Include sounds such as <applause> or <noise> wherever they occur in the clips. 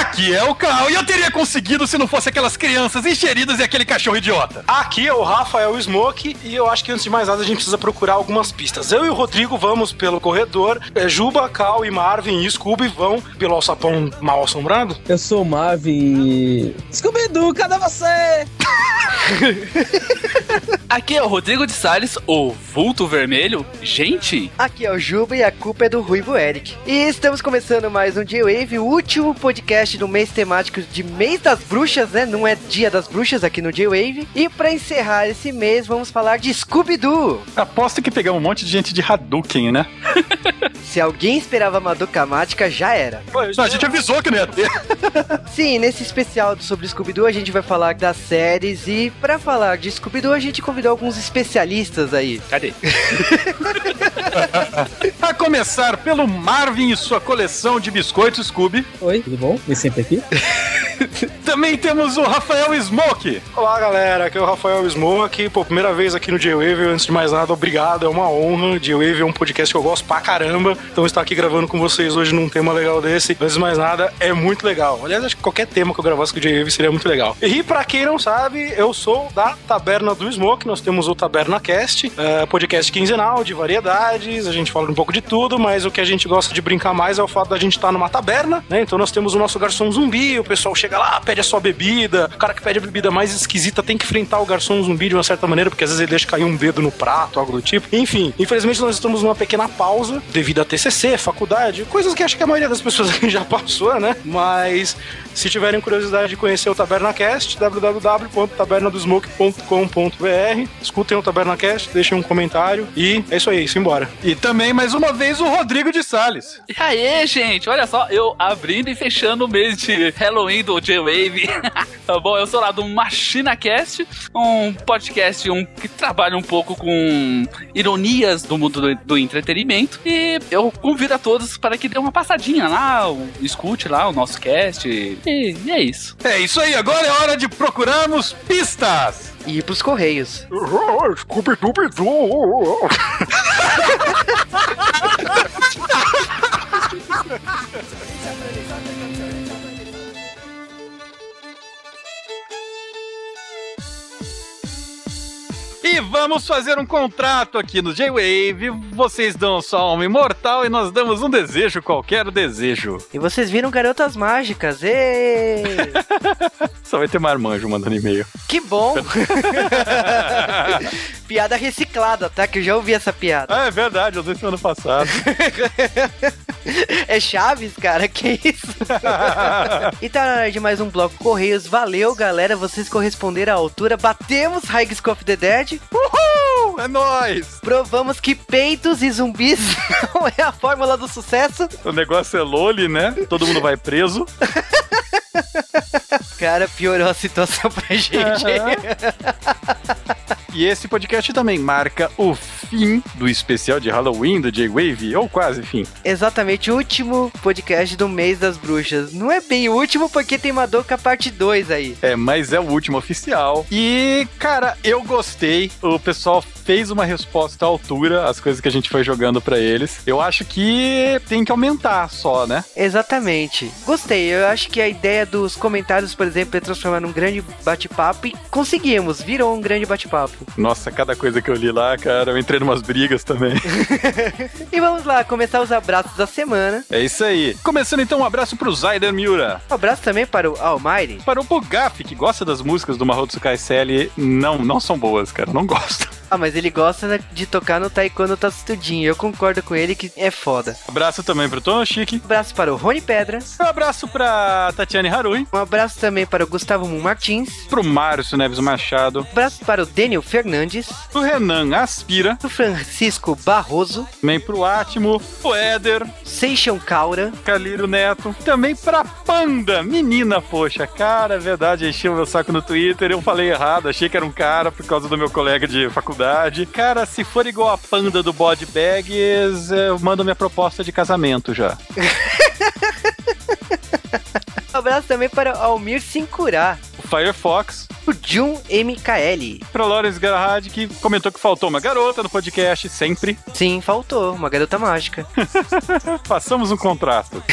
Aqui é o Cal e eu teria conseguido se não fosse aquelas crianças encheridas e aquele cachorro idiota. Aqui é o Rafael Smoke e eu acho que antes de mais nada a gente precisa procurar algumas pistas. Eu e o Rodrigo vamos pelo corredor, é, Juba, Cal e Marvin e Scooby vão pelo alçapão mal assombrado. Eu sou o Marvin e... Scooby-Doo, cadê você? <laughs> Aqui é o Rodrigo de Salles, o vulto vermelho. Gente, Aqui é o Juba e a culpa é do Ruivo Eric. E estamos começando mais um J-Wave, o último podcast do mês temático de Mês das Bruxas, né? Não é Dia das Bruxas aqui no J-Wave. E pra encerrar esse mês, vamos falar de Scooby-Doo. Aposto que pegamos um monte de gente de Hadouken, né? <laughs> Se alguém esperava Madoka Mágica, já era. Não, a gente avisou que não ia ter. <laughs> Sim, nesse especial sobre Scooby-Doo a gente vai falar das séries e pra falar de Scooby-Doo a gente convidou alguns especialistas aí. cadê? <laughs> A começar pelo Marvin e sua coleção de biscoitos Scooby. Oi, tudo bom? Me sempre aqui. <laughs> Também temos o Rafael Smoke. Olá galera, aqui é o Rafael Smoke. Pô, primeira vez aqui no J-Wave. Antes de mais nada, obrigado, é uma honra. J-Wave é um podcast que eu gosto pra caramba. Então estar aqui gravando com vocês hoje num tema legal desse, antes de mais nada, é muito legal. Aliás, acho que qualquer tema que eu gravasse com o J-Wave seria muito legal. E pra quem não sabe, eu sou da Taberna do Smoke. Nós temos o Taberna Cast, é, podcast quinzenal de variedades. A gente fala um pouco de tudo, mas o que a gente gosta de brincar mais é o fato da gente estar numa taberna, né? Então nós temos o nosso garçom zumbi, o pessoal chega lá, pede a sua bebida. O cara que pede a bebida mais esquisita tem que enfrentar o garçom zumbi de uma certa maneira, porque às vezes ele deixa cair um dedo no prato, algo do tipo. Enfim, infelizmente nós estamos numa pequena pausa devido a TCC, faculdade, coisas que acho que a maioria das pessoas <laughs> aqui já passou, né? Mas se tiverem curiosidade de conhecer o TabernaCast, www.tabernadosmoke.com.br. Escutem o TabernaCast, deixem um comentário e é isso aí, isso embora. E também, mais uma vez, o Rodrigo de Salles. E aí, gente, olha só, eu abrindo e fechando o mês de Halloween do <laughs> Tá bom? Eu sou lá do MachinaCast, um podcast um, que trabalha um pouco com ironias do mundo do, do entretenimento. E eu convido a todos para que dê uma passadinha lá, o- escute lá o nosso cast. E, e é isso. É isso aí, agora é hora de procurarmos pistas. E ir pros Correios. Scooby-Dooby-Doo! <laughs> E vamos fazer um contrato aqui no J-Wave. Vocês dão sua alma imortal e nós damos um desejo, qualquer desejo. E vocês viram Garotas Mágicas. Ê! <laughs> Só vai ter marmanjo mandando e-mail. Que bom! <laughs> piada reciclada, tá? Que eu já ouvi essa piada. Ah, é verdade, eu dei semana passada. <laughs> É Chaves, cara? Que isso? e tá na hora de mais um bloco Correios. Valeu, galera. Vocês corresponderam à altura. Batemos High School of the Dead. Uhul! É nóis! Provamos que peitos e zumbis <laughs> não é a fórmula do sucesso. O negócio é Loli, né? Todo mundo vai preso. <laughs> Cara, piorou a situação pra gente. <laughs> E esse podcast também marca o fim do especial de Halloween do J-Wave, ou quase fim. Exatamente, o último podcast do mês das bruxas. Não é bem o último porque tem Madoka parte 2 aí. É, mas é o último oficial. E, cara, eu gostei. O pessoal fez uma resposta à altura às coisas que a gente foi jogando pra eles. Eu acho que tem que aumentar só, né? Exatamente. Gostei. Eu acho que a ideia dos comentários, por exemplo, é transformar num grande bate-papo e conseguimos. Virou um grande bate-papo. Nossa, cada coisa que eu li lá, cara, eu entrei numas brigas também. <laughs> E vamos lá, começar os abraços da semana. é isso aí. Começando então, um abraço pro Zaider Miura. Um abraço também para o Almighty. Para o Bugaf, que gosta das músicas do Mahotsu SL, não, não são boas, cara, não gosto. Ah, mas ele gosta de tocar no Taekwondo Tatsutudinho. Eu concordo com ele que é foda. Abraço também pro Tono Chique. Um abraço para o Rony Pedra. Um abraço pra Tatiane Harui. Um abraço também para o Gustavo Moon Martins. Pro Márcio Neves Machado. Um abraço para o Daniel Fernandes. Pro Renan Aspira. Pro Francisco Barroso. Também pro Atmo. Pro Éder. Seixão Caura. Calírio Neto. Também pra Panda. Menina, poxa. Cara, é verdade. Encheu meu saco no Twitter. Eu falei errado. Achei que era um cara por causa do meu colega de faculdade. Cara, se for igual a Panda do Body Bags, eu mando minha proposta de casamento já. Um <laughs> abraço também para Almir Sincurá. O Firefox, O Jun MKL. pra Lawrence Garrard, que comentou que faltou uma garota no podcast, sempre. Sim, faltou. Uma garota mágica. <laughs> Façamos um contrato. <laughs>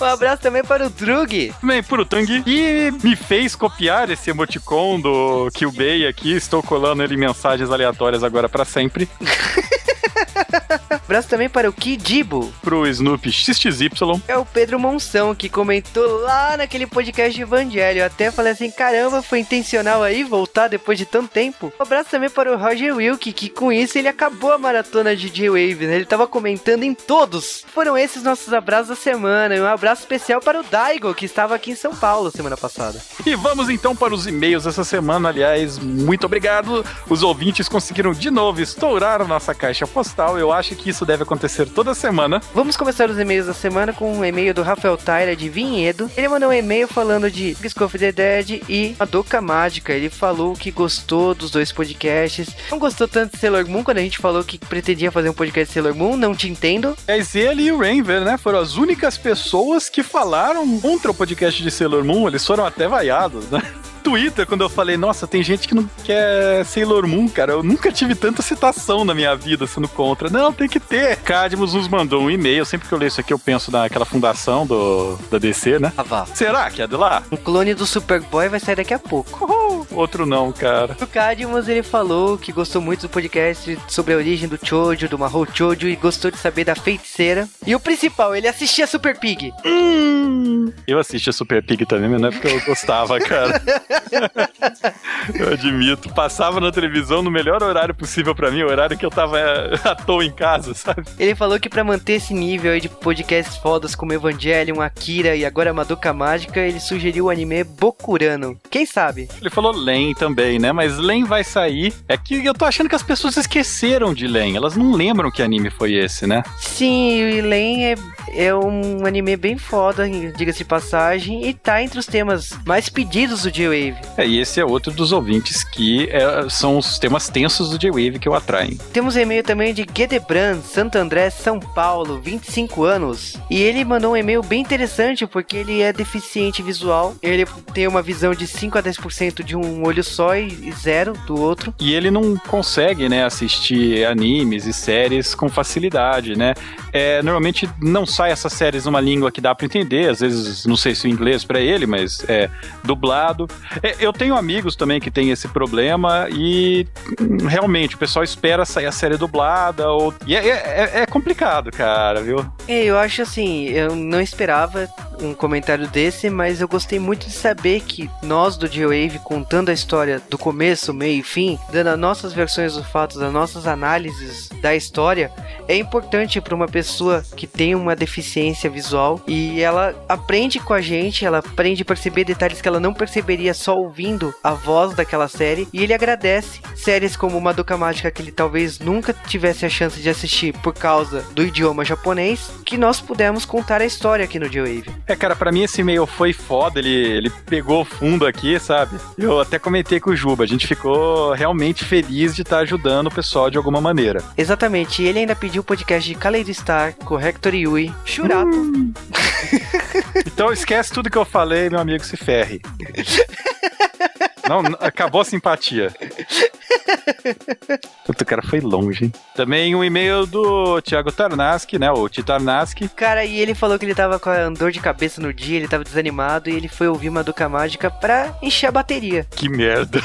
Um abraço também para o Drug. Também pro Tang, e me fez copiar esse emoticon do Kyubei aqui. Estou colando ele mensagens aleatórias agora pra sempre. <laughs> <laughs> Abraço também para o Kidibo. Pro Snoopy XXY. É o Pedro Monção que comentou lá naquele podcast de Evangelho. Eu até falei assim: caramba, foi intencional aí voltar depois de tanto tempo. Um abraço também para o Roger Wilk, que com isso ele acabou a maratona de J-Wave, né? Ele tava comentando em todos. Foram esses nossos abraços da semana. E um abraço especial para o Daigo, que estava aqui em São Paulo semana passada. E vamos então para os e-mails dessa semana. Aliás, muito obrigado. Os ouvintes conseguiram de novo estourar a nossa caixa postal. Eu acho que isso deve acontecer toda semana. Vamos começar os e-mails da semana com um e-mail do Rafael Tyler de Vinhedo. Ele mandou um e-mail falando de Disc of the Dead e Madoka Mágica. Ele falou que gostou dos dois podcasts. Não gostou tanto de Sailor Moon quando a gente falou que pretendia fazer um podcast de Sailor Moon. Não te entendo. Mas ele e o Rainver, né? Foram as únicas pessoas que falaram contra o podcast de Sailor Moon. Eles foram até vaiados, né? Twitter, quando eu falei, nossa, tem gente que não quer Sailor Moon, cara. Eu nunca tive tanta citação na minha vida sendo contra. Não, tem que ter. Cadmus nos mandou um e-mail. Sempre que eu leio isso aqui, eu penso naquela fundação do, da DC, né? Ah, vá. Será que é de lá? Um clone do Superboy vai sair daqui a pouco. Uhul. Outro não, cara. O Cadmus, ele falou que gostou muito do podcast sobre a origem do Chojo, do Mahou Chojo, e gostou de saber da feiticeira. E o principal, ele assistia Super Pig. Eu assisti a Super Pig também, mas não é porque eu gostava, cara. <laughs> eu admito. Passava na televisão no melhor horário possível pra mim, o horário que eu tava <laughs> à toa em casa, sabe? Ele falou que pra manter esse nível aí de podcasts fodas como Evangelion, Akira e agora Madoka Mágica, ele sugeriu o anime Bokurano. Quem sabe? Ele falou Len também, né? Mas Len vai sair. É que eu tô achando que as pessoas esqueceram de Len. Elas não lembram que anime foi esse, né? Sim, o Len é, é um anime bem foda, diga-se de passagem, e tá entre os temas mais pedidos do J-Wave. É, e esse é outro dos ouvintes que é, são os temas tensos do J-Wave que o atraem. Temos e-mail também de Guedebran, Santo André, São Paulo, 25 anos. E ele mandou um e-mail bem interessante porque ele é deficiente visual. Ele tem uma visão de 5 a 10% de um olho só e zero do outro. E ele não consegue, né, assistir animes e séries com facilidade, né? É, normalmente não sai essas séries numa língua que dá para entender, às vezes não sei se o inglês para ele, mas é dublado. É, eu tenho amigos também que têm esse problema e hum, realmente o pessoal espera sair a série dublada ou e é, é- é complicado, cara, viu? É, eu acho assim, eu não esperava um comentário desse, mas eu gostei muito de saber que nós do G-Wave, contando a história do começo, meio e fim, dando as nossas versões dos fatos, as nossas análises da história, é importante para uma pessoa que tem uma deficiência visual e ela aprende com a gente, ela aprende a perceber detalhes que ela não perceberia só ouvindo a voz daquela série e ele agradece séries como Madoka Mágica que ele talvez nunca tivesse a chance de assistir por causa do idioma japonês, que nós pudemos contar a história aqui no J-Wave. É, cara, pra mim esse e-mail foi foda, ele, ele pegou fundo aqui, sabe? Eu até comentei com o Juba, a gente ficou realmente feliz de estar ajudando o pessoal de alguma maneira. Exatamente, e ele ainda pediu o podcast de Kaleido Star, Corrector Yui, Shurato. Então esquece tudo que eu falei, meu amigo, se ferre. <laughs> Não, acabou a simpatia. Puta, o cara foi longe. hein? Também um e-mail do Thiago Tarnaski, né? O Titarnaski. Cara, e ele falou que ele tava com a dor de cabeça no dia, ele tava desanimado e ele foi ouvir Madoka Mágica pra encher a bateria. Que merda.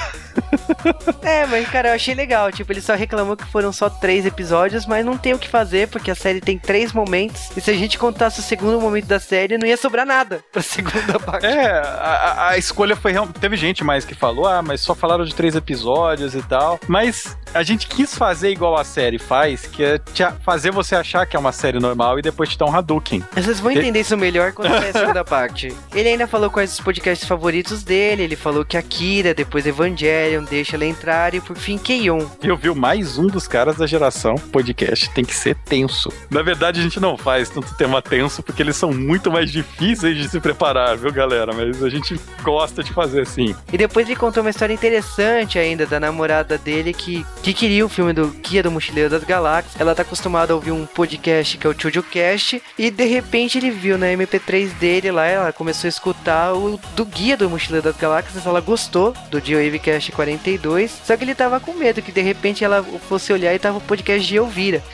É, mas cara, eu achei legal. Tipo, ele só reclamou que foram só três episódios, mas não tem o que fazer, porque a série tem três momentos. E se a gente contasse o segundo momento da série, não ia sobrar nada pra <laughs> segunda parte. É, a, a- escolha foi. Teve gente mais que falou, ah, mas só falaram de três episódios e tal. Mas a gente quis fazer igual a série faz, que é fazer você achar que é uma série normal e depois te dar um Hadouken. Vocês vão entender isso melhor quando sair a <laughs> segunda parte. Ele ainda falou quais os podcasts favoritos dele. Ele falou que Akira, depois Evangelion, Deixa Ela Entrar e por fim Keion. Eu vi mais um dos caras da geração podcast tem que ser tenso. Na verdade, a gente não faz tanto tema tenso porque eles são muito mais difíceis de se preparar, viu, galera? Mas a gente gosta de fazer assim. E depois ele contou uma história interessante ainda da namorada dele que que queria o filme do Guia do Mochileiro das Galáxias. Ela tá acostumada a ouvir um podcast que é o Chujo Cast e de repente ele viu na MP3 dele lá, ela começou a escutar o do Guia do Mochileiro das Galáxias, ela gostou do J-Wave Cast 42, só que ele tava com medo que de repente ela fosse olhar e tava o podcast de Elvira. <laughs>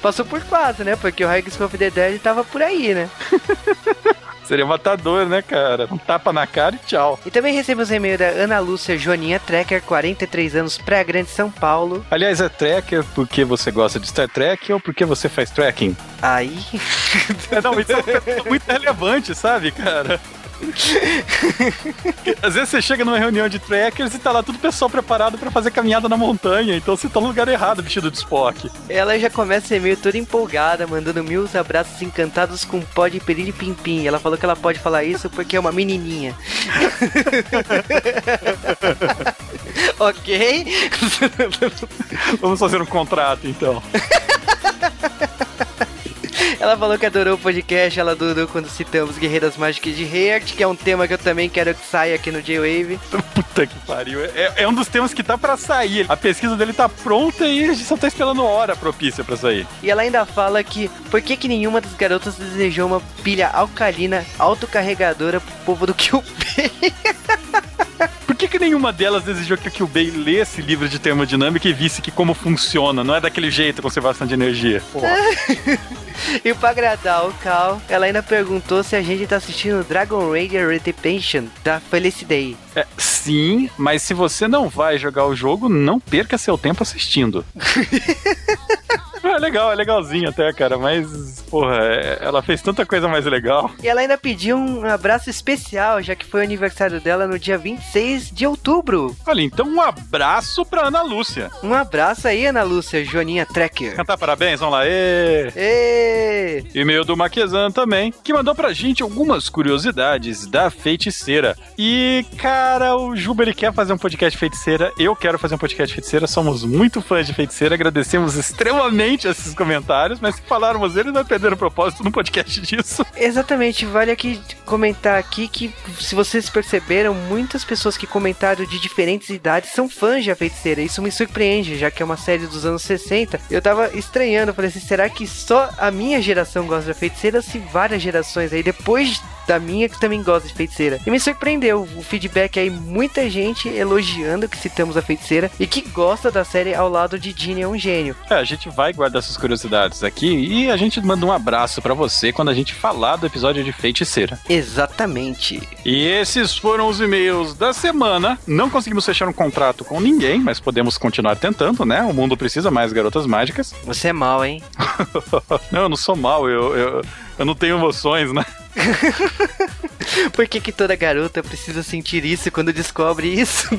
Passou por quase, né? Porque o High School of the Dead tava por aí, né? <laughs> Seria matador, né, cara? Um tapa na cara e tchau. E também recebemos um e-mail da Ana Lúcia Joaninha Trekker, 43 anos, Praia Grande, São Paulo. Aliás, é tracker porque você gosta de Star Trek ou porque você faz tracking? Aí. <laughs> Não, isso é muito relevante, sabe, cara? <laughs> Às vezes você chega numa reunião de trackers e tá lá tudo pessoal preparado pra fazer caminhada na montanha, então você tá no lugar errado vestido de Spock. Ela já começa o e-mail toda empolgada, mandando mil abraços encantados com pó de perilho pim pim. Ela falou que ela pode falar isso porque é uma menininha. <laughs> ok? Vamos fazer um contrato então. <laughs> Ela falou que adorou o podcast, ela adorou quando citamos Guerreiras Mágicas de Heart, que é um tema que eu também quero que saia aqui no J-Wave. Puta que pariu. É, é um dos temas que tá pra sair. A pesquisa dele tá pronta e a gente só tá esperando hora propícia pra sair. E ela ainda fala que por que, que nenhuma das garotas desejou uma pilha alcalina autocarregadora pro povo do QB? <laughs> Por que, que nenhuma delas desejou que o Kyubei lesse livro de termodinâmica e visse que como funciona? Não é daquele jeito a conservação de energia. <laughs> E pra agradar o Cal, ela ainda perguntou se a gente tá assistindo Dragon Raider Redemption da Felicidade. É, sim, mas se você não vai jogar o jogo, não perca seu tempo assistindo. <laughs> É legal, é legalzinho até, cara, mas, porra, é, ela fez tanta coisa mais legal. E ela ainda pediu um abraço especial, já que foi o aniversário dela no dia 26 de outubro. Olha, então um abraço pra Ana Lúcia. Um abraço aí, Ana Lúcia, Joaninha Trekker. Cantar parabéns, vamos lá. Ê! Ê! E-mail do Maquezan também, que mandou pra gente algumas curiosidades da feiticeira. E, cara, o Juba ele quer fazer um podcast feiticeira, eu quero fazer um podcast feiticeira, somos muito fãs de feiticeira, agradecemos extremamente esses comentários, mas se falarmos eles, vai perder o propósito no podcast disso. <laughs> Exatamente, vale aqui comentar aqui que, se vocês perceberam, muitas pessoas que comentaram de diferentes idades são fãs de A Feiticeira. Isso me surpreende, já que é uma série dos anos 60. Eu tava estranhando, falei assim, será que só a minha geração gosta da Feiticeira? Se várias gerações aí, depois da minha que também gosta de feiticeira. E me surpreendeu o feedback aí, muita gente elogiando que citamos a feiticeira e que gosta da série ao lado de Ginny é um gênio. É, a gente vai guardar essas curiosidades aqui e a gente manda um abraço para você quando a gente falar do episódio de feiticeira. Exatamente. E esses foram os e-mails da semana. Não conseguimos fechar um contrato com ninguém, mas podemos continuar tentando, né? O mundo precisa mais garotas mágicas. <laughs> Você é mal, hein? não, eu não sou mal, eu, eu, eu não tenho emoções, né? <laughs> <laughs> Por que, que toda garota precisa sentir isso quando descobre isso? <laughs>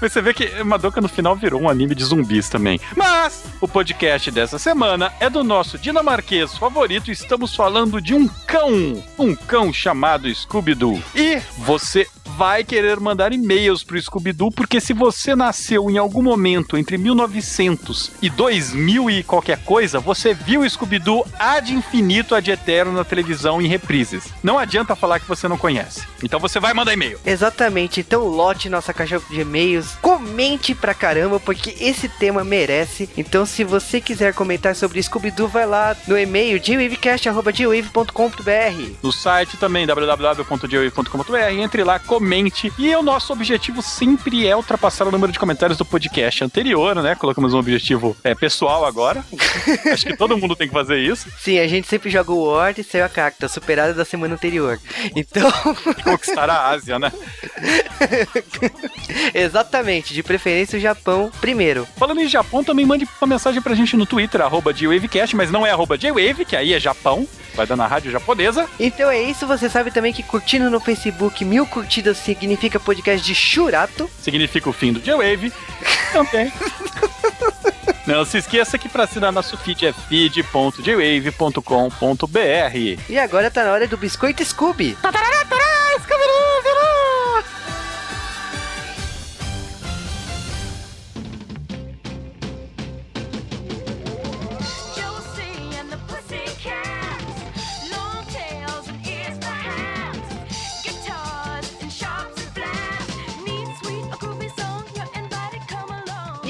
Mas você vê que Madoka no final virou um anime de zumbis também. Mas o podcast dessa semana é do nosso dinamarquês favorito. Estamos falando de um cão. Um cão chamado Scooby-Doo. E você vai querer mandar e-mails pro Scooby-Doo, porque se você nasceu em algum momento entre 1900 e 2000 e qualquer coisa, você viu Scooby-Doo ad infinito, ad eterno na televisão em reprises. Não adianta falar que você não conhece. Então você vai mandar e-mail. Exatamente. Então lote nossa caixa de e-mails, comente pra caramba, porque esse tema merece. Então se você quiser comentar sobre Scooby-Doo, vai lá no e-mail gwavecast.gwave.com.br No site também, www.gwave.com.br, entre lá, comente. E o nosso objetivo sempre é ultrapassar o número de comentários do podcast anterior, né? Colocamos um objetivo é, pessoal agora. <laughs> Acho que todo mundo tem que fazer isso. Sim, a gente sempre joga o Word e saiu a cacta, superada da semana anterior. Então. Conquistar a Ásia, né? <laughs> Exatamente, de preferência o Japão primeiro. Falando em Japão, também mande uma mensagem pra gente no Twitter, arroba JWavecast, mas não é arroba JWave, que aí é Japão, vai dar na rádio japonesa. Então é isso, você sabe também que curtindo no Facebook, mil curtidas significa podcast de churato. Significa o fim do J-Wave. Também. <laughs> Não se esqueça que para assinar nosso feed é feed.jwave.com.br. E agora tá na hora do Biscoito Scooby. Josie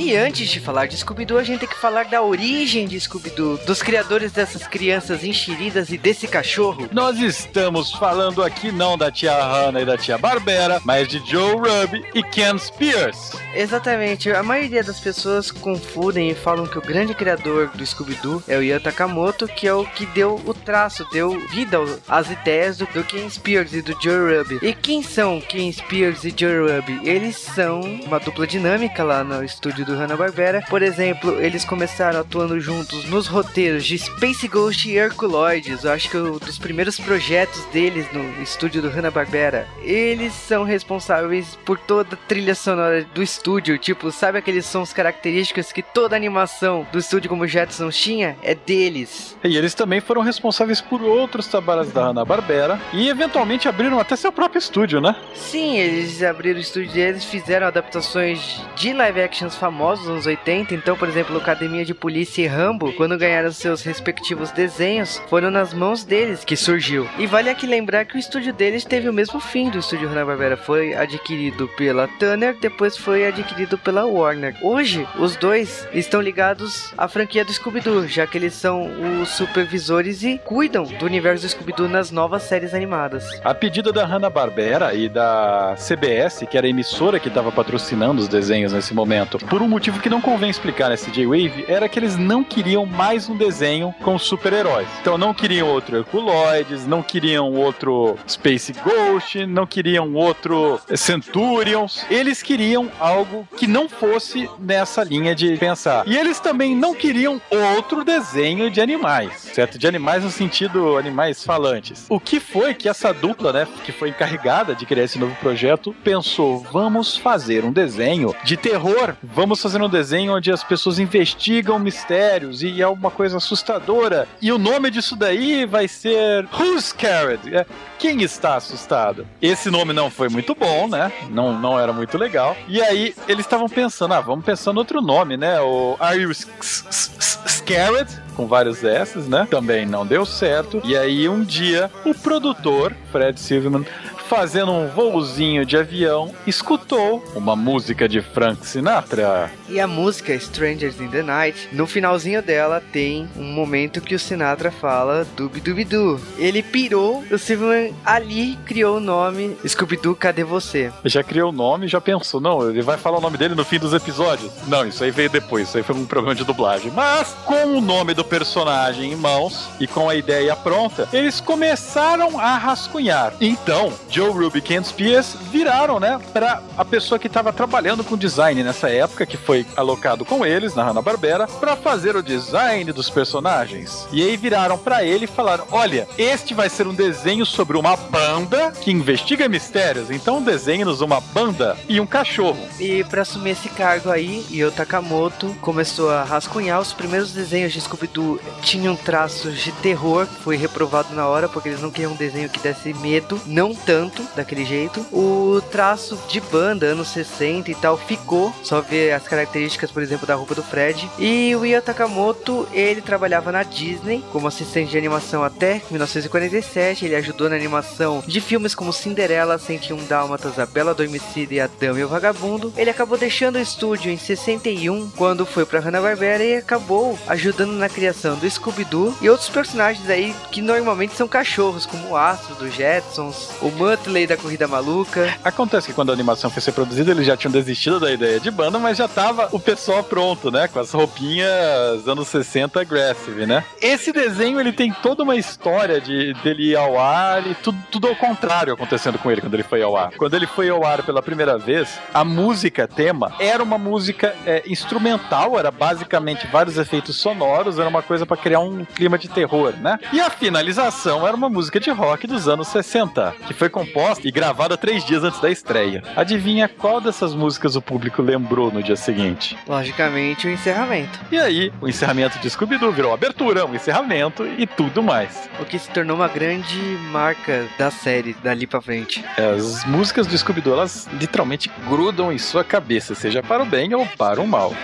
E antes de falar de Scooby-Doo, a gente tem que falar da origem de Scooby-Doo, dos criadores dessas crianças enxeridas e desse cachorro. Nós estamos falando aqui não da tia Hannah e da tia Barbera, mas de Joe Ruby e Ken Spears. Exatamente, a maioria das pessoas confundem e falam que o grande criador do Scooby-Doo é o Ian Takamoto, que é o que deu o traço, deu vida às ideias do, do Ken Spears e do Joe Ruby. E quem são Ken Spears e Joe Ruby? Eles são uma dupla dinâmica lá no estúdio do Hanna-Barbera. Por exemplo, eles começaram atuando juntos nos roteiros de Space Ghost e Herculoides. Eu acho que é um dos primeiros projetos deles no estúdio do Hanna-Barbera. Eles são responsáveis por toda a trilha sonora do estúdio. Tipo, sabe aqueles sons característicos que toda animação do estúdio como Jetsons tinha? É deles. E eles também foram responsáveis por outros trabalhos da Hanna-Barbera e eventualmente abriram até seu próprio estúdio, né? Sim, eles abriram o estúdio deles, fizeram adaptações de live actions famosos nos anos 80. Então, por exemplo, Academia de Polícia e Rambo, quando ganharam seus respectivos desenhos, foram nas mãos deles que surgiu. E vale aqui lembrar que o estúdio deles teve o mesmo fim do estúdio Hanna-Barbera. Foi adquirido pela Turner, depois foi adquirido pela Warner. Hoje, os dois estão ligados à franquia do Scooby-Doo, já que eles são os supervisores e cuidam do universo do Scooby-Doo nas novas séries animadas. A pedido da Hanna-Barbera e da CBS, que era a emissora que estava patrocinando os desenhos nesse momento, por um motivo que não convém explicar nesse J-Wave, era que eles não queriam mais um desenho com super-heróis. Então não queriam outro Herculoides, não queriam outro Space Ghost, não queriam outro Centurions. Eles queriam algo que não fosse nessa linha de pensar. E eles também não queriam outro desenho de animais, certo? De animais no sentido animais falantes. O que foi que essa dupla, né, que foi encarregada de criar esse novo projeto, pensou: vamos fazer um desenho de terror, vamos fazer um desenho onde as pessoas investigam mistérios e é uma coisa assustadora. E o nome disso daí vai ser Who's Scared? É, Quem está assustado? Esse nome não foi muito bom, né? Não, não era muito legal. E aí eles estavam pensando, ah, vamos pensar no outro nome, né? O Are You Scared? Com vários S's, né? Também não deu certo. E aí um dia o produtor, Fred Silverman, fazendo um voozinho de avião, escutou uma música de Frank Sinatra. E a música Strangers in the Night, no finalzinho dela tem um momento que o Sinatra fala Dubidubidu. Ele pirou, o Silverman ali criou o nome Scooby-Doo, cadê você? Já criou o nome, já pensou, não, ele vai falar o nome dele no fim dos episódios. Não, isso aí veio depois, isso aí foi um problema de dublagem. Mas, com o nome do personagem em mãos e com a ideia pronta, eles começaram a rascunhar. Então, Joe Ruby e Ken Spears viraram, né, para a pessoa que estava trabalhando com design nessa época, que foi alocado com eles na Hanna-Barbera, para fazer o design dos personagens. E aí viraram para ele e falaram: "Olha, este vai ser um desenho sobre uma banda que investiga mistérios. Então desenhe-nos uma banda e um cachorro." E para assumir esse cargo aí, Io Takamoto começou a rascunhar os primeiros desenhos de Scooby-Doo tinham traços de terror, foi reprovado na hora porque eles não queriam um desenho que desse medo, não tanto daquele jeito. O traço de banda, anos 60 e tal, ficou. Só ver as características, por exemplo, da roupa do Fred. E o Ia Takamoto, ele trabalhava na Disney como assistente de animação até 1947. Ele ajudou na animação de filmes como Cinderela, 101 Dálmatas, A Bela Adormecida e A Dama e o Vagabundo. Ele acabou deixando o estúdio em 61, quando foi pra Hanna-Barbera e acabou ajudando na criação do Scooby-Doo e outros personagens aí que normalmente são cachorros, como o Astro, do Jetsons, o Muttley da Corrida Maluca. Acontece que quando a animação foi ser produzida, eles já tinham desistido da ideia de banda, mas já tava o pessoal pronto, né? Com as roupinhas anos 60 aggressive, né? Esse desenho, ele tem toda uma história de dele ir ao ar e tudo, tudo ao contrário acontecendo com ele quando ele foi ao ar. Quando ele foi ao ar pela primeira vez, a música tema era uma música é, instrumental, era basicamente vários efeitos sonoros, era uma coisa para criar um clima de terror, né? E a finalização era uma música de rock dos anos 60, que foi composta e gravada três dias antes da estreia. Adivinha qual dessas músicas o público lembrou no dia seguinte? Logicamente, o encerramento. E aí, o encerramento de Scooby-Doo virou abertura, um encerramento e tudo mais. O que se tornou uma grande marca da série dali pra frente. As músicas do Scooby-Doo, elas literalmente grudam em sua cabeça, seja para o bem ou para o mal.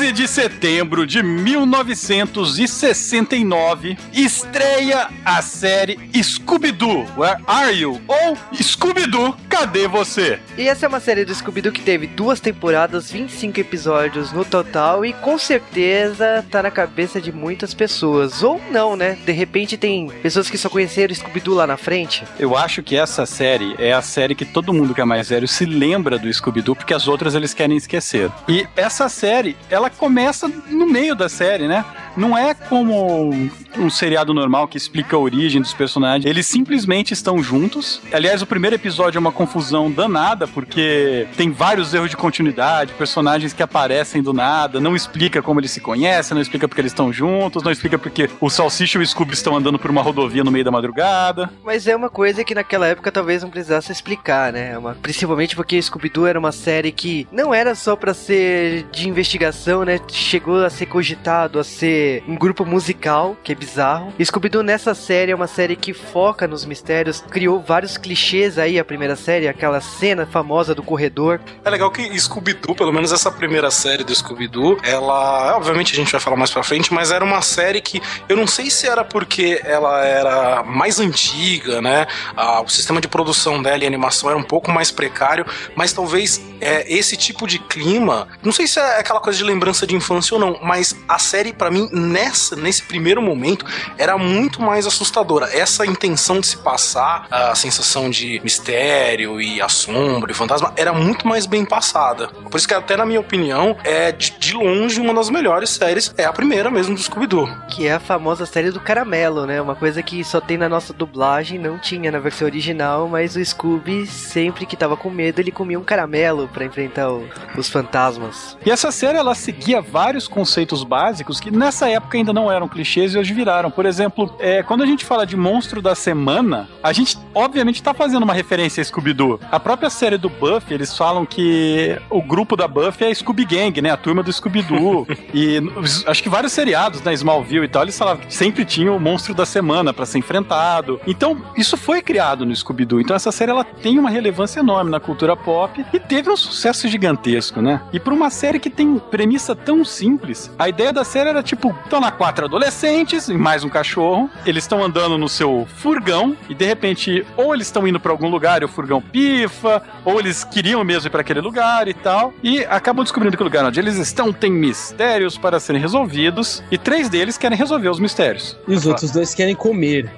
13 13 de setembro de 1969, estreia a série Scooby-Doo, Where Are You? Ou Scooby-Doo, Cadê Você? E essa é uma série do Scooby-Doo que teve duas temporadas, 25 episódios no total e com certeza tá na cabeça de muitas pessoas. Ou não, né? De repente tem pessoas que só conheceram Scooby-Doo lá na frente. Eu acho que essa série é a série que todo mundo que é mais velho se lembra do Scooby-Doo, porque as outras eles querem esquecer. E essa série, ela começa no meio da série, né? Não é como um seriado normal que explica a origem dos personagens. Eles simplesmente estão juntos. Aliás, o primeiro episódio é uma confusão danada, porque tem vários erros de continuidade, personagens que aparecem do nada, não explica como eles se conhecem, não explica porque eles estão juntos, não explica porque o Salsicha e o Scooby estão andando por uma rodovia no meio da madrugada. Mas é uma coisa que naquela época talvez não precisasse explicar, né? Uma, principalmente porque Scooby-Doo era uma série que não era só para ser de investigação, né? Chegou a ser cogitado a ser um grupo musical, que é bizarro. Scooby-Doo nessa série é uma série que foca nos mistérios, criou vários clichês aí a primeira série, aquela cena famosa do corredor. É legal que Scooby-Doo, pelo menos essa primeira série do Scooby-Doo, ela, obviamente a gente vai falar mais pra frente, mas era uma série que eu não sei se era porque ela era mais antiga, né? Ah, o sistema de produção dela e animação era um pouco mais precário, mas talvez é, esse tipo de clima, não sei se é aquela coisa de lembrança de infância ou não, mas a série para mim nessa nesse primeiro momento era muito mais assustadora. Essa intenção de se passar a sensação de mistério e assombro e fantasma era muito mais bem passada. Por isso que até na minha opinião é de, de longe uma das melhores séries, é a primeira mesmo do Scooby-Doo. Que é a famosa série do caramelo, né? Uma coisa que só tem na nossa dublagem, não tinha na versão original, mas o Scooby sempre que tava com medo ele comia um caramelo para enfrentar o, os fantasmas. E essa série ela seguia vários conceitos básicos que nessa época ainda não eram clichês e hoje viraram. Por exemplo, é, quando a gente fala de monstro da semana, a gente obviamente tá fazendo uma referência a Scooby-Doo. A própria série do Buffy, eles falam que o grupo da Buffy é a Scooby Gang, né? A turma do Scooby-Doo. <laughs> e acho que vários seriados, né? Smallville e tal, eles falavam que sempre tinha o monstro da semana para ser enfrentado. Então, isso foi criado no Scooby-Doo. Então, essa série ela tem uma relevância enorme na cultura pop e teve um sucesso gigantesco, né? E por uma série que tem premissa tão simples, a ideia da série era tipo: estão lá quatro adolescentes e mais um cachorro, eles estão andando no seu furgão e de repente, ou eles estão indo para algum lugar e o furgão pifa, ou eles queriam mesmo ir para aquele lugar e tal, e acabam descobrindo que o lugar onde eles estão tem mistérios para serem resolvidos e três deles querem resolver os mistérios. E os outros dois querem comer.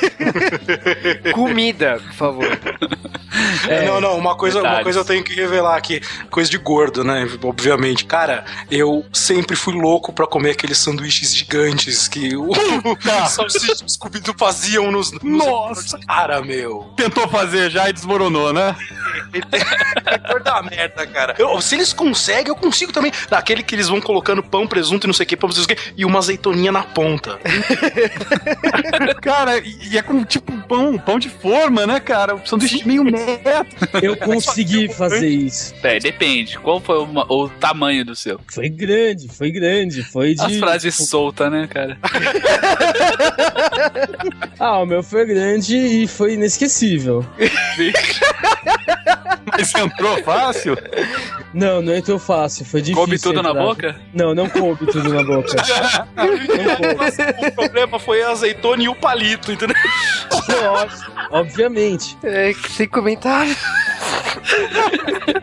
<laughs> Comida, por favor. <laughs> É, não, não, uma coisa, uma coisa eu tenho que revelar aqui, coisa de gordo, né? Obviamente. Cara, eu sempre fui louco pra comer aqueles sanduíches gigantes que o salsicha e Scooby-Doo faziam nos, nos Nossa! Cara, meu. Tentou fazer já e desmoronou, né? <laughs> Cor da merda, cara. Eu- se eles conseguem, eu consigo também. Daquele que eles vão colocando pão, presunto e não sei o que, pão, não sei o que, e uma azeitoninha na ponta. <laughs> Cara, e é com tipo pão, pão de forma, né, cara? O sanduíche meio <laughs> Eu consegui fazer isso. É, depende. Qual foi o, o tamanho do seu? Foi grande, foi grande. Foi de. As frases soltas, né, cara? <laughs> Ah, o meu foi grande e foi inesquecível. <laughs> Mas entrou fácil. Não, não entrou fácil, foi difícil. Coube tudo na entrar. boca? Não, não coube tudo na boca. <laughs> o problema foi a azeitona e o palito, entendeu? Lógico, Obviamente. É, sem comentário.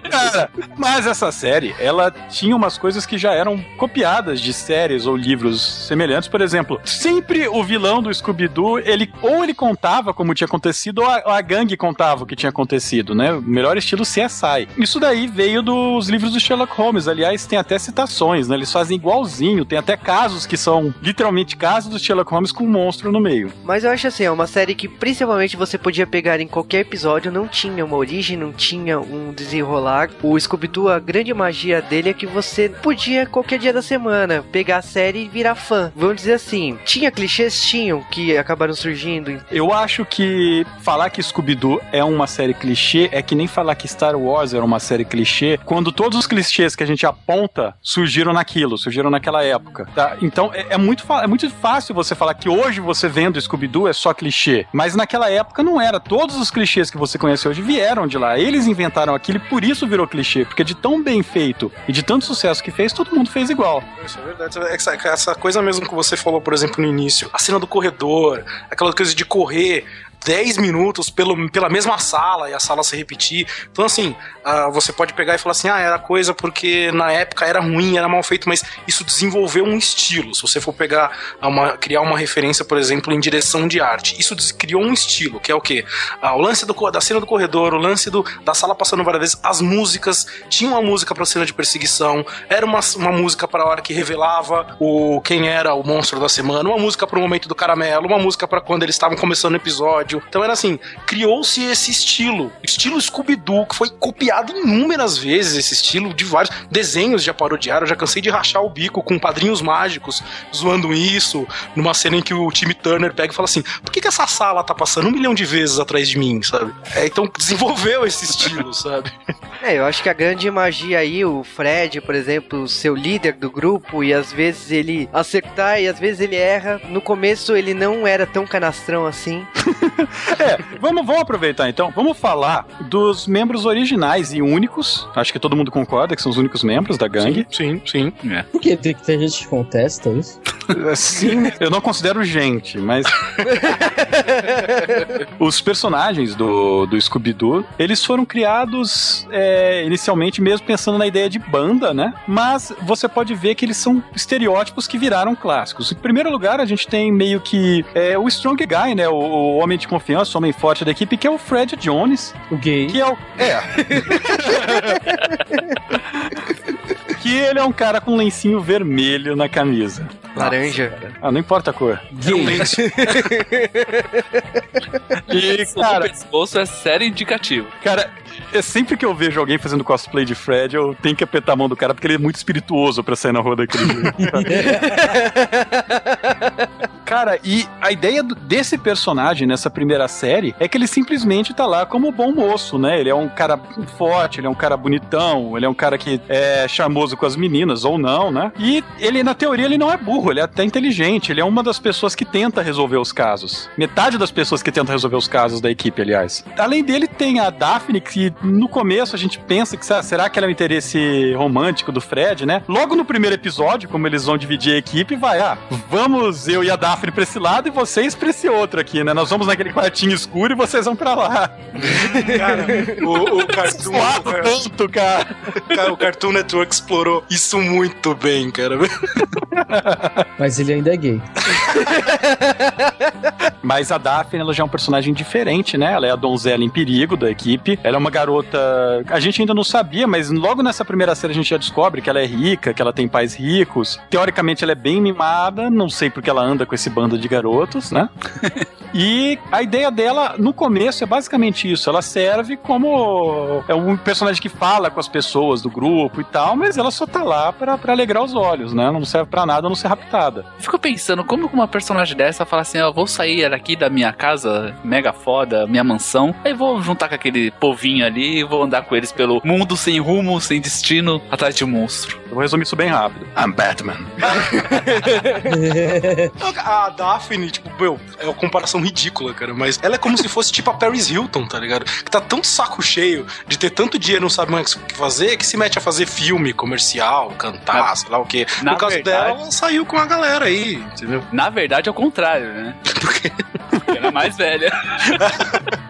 Cara, mas essa série, ela tinha umas coisas que já eram copiadas de séries ou livros semelhantes. Por exemplo, sempre o vilão do Scooby-Doo, ele ou ele contava como tinha acontecido, ou a, a gangue contava o que tinha acontecido, né? O melhor estilo CSI. Isso daí veio dos livros do Sherlock Holmes. Aliás, tem até citações, né? Eles fazem igualzinho. Tem até casos que são literalmente casos do Sherlock Holmes com um monstro no meio. Mas eu acho assim, é uma série que principalmente você podia pegar em qualquer episódio, não tinha uma origem, não tinha um desenrolar. O Scooby-Doo, a grande magia dele é que você podia, qualquer dia da semana, pegar a série e virar fã. Vamos dizer assim, tinha clichês? Tinham, que acabaram surgindo. Eu acho que falar que Scooby-Doo é uma série clichê é que nem falar que Star Wars era uma série clichê, quando todos os clichês que a gente aponta surgiram naquilo, surgiram naquela época. tá? Então é, é muito, é muito fácil você falar que hoje você vendo Scooby-Doo é só clichê, mas naquela época não era. Todos os clichês que você conhece hoje vieram de lá. Eles inventaram aquilo e por isso virou clichê, porque de tão bem feito e de tanto sucesso que fez, todo mundo fez igual. Isso é verdade. Essa, essa coisa mesmo que você falou, por exemplo, no início, a cena do corredor, aquela coisa de correr 10 minutos pelo, pela mesma sala e a sala se repetir. Então, assim, uh, você pode pegar e falar assim: ah, era coisa porque na época era ruim, era mal feito, mas isso desenvolveu um estilo. Se você for pegar, uma, criar uma referência, por exemplo, em direção de arte, isso criou um estilo, que é o quê? Uh, o lance do, da cena do corredor, o lance do, da sala passando várias vezes, as músicas, tinha uma música pra cena de perseguição, era uma, uma música para a hora que revelava o quem era o monstro da semana, uma música para o momento do caramelo, uma música para quando eles estavam começando o episódio episódio. Então era assim, criou-se esse estilo, estilo Scooby-Doo, que foi copiado inúmeras vezes, esse estilo de vários desenhos já parodiaram, eu já cansei de rachar o bico com padrinhos mágicos, zoando isso, numa cena em que o Timmy Turner pega e fala assim, por que, que essa sala tá passando um milhão de vezes atrás de mim, sabe? É, então desenvolveu esse estilo, <laughs> sabe? É, eu acho que a grande magia aí, o Fred, por exemplo, seu líder do grupo, e às vezes ele acertar e às vezes ele erra. No começo ele não era tão canastrão assim. <laughs> é, vamos, vamos aproveitar então. Vamos falar dos membros originais e únicos. Acho que todo mundo concorda que são os únicos membros da gangue. Sim, sim. sim. É. Por que tem, tem gente que contesta isso? <laughs> Sim, eu não considero gente, mas. <laughs> os personagens do, do Scooby-Doo, eles foram criados é, inicialmente mesmo pensando na ideia de banda, né? Mas você pode ver que eles são estereótipos que viraram clássicos. Em primeiro lugar, a gente tem meio que é, o Strong Guy, né? O, o homem de confiança, o homem forte da equipe, que é o Fred Jones. O gay. Que é o. É. <laughs> que ele é um cara com um lencinho vermelho na camisa. Laranja. Ah, não importa a cor. Gay. <laughs> e, cara, o pescoço é sério indicativo. Cara, é sempre que eu vejo alguém fazendo cosplay de Fred, eu tenho que apertar a mão do cara porque ele é muito espirituoso pra sair na rua daquele jeito. <laughs> cara, e a ideia desse personagem nessa primeira série é que ele simplesmente tá lá como bom moço, né? Ele é um cara forte, ele é um cara bonitão, ele é um cara que é charmoso com as meninas, ou não, né? E ele, na teoria, ele não é burro, ele é até inteligente, ele é uma das pessoas que tenta resolver os casos. Metade das pessoas que tentam resolver os casos da equipe, aliás. Além dele, tem a Daphne, que no começo a gente pensa que será que ela é o interesse romântico do Fred, né? Logo no primeiro episódio, como eles vão dividir a equipe, vai, ah, vamos eu e a Daphne pra esse lado e vocês pra esse outro aqui, né? Nós vamos naquele quartinho escuro e vocês vão pra lá. cara, o, o Cartoon... tanto, cara. cara. O Cartoon Network explorou isso muito bem, cara. Mas ele ainda é gay. Mas a Daphne, ela já é um personagem diferente, né? Ela é a donzela em perigo da equipe. Ela é uma garota. A gente ainda não sabia, mas logo nessa primeira série a gente já descobre que ela é rica, que ela tem pais ricos. Teoricamente ela é bem mimada, não sei porque ela anda com esse bando de garotos, né? <laughs> e a ideia dela, no começo, é basicamente isso. Ela serve como é um personagem que fala com as pessoas do grupo e tal, mas ela só tá lá pra, pra alegrar os olhos, né? Não serve pra nada não ser raptada. Fico pensando, como uma personagem dessa fala assim, eu vou sair daqui da minha casa mega foda, minha mansão, aí vou juntar com aquele povinho ali e vou andar com eles pelo mundo sem rumo, sem destino, atrás de um monstro. Eu vou resumir isso bem rápido. I'm Batman. <laughs> a Daphne, tipo, meu, é uma comparação ridícula, cara, mas ela é como se fosse tipo a Paris Hilton, tá ligado? Que tá tão saco cheio de ter tanto dinheiro, não sabe mais o que fazer, que se mete a fazer filme comercial, cantar, na, sei lá o quê. No caso verdade, dela, ela saiu com a galera aí, entendeu? Na verdade, é o contrário, né? <laughs> Por quê? Porque ela é mais velha.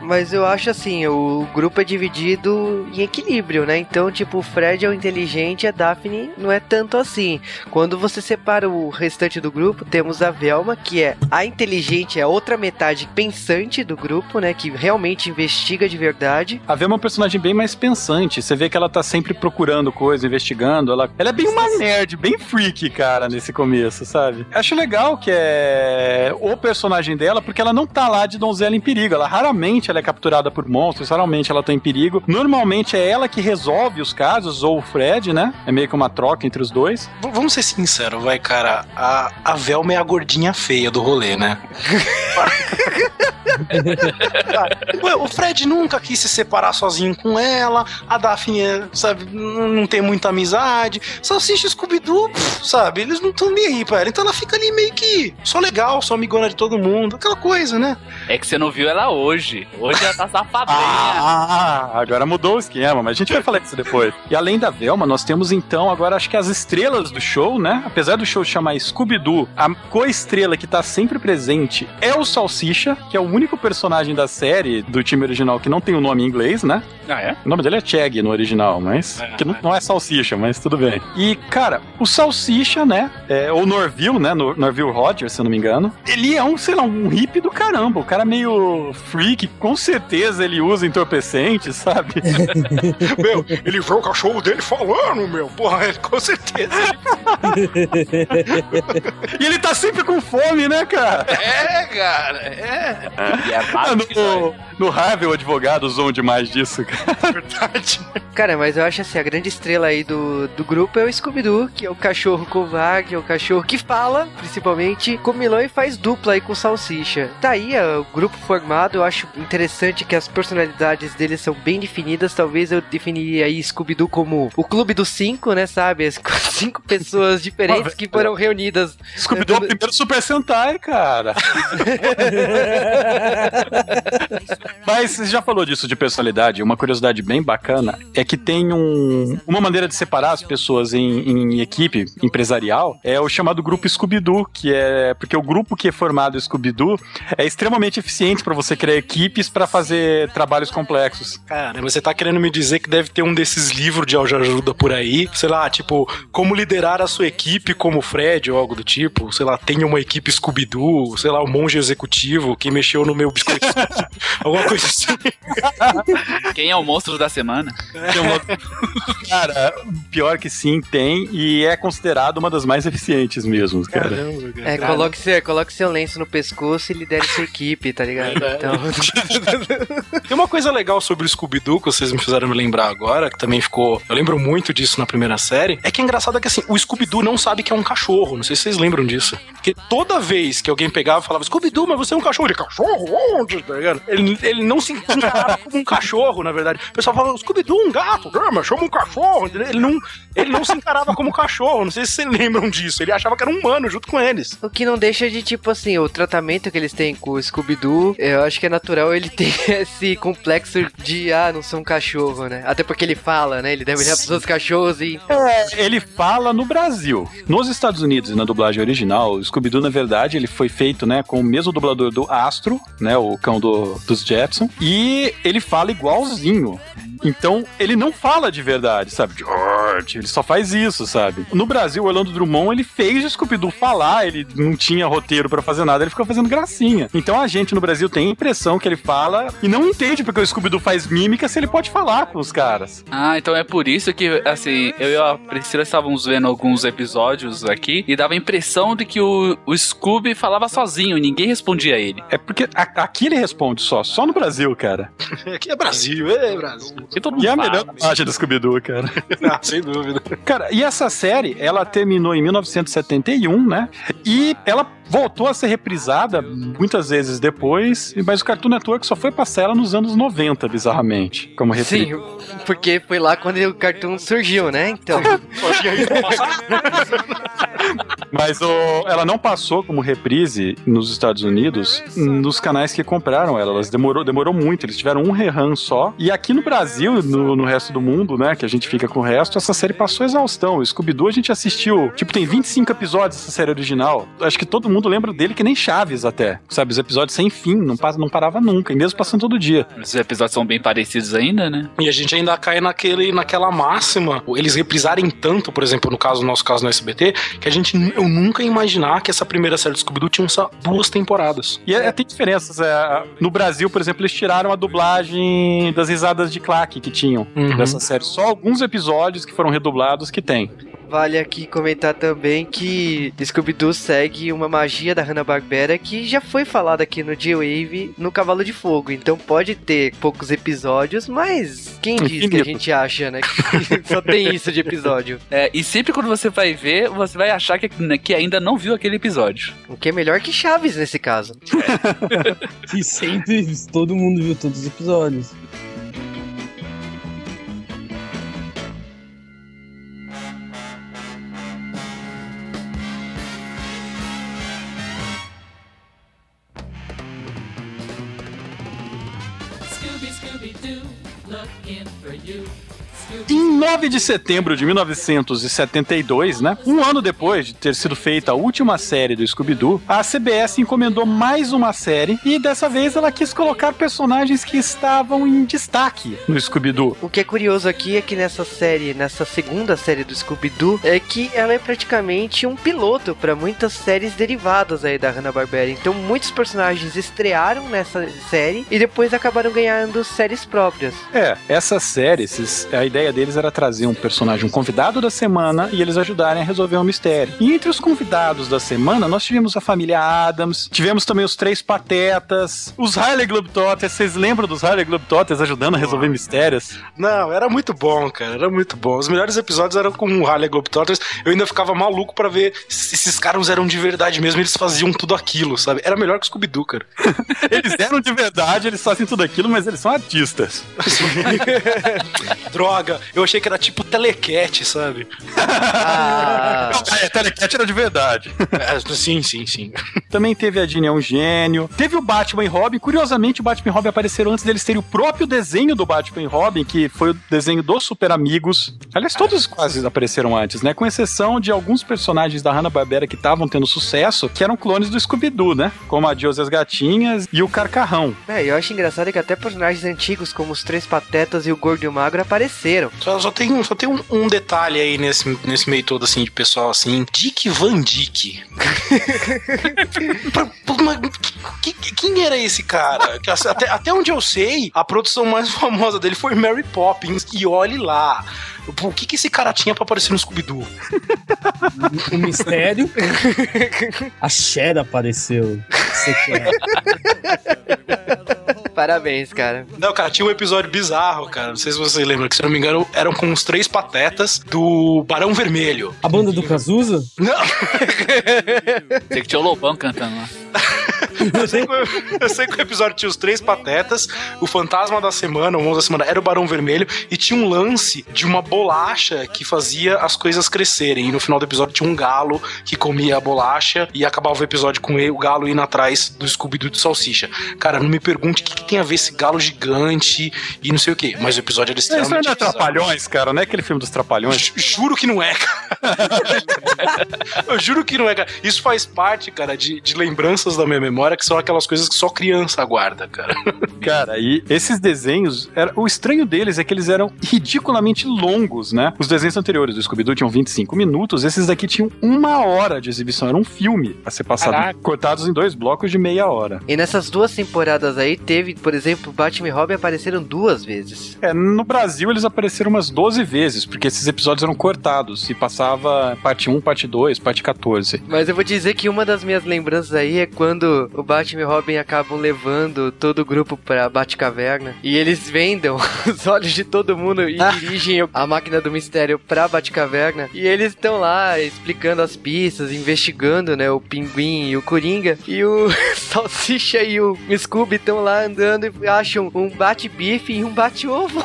Mas eu acho assim, o grupo é dividido em equilíbrio, né? Então, tipo, o Fred é o inteligente, a Daphne não é tanto assim. Quando você separa o restante do grupo, temos a Velma, que é a inteligente, é a outra metade pensante do grupo, né? Que realmente investiga de verdade. A Velma é um personagem bem mais pensante. Você vê que ela tá sempre procurando coisa, investigando. Ela, ela é bem uma nerd, bem freak, cara, nesse começo, sabe? Acho legal que é o personagem dela, porque ela não tá lá de donzela em perigo. Ela raramente ela é capturada por monstros, raramente ela tá em perigo. Normalmente é ela que resolve os casos, ou o Fred, né? É meio que uma troca entre os dois. V vamos ser sinceros, vai, cara. A, a Velma é a gordinha feia do rolê, né? <laughs> <laughs> o Fred nunca quis se separar sozinho com ela, a Daphne, sabe, não tem muita amizade. Salsicha e Scooby-Doo, sabe, eles não estão nem aí pra ela. Então ela fica ali meio que só legal, só amigona de todo mundo, aquela coisa, né? É que você não viu ela hoje. Hoje ela tá <laughs> safadinha. Ah, agora mudou o esquema, mas a gente vai falar disso depois. E além da Velma, nós temos então agora acho que as estrelas do show, né? Apesar do show chamar Scooby-Doo, a co-estrela que tá sempre presente é o Salsicha, que é o único personagem da série do time original que não tem o um nome em inglês, né? Ah, é? O nome dele é Chag no original, mas. É, que não, não, é Salsicha, mas tudo bem. E, cara, o Salsicha, né? É, ou Norville, né? Norville Rogers, se eu não me engano. Ele é um, sei lá, um hippie do caramba. O cara meio freak, com certeza ele usa entorpecente, sabe? <laughs> meu, ele vê o cachorro dele falando, meu. Porra, com certeza. <laughs> e ele tá sempre com fome, né, cara? É, cara, é. E é ah, no, no Harvey, o advogado usou demais disso, cara. Verdade. Cara, mas eu acho assim, a grande estrela aí do, do grupo é o Scooby-Doo, que é o cachorro covarde, é o cachorro que fala, principalmente, com Milão e faz dupla aí com Salsicha. Tá aí é, o grupo formado, eu acho interessante que as personalidades deles são bem definidas, talvez eu definiria aí Scooby-Doo como o clube dos cinco, né, sabe? As <laughs> cinco pessoas diferentes que foram reunidas. Scooby-Doo é o primeiro Super Sentai, cara. <laughs> Mas você já falou disso de personalidade. Uma curiosidade bem bacana é que tem um, uma maneira de separar as pessoas em, em equipe empresarial é o chamado grupo Scooby-Doo, que é porque o grupo que é formado Scooby-Doo é extremamente eficiente para você criar equipes para fazer trabalhos complexos. Cara, você tá querendo me dizer que deve ter um desses livros de ajuda por aí, sei lá, tipo, como liderar a sua equipe como Fred ou algo do tipo, sei lá, tenha uma equipe Scooby-Doo, sei lá, o monge executivo que mexeu no meu biscoito. <laughs> Alguma coisa assim. Quem é o monstro da semana? cara, pior que sim, tem e é considerado uma das mais eficientes mesmo, cara. Caramba, cara. É, coloque, seu, coloque seu lenço no pescoço e lidere sua equipe, tá ligado? É, então... tem uma coisa legal sobre o Scooby-Doo que vocês me fizeram me lembrar agora, que também ficou. Eu lembro muito disso na primeira série. É que é engraçado que assim, o Scooby-Doo não sabe que é um cachorro. Não sei se vocês lembram disso. Porque toda vez que alguém pegava e falava, Scooby-Doo, mas você é um cachorro. Ele, cachorro? Onde? Tá ligado? Ele, ele não se encarava como um cachorro, na verdade. O pessoal falava, Scooby-Doo, um gato. Mas chama um cachorro. Ele não, ele não se encarava como cachorro. Não sei se vocês lembram disso. Ele achava que era um humano junto com eles. O que não deixa de, tipo assim, o tratamento que eles têm com o Scooby-Doo, eu acho que é natural ele ter <laughs> esse complexo de, ah, não sou um cachorro, né? Até porque ele fala, né? Ele deve olhar pros outros cachorros e. É, ele fala no Brasil. Nos Estados Unidos, na dublagem original, o Scooby-Doo, na verdade, ele foi feito, né, com o mesmo dublador do Astro, né? O cão do, dos Jetson. E ele fala igualzinho. Então, ele não fala de verdade, sabe? George, ele só faz isso, sabe? No Brasil, o Orlando Drummond, ele fez o Scooby-Doo falar, ele não tinha roteiro para fazer nada, ele ficou fazendo gracinha. Então, a gente no Brasil tem a impressão que ele fala e não entende porque o Scooby-Doo faz mímica se ele pode falar com os caras. Ah, então é por isso que, assim, eu e a Priscila estávamos vendo alguns episódios aqui e dava a impressão de que o, o Scooby falava sozinho e ninguém respondia a ele. É porque a, aqui ele responde só, só no Brasil, cara. <laughs> aqui é Brasil, é Brasil. E, todo mundo e é a melhor parte do Scooby-Doo, cara. <laughs> ah, sem dúvida. Cara, e essa série, ela terminou em 1971, né? E ela voltou a ser reprisada muitas vezes depois, mas o Cartoon Network só foi passar ela nos anos 90, bizarramente, como reprise. Sim, porque foi lá quando o Cartoon surgiu, né? Então. <laughs> Mas o, ela não passou como reprise nos Estados Unidos nos canais que compraram ela. Elas demorou, demorou muito. Eles tiveram um rerun só. E aqui no Brasil, no, no resto do mundo, né? Que a gente fica com o resto, essa série passou exaustão. O Scooby-Doo a gente assistiu. Tipo, tem 25 episódios essa série original. Acho que todo mundo lembra dele que nem Chaves até. Sabe? Os episódios sem fim, não, não parava nunca. E mesmo passando todo dia. Os episódios são bem parecidos ainda, né? E a gente ainda cai naquele, naquela máxima. Eles reprisarem tanto, por exemplo, no caso, no nosso caso no SBT, que a gente eu nunca ia imaginar que essa primeira série do Scooby-Doo tinha só duas temporadas. E é, tem diferenças. É, no Brasil, por exemplo, eles tiraram a dublagem das risadas de claque que tinham uhum. dessa série. Só alguns episódios que foram redublados que tem. Vale aqui comentar também que Scooby-Doo segue uma magia da Hanna-Barbera que já foi falada aqui no G-Wave no Cavalo de Fogo. Então pode ter poucos episódios, mas quem diz que a Infinito. gente acha, né? Que <laughs> só tem isso de episódio. É, e sempre quando você vai ver, você vai achar que, né, que ainda não viu aquele episódio. O que é melhor que Chaves nesse caso. <laughs> E sempre todo mundo viu todos os episódios. For you. Em 9 de setembro de 1972, né? Um ano depois de ter sido feita a última série do Scooby-Doo, a CBS encomendou mais uma série e dessa vez ela quis colocar personagens que estavam em destaque no Scooby-Doo. O que é curioso aqui é que nessa série, nessa segunda série do Scooby-Doo, é que ela é praticamente um piloto para muitas séries derivadas aí da Hanna-Barbera. Então muitos personagens estrearam nessa série e depois acabaram ganhando séries próprias. É, essa série, esses- a ideia deles era trazer um personagem, um convidado da semana e eles ajudarem a resolver um mistério. E entre os convidados da semana, nós tivemos a família Adams, tivemos também os Três Patetas, os Harley Globetrotters. Vocês lembram dos Harley Globetrotters ajudando a resolver mistérios? Não, era muito bom, cara. Era muito bom. Os melhores episódios eram com o Harley Globetrotters. Eu ainda ficava maluco pra ver se esses caras eram de verdade mesmo. Eles faziam tudo aquilo, sabe? Era melhor que o Scooby-Doo, cara. <laughs> Eles eram de verdade, eles fazem tudo aquilo, mas eles são artistas. <laughs> Droga, eu achei que era tipo telecat, sabe? Ah, Ah, é, Telecat era de verdade. É, sim, sim, sim. Também teve a Dini é um gênio. Teve o Batman e Robin. Curiosamente, o Batman e Robin apareceram antes deles terem o próprio desenho do Batman e Robin, que foi o desenho dos Super Amigos. Aliás, todos quase apareceram antes, né? Com exceção de alguns personagens da Hanna-Barbera que estavam tendo sucesso, que eram clones do Scooby-Doo, né? Como a Dios e as Gatinhas e o Carcarrão. é, eu acho engraçado que até personagens antigos como os Três Patetas e o Gordo e o Magro apareceram. Só, só tem, só tem um, um detalhe aí nesse, nesse meio todo, assim, de pessoal, assim. Dick Van Dyke. <laughs> Quem era esse cara? Até, até onde eu sei, a produção mais <laughs> famosa dele foi Mary Poppins. E olhe lá. O que, que esse cara tinha pra aparecer no Scooby-Doo? O mistério. <laughs> A Cher apareceu. Você quer. Parabéns, cara. Não, cara, tinha um episódio bizarro, cara. Não sei se vocês lembram, que se eu não me engano, eram com os três patetas do Barão Vermelho. A banda do Cazuza? Não, Tem que tinha o Lobão cantando lá. <laughs> eu sei, que, o- eu sei que o episódio tinha os três patetas, o fantasma da semana, o monstro da semana era o Barão Vermelho, e tinha um lance de uma bolacha que fazia as coisas crescerem. E no final do episódio tinha um galo que comia a bolacha e acabava o episódio com ele, o galo indo atrás do Scooby-Doo de salsicha. Cara, não me pergunte o que, que tem a ver esse galo gigante e não sei o que, mas o episódio era Isso não é extremamente. Trapalhões, cara, não é aquele filme dos Trapalhões? Ju- Juro que não é, cara. <laughs> Eu juro que não é, cara. Isso faz parte, cara, de, de lembranças da minha memória, que são aquelas coisas que só criança guarda, cara. <laughs> Cara, e esses desenhos, era, o estranho deles é que eles eram ridiculamente longos, né? Os desenhos anteriores do Scooby-Doo tinham 25 minutos, esses daqui tinham uma hora de exibição, era um filme a ser passado, Caraca. cortados em dois blocos de meia hora. E nessas duas temporadas aí, teve, por exemplo, Batman e Robin apareceram duas vezes. É, no Brasil eles apareceram umas 12 vezes, porque esses episódios eram cortados e passava parte 1, parte 2, parte 14. Mas eu vou dizer que uma das minhas lembranças aí é quando o Batman e Robin acabam levando todo o grupo pra Batcaverna e eles vendam <laughs> os olhos de todo mundo e <laughs> dirigem a máquina do mistério pra Batcaverna. E eles estão lá explicando as pistas, investigando, né, o Pinguim e o Coringa. E o <laughs> Salsicha e o Scooby estão lá andando e acham um bate-bife e um bate-ovo.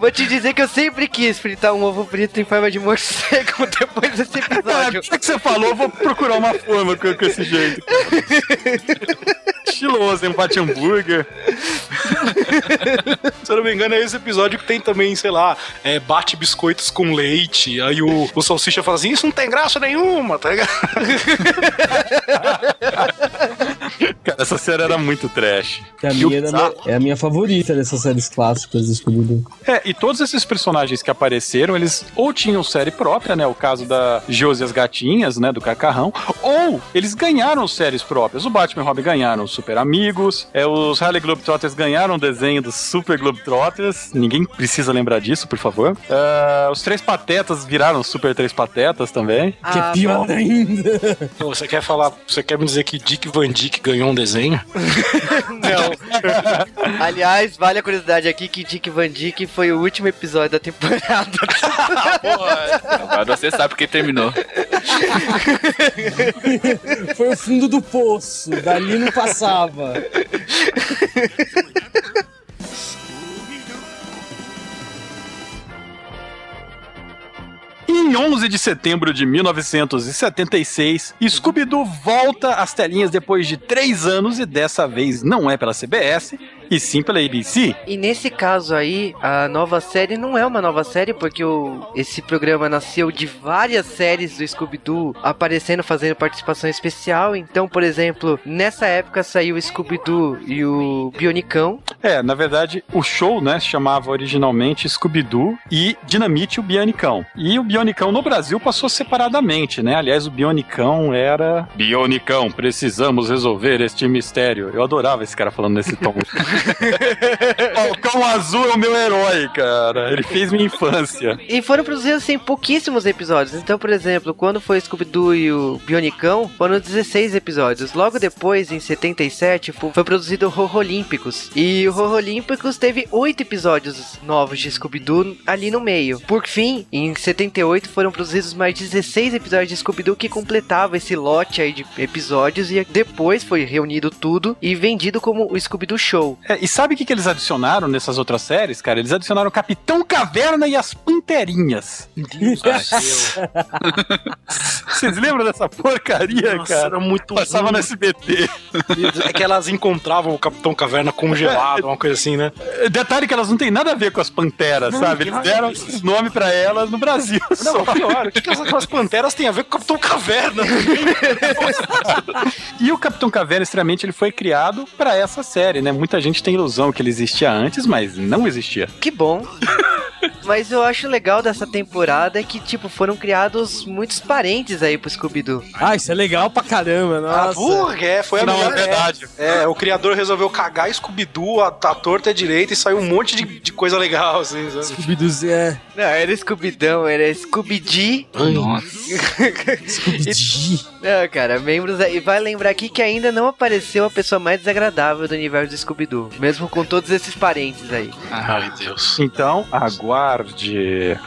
Vou te dizer que eu sempre quis fritar um ovo frito em forma de morcego <laughs> depois desse episódio. já <laughs> que você falou, eu vou procurar uma forma com, com esse jeito. Estiloso, hein? Um bate hambúrguer. <laughs> Se eu não me engano, é esse episódio que tem também, sei lá, é, bate biscoitos com leite. Aí o, o salsicha fala assim: Isso não tem graça nenhuma, tá ligado? Cara, essa série era muito trash. Que a minha era é a minha favorita dessas séries clássicas do Scooby-Doo. É, e todos esses personagens que apareceram, eles ou tinham série própria, né? O caso da Josi e as Gatinhas, né? Do Cacarrão, ou eles ganharam séries próprias. O Batman e Robin ganharam os Super Amigos, é, os Harley Globetrotters ganharam o desenho dos Super Globetrotters. Ninguém precisa lembrar disso, por favor. É, os Três Patetas viraram Super Três Patetas também. Que é pior ainda. Você quer falar, você quer me dizer que Dick Van Dyke ganhou um desenho? <laughs> Não. <laughs> Aliás, vale a curiosidade aqui que Dick Van Dyke foi o último episódio da temporada. <laughs> Agora você sabe porque terminou. Foi o fundo do poço. Dali não passava. Em 11 de setembro de 1976, Scooby-Doo volta às telinhas depois de três anos e dessa vez não é pela CBS, e sim pela ABC. E nesse caso aí, a nova série não é uma nova série, porque o, esse programa nasceu de várias séries do Scooby-Doo aparecendo, fazendo participação especial. Então, por exemplo, nessa época saiu o Scooby-Doo e o Bionicão. É, na verdade, o show, né, se chamava originalmente Scooby-Doo e Dinamite o Bionicão. E o Bionicão no Brasil passou separadamente, né? Aliás, o Bionicão era... Bionicão, precisamos resolver este mistério. Eu adorava esse cara falando nesse tom. <laughs> <laughs> Falcão Azul é o meu herói, cara. Ele fez minha infância. E foram produzidos, assim, pouquíssimos episódios. Então, por exemplo, quando foi Scooby-Doo e o Bionicão, foram 16 episódios. Logo depois, em 77, fo- foi produzido o Horror Olímpicos. E o Horror Olímpicos teve 8 episódios novos de Scooby-Doo ali no meio. Por fim, em 78, foram produzidos mais 16 episódios de Scooby-Doo que completavam esse lote aí de episódios. E depois foi reunido tudo e vendido como o Scooby-Doo Show. É, e sabe o que, que eles adicionaram nessas outras séries, cara? Eles adicionaram o Capitão Caverna e as Panterinhas. <laughs> Vocês lembram dessa porcaria, Nossa, cara? era muito Passava ruim. no SBT. É que elas encontravam o Capitão Caverna congelado, uma coisa assim, né? Detalhe que elas não têm nada a ver com as panteras, Não, sabe? Eles deram esse nome pra elas no Brasil. Não, só. pior, o que, que aquelas panteras têm a ver com o Capitão Caverna? <laughs> E o Capitão Caverna, extremamente, ele foi criado pra essa série, né? Muita gente tem ilusão que ele existia antes, mas não existia. Que bom. <laughs> Mas eu acho legal dessa temporada é que, tipo, foram criados muitos parentes aí pro Scooby-Doo. Ah, isso é legal pra caramba, A nossa. burga, é, foi a Não, melhor é verdade. É, o criador resolveu cagar Scooby-Doo, a, a torta é direita e saiu um monte de, de coisa legal, assim, sabe? Scooby-Doo é... Não, era Scooby-Dão, era Scooby-Dee. Nossa. <laughs> Scooby-Doo. Não, cara, membros aí. E vai lembrar aqui que ainda não apareceu a pessoa mais desagradável do universo do Scooby-Doo. Mesmo com todos esses parentes aí. Ai, Deus. Então, aguarde.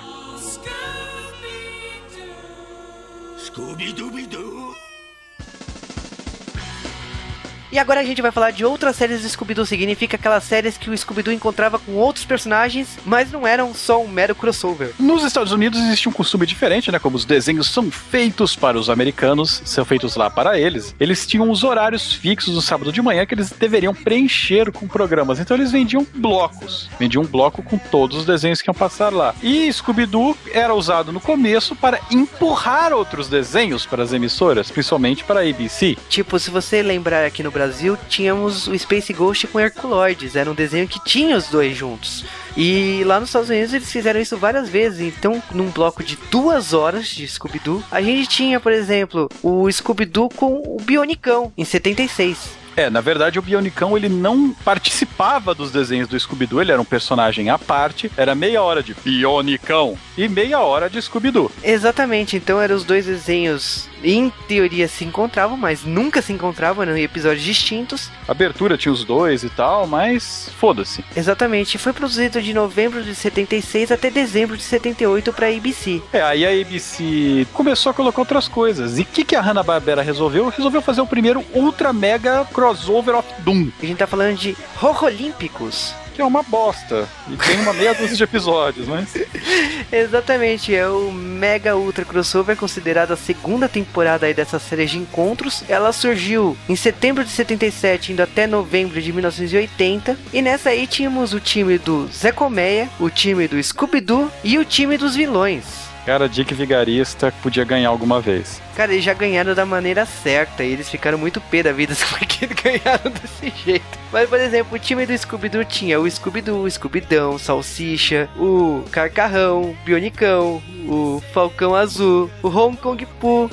E agora a gente vai falar de outras séries do Scooby-Doo. Significa aquelas séries que o Scooby-Doo encontrava com outros personagens, mas não eram só um mero crossover. Nos Estados Unidos existe um costume diferente, né? Como os desenhos são feitos para os americanos, são feitos lá para eles. Eles tinham os horários fixos no sábado de manhã que eles deveriam preencher com programas. Então eles vendiam blocos. Vendiam um bloco com todos os desenhos que iam passar lá. E Scooby-Doo era usado no começo para empurrar outros desenhos para as emissoras, principalmente para a ABC. Tipo, se você lembrar aqui no Brasil, tínhamos o Space Ghost com Herculoides. Era um desenho que tinha os dois juntos. E lá nos Estados Unidos eles fizeram isso várias vezes. Então, num bloco de duas horas de Scooby-Doo, a gente tinha, por exemplo, o Scooby-Doo com o Bionicão, em 76. É, na verdade o Bionicão ele não participava dos desenhos do Scooby-Doo, ele era um personagem à parte, era meia hora de Bionicão e meia hora de Scooby-Doo. Exatamente, então eram os dois desenhos, em teoria se encontravam, mas nunca se encontravam, eram episódios distintos. A abertura tinha os dois e tal, mas foda-se. Exatamente, foi produzido de novembro de 76 até dezembro de 78 para ABC. É, aí a ABC começou a colocar outras coisas. E o que, que a Hanna-Barbera resolveu? Resolveu fazer o primeiro Ultra Mega Crossover of Doom, A gente tá falando de Horrolímpicos. Que é uma bosta. E tem uma meia dúzia de episódios, mas... <laughs> Exatamente, é o Mega Ultra Crossover, considerado a segunda temporada aí dessa série de encontros. Ela surgiu em setembro de 77, indo até novembro de 1980. E nessa aí tínhamos o time do Zé Colmeia, o time do Scooby-Doo e o time dos vilões. Cara, Dick Vigarista podia ganhar alguma vez. Cara, eles já ganharam da maneira certa. E eles ficaram muito pé da vida <laughs> porque eles ganharam desse jeito. Mas, por exemplo, o time do Scooby-Doo tinha o Scooby-Doo, o Scooby-Dão, Salsicha, o Carcarrão, Bionicão, o Falcão Azul, o Hong Kong Poo,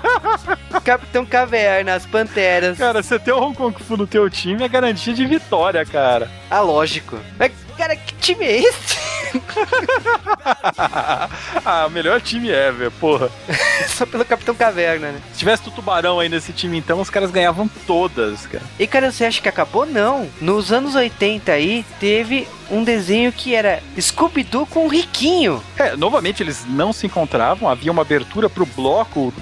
<laughs> Capitão Caverna, as Panteras. Cara, você ter o Hong Kong Fu no teu time é garantia de vitória, cara. Ah, lógico. Mas, cara, que time é esse? <laughs> ah, o melhor time ever, porra. <laughs> Só pelo Capitão Caverna, né? Se tivesse o Tubarão aí nesse time, então, os caras ganhavam todas, cara. E, cara, você acha que acabou? Não. Nos anos 80 aí, teve um desenho que era Scooby-Doo com o Riquinho. É, novamente eles não se encontravam, havia uma abertura pro bloco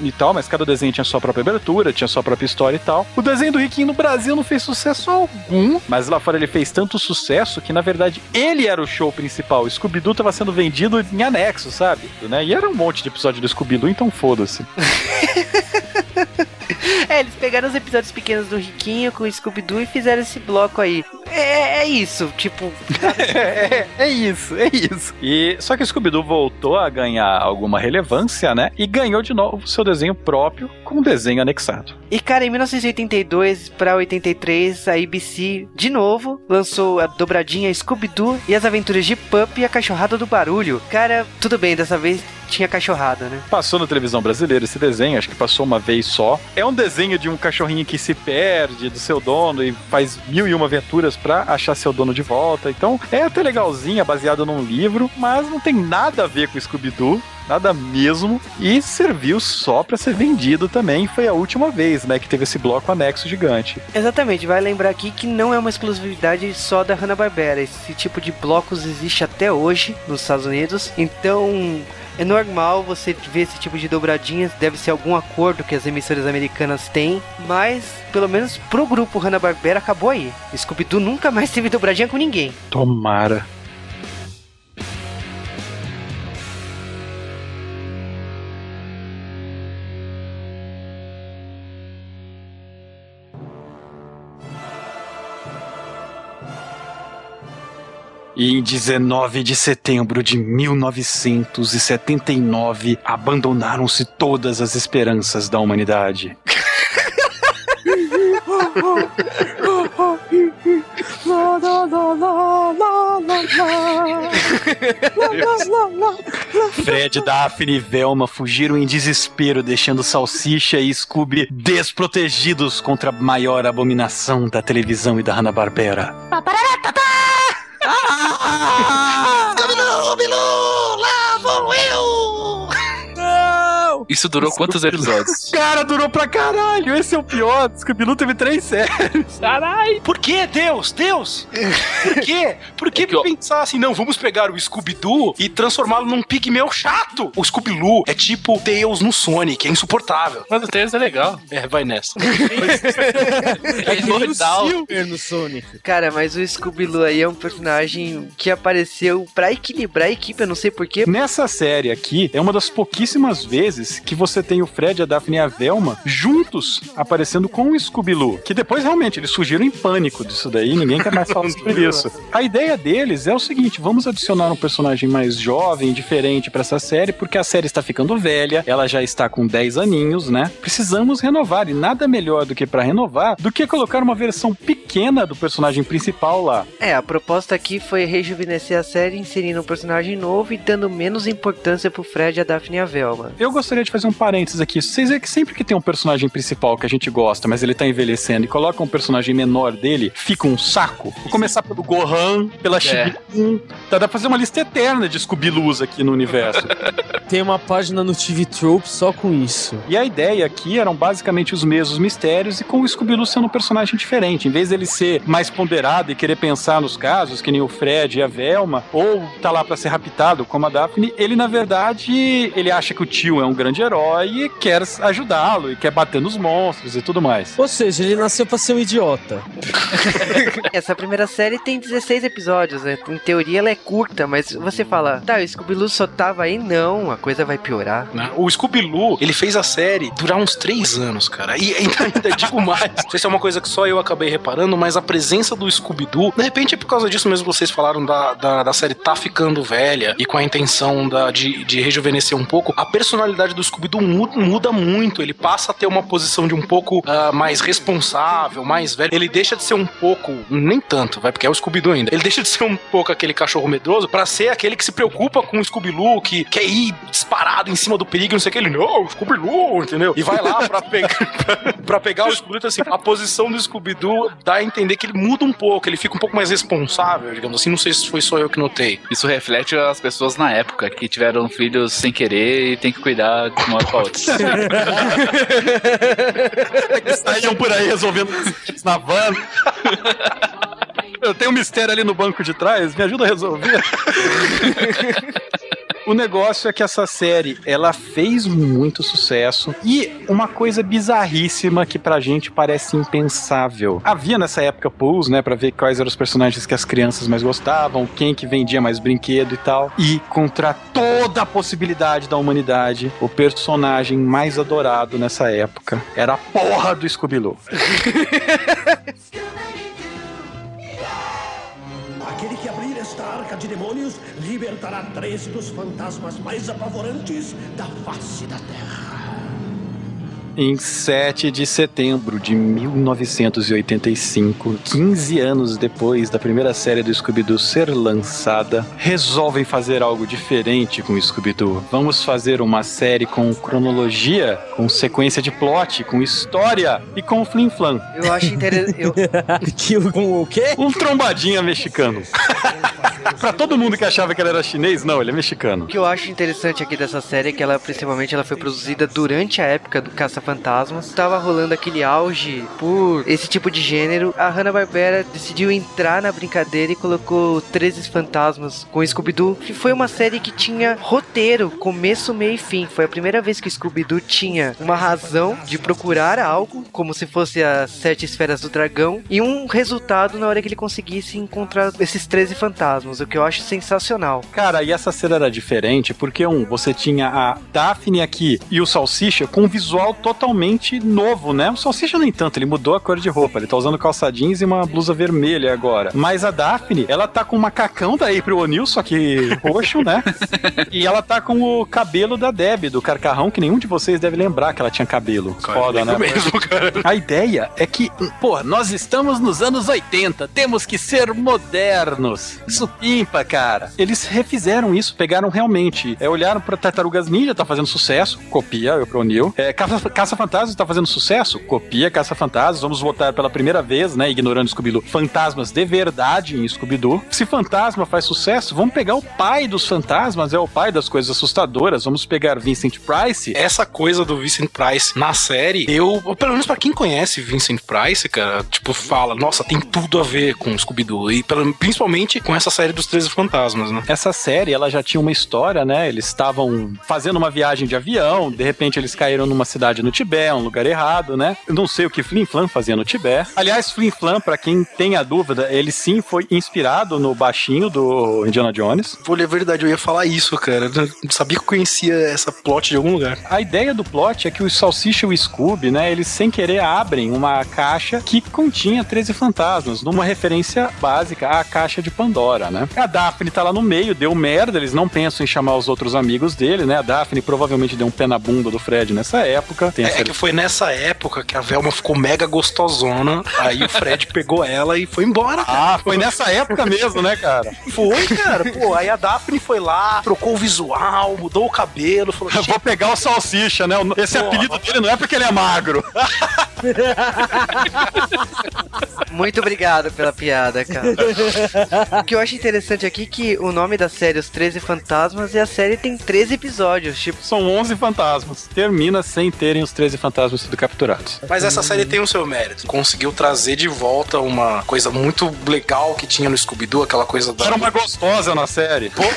e tal, mas cada desenho tinha sua própria abertura, tinha sua própria história e tal. O desenho do Riquinho no Brasil não fez sucesso algum, mas lá fora ele fez tanto sucesso que na verdade ele era o show principal. O Scooby-Doo tava sendo vendido em anexo, sabe? Né? E era um monte de episódio do Scooby-Doo, então foda-se. <laughs> <laughs> É, eles pegaram os episódios pequenos do Riquinho com o Scooby-Doo e fizeram esse bloco aí. É, é isso, tipo. <laughs> é, é isso, é isso. E só que o Scooby-Doo voltou a ganhar alguma relevância, né? E ganhou de novo seu desenho próprio com um desenho anexado. E cara, em 1982 para 83, a ABC de novo lançou a dobradinha Scooby-Doo e as aventuras de Pup e a cachorrada do barulho. Cara, tudo bem, dessa vez tinha cachorrada, né? Passou na televisão brasileira esse desenho, acho que passou uma vez só. É um desenho de um cachorrinho que se perde do seu dono e faz mil e uma aventuras pra achar seu dono de volta. Então é até legalzinha, baseado num livro, mas não tem nada a ver com Scooby-Doo. Nada mesmo. E serviu só pra ser vendido também. Foi a última vez, né, que teve esse bloco anexo gigante. Exatamente, vai lembrar aqui que não é uma exclusividade só da Hanna-Barbera. Esse tipo de blocos existe até hoje nos Estados Unidos. Então, é normal você ver esse tipo de dobradinhas, deve ser algum acordo que as emissoras americanas têm, mas pelo menos pro grupo Hanna-Barbera acabou aí. Scooby-Doo nunca mais teve dobradinha com ninguém. Tomara. E em 19 de setembro de 1979, abandonaram-se todas as esperanças da humanidade. Fred, Daphne e Velma fugiram em desespero, deixando Salsicha e Scooby desprotegidos contra a maior abominação da televisão e da Hanna-Barbera. 아! Isso durou quantos episódios? <laughs> Cara, durou pra caralho. Esse é o pior. Scooby-Doo teve três séries. Caralho! Por que, Deus? Deus? Por quê? Por que É que eu- pensar assim, não, vamos pegar o Scooby-Doo e transformá-lo num pigmeu chato? O Scooby-Doo é tipo Tails no Sonic, é insuportável. Mas o Tails é legal. É, vai nessa. <laughs> É imortal. Silver no Sonic. Cara, mas o Scooby-Doo aí é um personagem que apareceu pra equilibrar a equipe, eu não sei porquê. Nessa série aqui, é uma das pouquíssimas vezes que você tem o Fred, a Daphne e a Velma juntos aparecendo com o Scooby-Doo. Que depois, realmente, eles surgiram em pânico disso daí, ninguém quer mais falar sobre isso. A ideia deles é o seguinte, vamos adicionar um personagem mais jovem, diferente pra essa série, porque a série está ficando velha, ela já está com 10 aninhos, né? Precisamos renovar, e nada melhor do que pra renovar do que colocar uma versão pequena do personagem principal lá. É, a proposta aqui foi rejuvenescer a série, inserindo um personagem novo e dando menos importância pro Fred, a Daphne e a Velma. Eu gostaria de fazer um parênteses aqui. Vocês veem que sempre que tem um personagem principal que a gente gosta, mas ele tá envelhecendo e coloca um personagem menor dele, fica um saco. Vou começar pelo Gohan, pela Shibun. Tá, dá pra fazer uma lista eterna de Scooby-Loos aqui no universo. <laughs> Tem uma página no TV Trope só com isso. e a ideia aqui eram basicamente os mesmos mistérios e com o Scooby-Doo sendo um personagem diferente. Em vez dele ser mais ponderado e querer pensar nos casos, que nem o Fred e a Velma, ou tá lá pra ser raptado como a Daphne, ele na verdade, ele acha que o tio é um grande grande herói e quer ajudá-lo e quer bater nos monstros e tudo mais. Ou seja, ele nasceu pra ser um idiota. <laughs> Essa primeira série tem 16 episódios, né? Em teoria ela é curta, mas você fala, tá, o Scooby-Doo só tava aí? Não, a coisa vai piorar. né? O Scooby-Loo, ele fez a série durar uns três anos, cara. E ainda, ainda <laughs> digo mais. Não sei se é uma coisa que só eu acabei reparando, mas a presença do Scooby-Doo, de repente é por causa disso mesmo que vocês falaram da, da, da série tá ficando velha e com a intenção da, de, de rejuvenescer um pouco, a personalidade do Scooby-Doo muda, muito. Ele passa a ter uma posição de um pouco ah, mais responsável, mais velho. Ele deixa de ser um pouco, nem tanto, vai, porque é o Scooby-Doo ainda. Ele deixa de ser um pouco aquele cachorro medroso pra ser aquele que se preocupa com o Scooby-Doo, que quer ir disparado em cima do perigo, não sei o que. Ele, não, Scooby-Doo, entendeu? E vai lá pra <laughs> pra, pra pegar o Scooby-Doo. Então, assim, a posição do Scooby-Doo dá a entender que ele muda um pouco, ele fica um pouco mais responsável, digamos assim. Não sei se foi só eu que notei. Isso reflete as pessoas na época que tiveram filhos sem querer e tem que cuidar de uma hora pra outra. Eles <laughs> saíam por aí resolvendo na van. Eu tenho um mistério ali no banco de trás, me ajuda a resolver. <laughs> O negócio é que essa série, ela fez muito sucesso e uma coisa bizarríssima que pra gente parece impensável. Havia nessa época polls, né, pra ver quais eram os personagens que as crianças mais gostavam, quem que vendia mais brinquedo e tal. E contra toda a possibilidade da humanidade, o personagem mais adorado nessa época era a porra do Scooby-Doo. <laughs> libertará três dos fantasmas mais apavorantes da face da Terra. Em 7 de setembro de 1985, 15 anos depois da primeira série do Scooby-Doo ser lançada, resolvem fazer algo diferente com o Scooby-Doo. Vamos fazer uma série com cronologia, com sequência de plot, com história e com flim flam. Eu acho interessante. Eu... <laughs> Que o- com o quê? Um trombadinha mexicano. <laughs> pra todo mundo que achava que ele era chinês, não, ele é mexicano. O que eu acho interessante aqui dessa série é que ela, principalmente, ela foi produzida durante a época do Caça-Fantasmas. Tava rolando aquele auge por esse tipo de gênero. A Hanna-Barbera decidiu entrar na brincadeira e colocou 13 Fantasmas com Scooby-Doo, que foi uma série que tinha roteiro, começo, meio e fim. Foi a primeira vez que Scooby-Doo tinha uma razão de procurar algo, como se fosse as sete esferas do dragão, e um resultado na hora que ele conseguisse encontrar esses 13 fantasmas, o que eu acho sensacional. Cara, e essa cena era diferente porque, um, você tinha a Daphne aqui e o Salsicha com um visual totalmente novo, né? O Salsicha, nem tanto, ele mudou a cor de roupa. Ele tá usando calça jeans e uma blusa vermelha agora. Mas a Daphne, ela tá com um macacão da April O'Neil, só que roxo, né? <laughs> e ela tá com o cabelo da Deb, do Carcarrão, que nenhum de vocês deve lembrar que ela tinha cabelo. Foda, né? mesmo, cara. A ideia é que, pô, nós estamos nos anos 80, temos que ser modernos. Isso pimpa, cara. Eles refizeram isso, pegaram realmente, é, olharam pra Tartarugas Ninja, tá fazendo sucesso, copia, eu pro Neil. É, Caça, Caça-Fantasmas tá fazendo sucesso, copia Caça-Fantasmas. Vamos votar pela primeira vez, né, ignorando Scooby-Doo, fantasmas de verdade em Scooby-Doo. Se fantasma faz sucesso, vamos pegar o pai dos fantasmas, é o pai das coisas assustadoras. Vamos pegar Vincent Price, Essa coisa do Vincent Price na série, eu, pelo menos pra quem conhece Vincent Price, cara, tipo, fala, nossa, tem tudo a ver com Scooby-Doo. E principalmente com essa série dos 13 Fantasmas, né? Essa série, ela já tinha uma história, né? Eles estavam fazendo uma viagem de avião, de repente eles caíram numa cidade no Tibete, um lugar errado, né? Eu não sei o que Flim Flam fazia no Tibete. Aliás, Flim Flam, pra quem tem a dúvida, ele sim foi inspirado no baixinho do Indiana Jones. Vou ler a verdade, eu ia falar isso, cara. Eu não sabia que eu conhecia essa plot de algum lugar. A ideia do plot é que o Salsicha e o Scooby, né, eles sem querer abrem uma caixa que continha 13 fantasmas, numa referência básica à caixa de Pandora, né? A Daphne tá lá no meio, deu merda, eles não pensam em chamar os outros amigos dele, né? A Daphne provavelmente deu um pé na bunda do Fred nessa época. Tem É, essa... que foi nessa época que a Velma ficou mega gostosona, aí o Fred <laughs> pegou ela e foi embora, cara. Ah, foi nessa época mesmo, né, cara? <laughs> Foi, cara. Pô, aí a Daphne foi lá, trocou o visual, mudou o cabelo, falou, vou pegar o Salsicha, né? Esse Porra. apelido dele não é porque ele é magro. <laughs> Muito obrigado pela piada, cara. o que eu acho interessante aqui é que o nome da série, Os 13 Fantasmas, e a série tem 13 episódios. Tipo, São 11 fantasmas. Termina sem terem os 13 fantasmas sido capturados. Mas essa série tem o seu mérito. Conseguiu trazer de volta uma coisa muito legal que tinha no Scooby-Doo, aquela coisa da. Era uma gostosa na série. Pô, <laughs>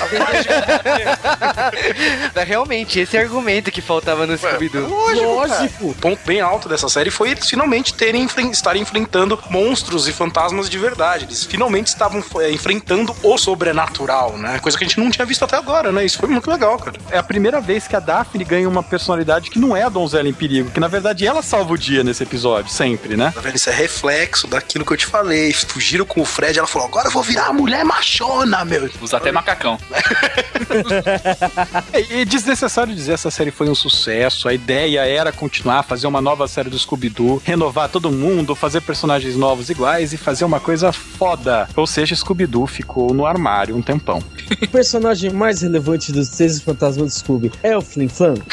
É, Realmente, esse argumento que faltava no Scooby-Doo. Lógico. O ponto bem alto dessa série foi eles finalmente terem estarem enfrentando monstros e fantasmas de verdade. Eles finalmente estavam é, enfrentando o sobrenatural, né? Coisa que a gente não tinha visto até agora, né? Isso foi muito legal, cara. É a primeira vez que a Daphne ganha uma personalidade que não é a donzela em perigo, que na verdade ela salva o dia nesse episódio, sempre, né? Tá vendo? Isso é reflexo daquilo que eu te falei. Fugiram com o Fred, ela falou: agora eu vou virar a mulher machona, meu. Usa até macacão. <laughs> É, E desnecessário dizer, essa série foi um sucesso. A ideia era continuar, fazer uma nova série do Scooby-Doo, renovar todo mundo, fazer personagens novos iguais e fazer uma coisa foda. Ou seja, Scooby-Doo ficou no armário um tempão. O personagem mais relevante dos 13 fantasmas do Scooby é o Flim Flam. <laughs>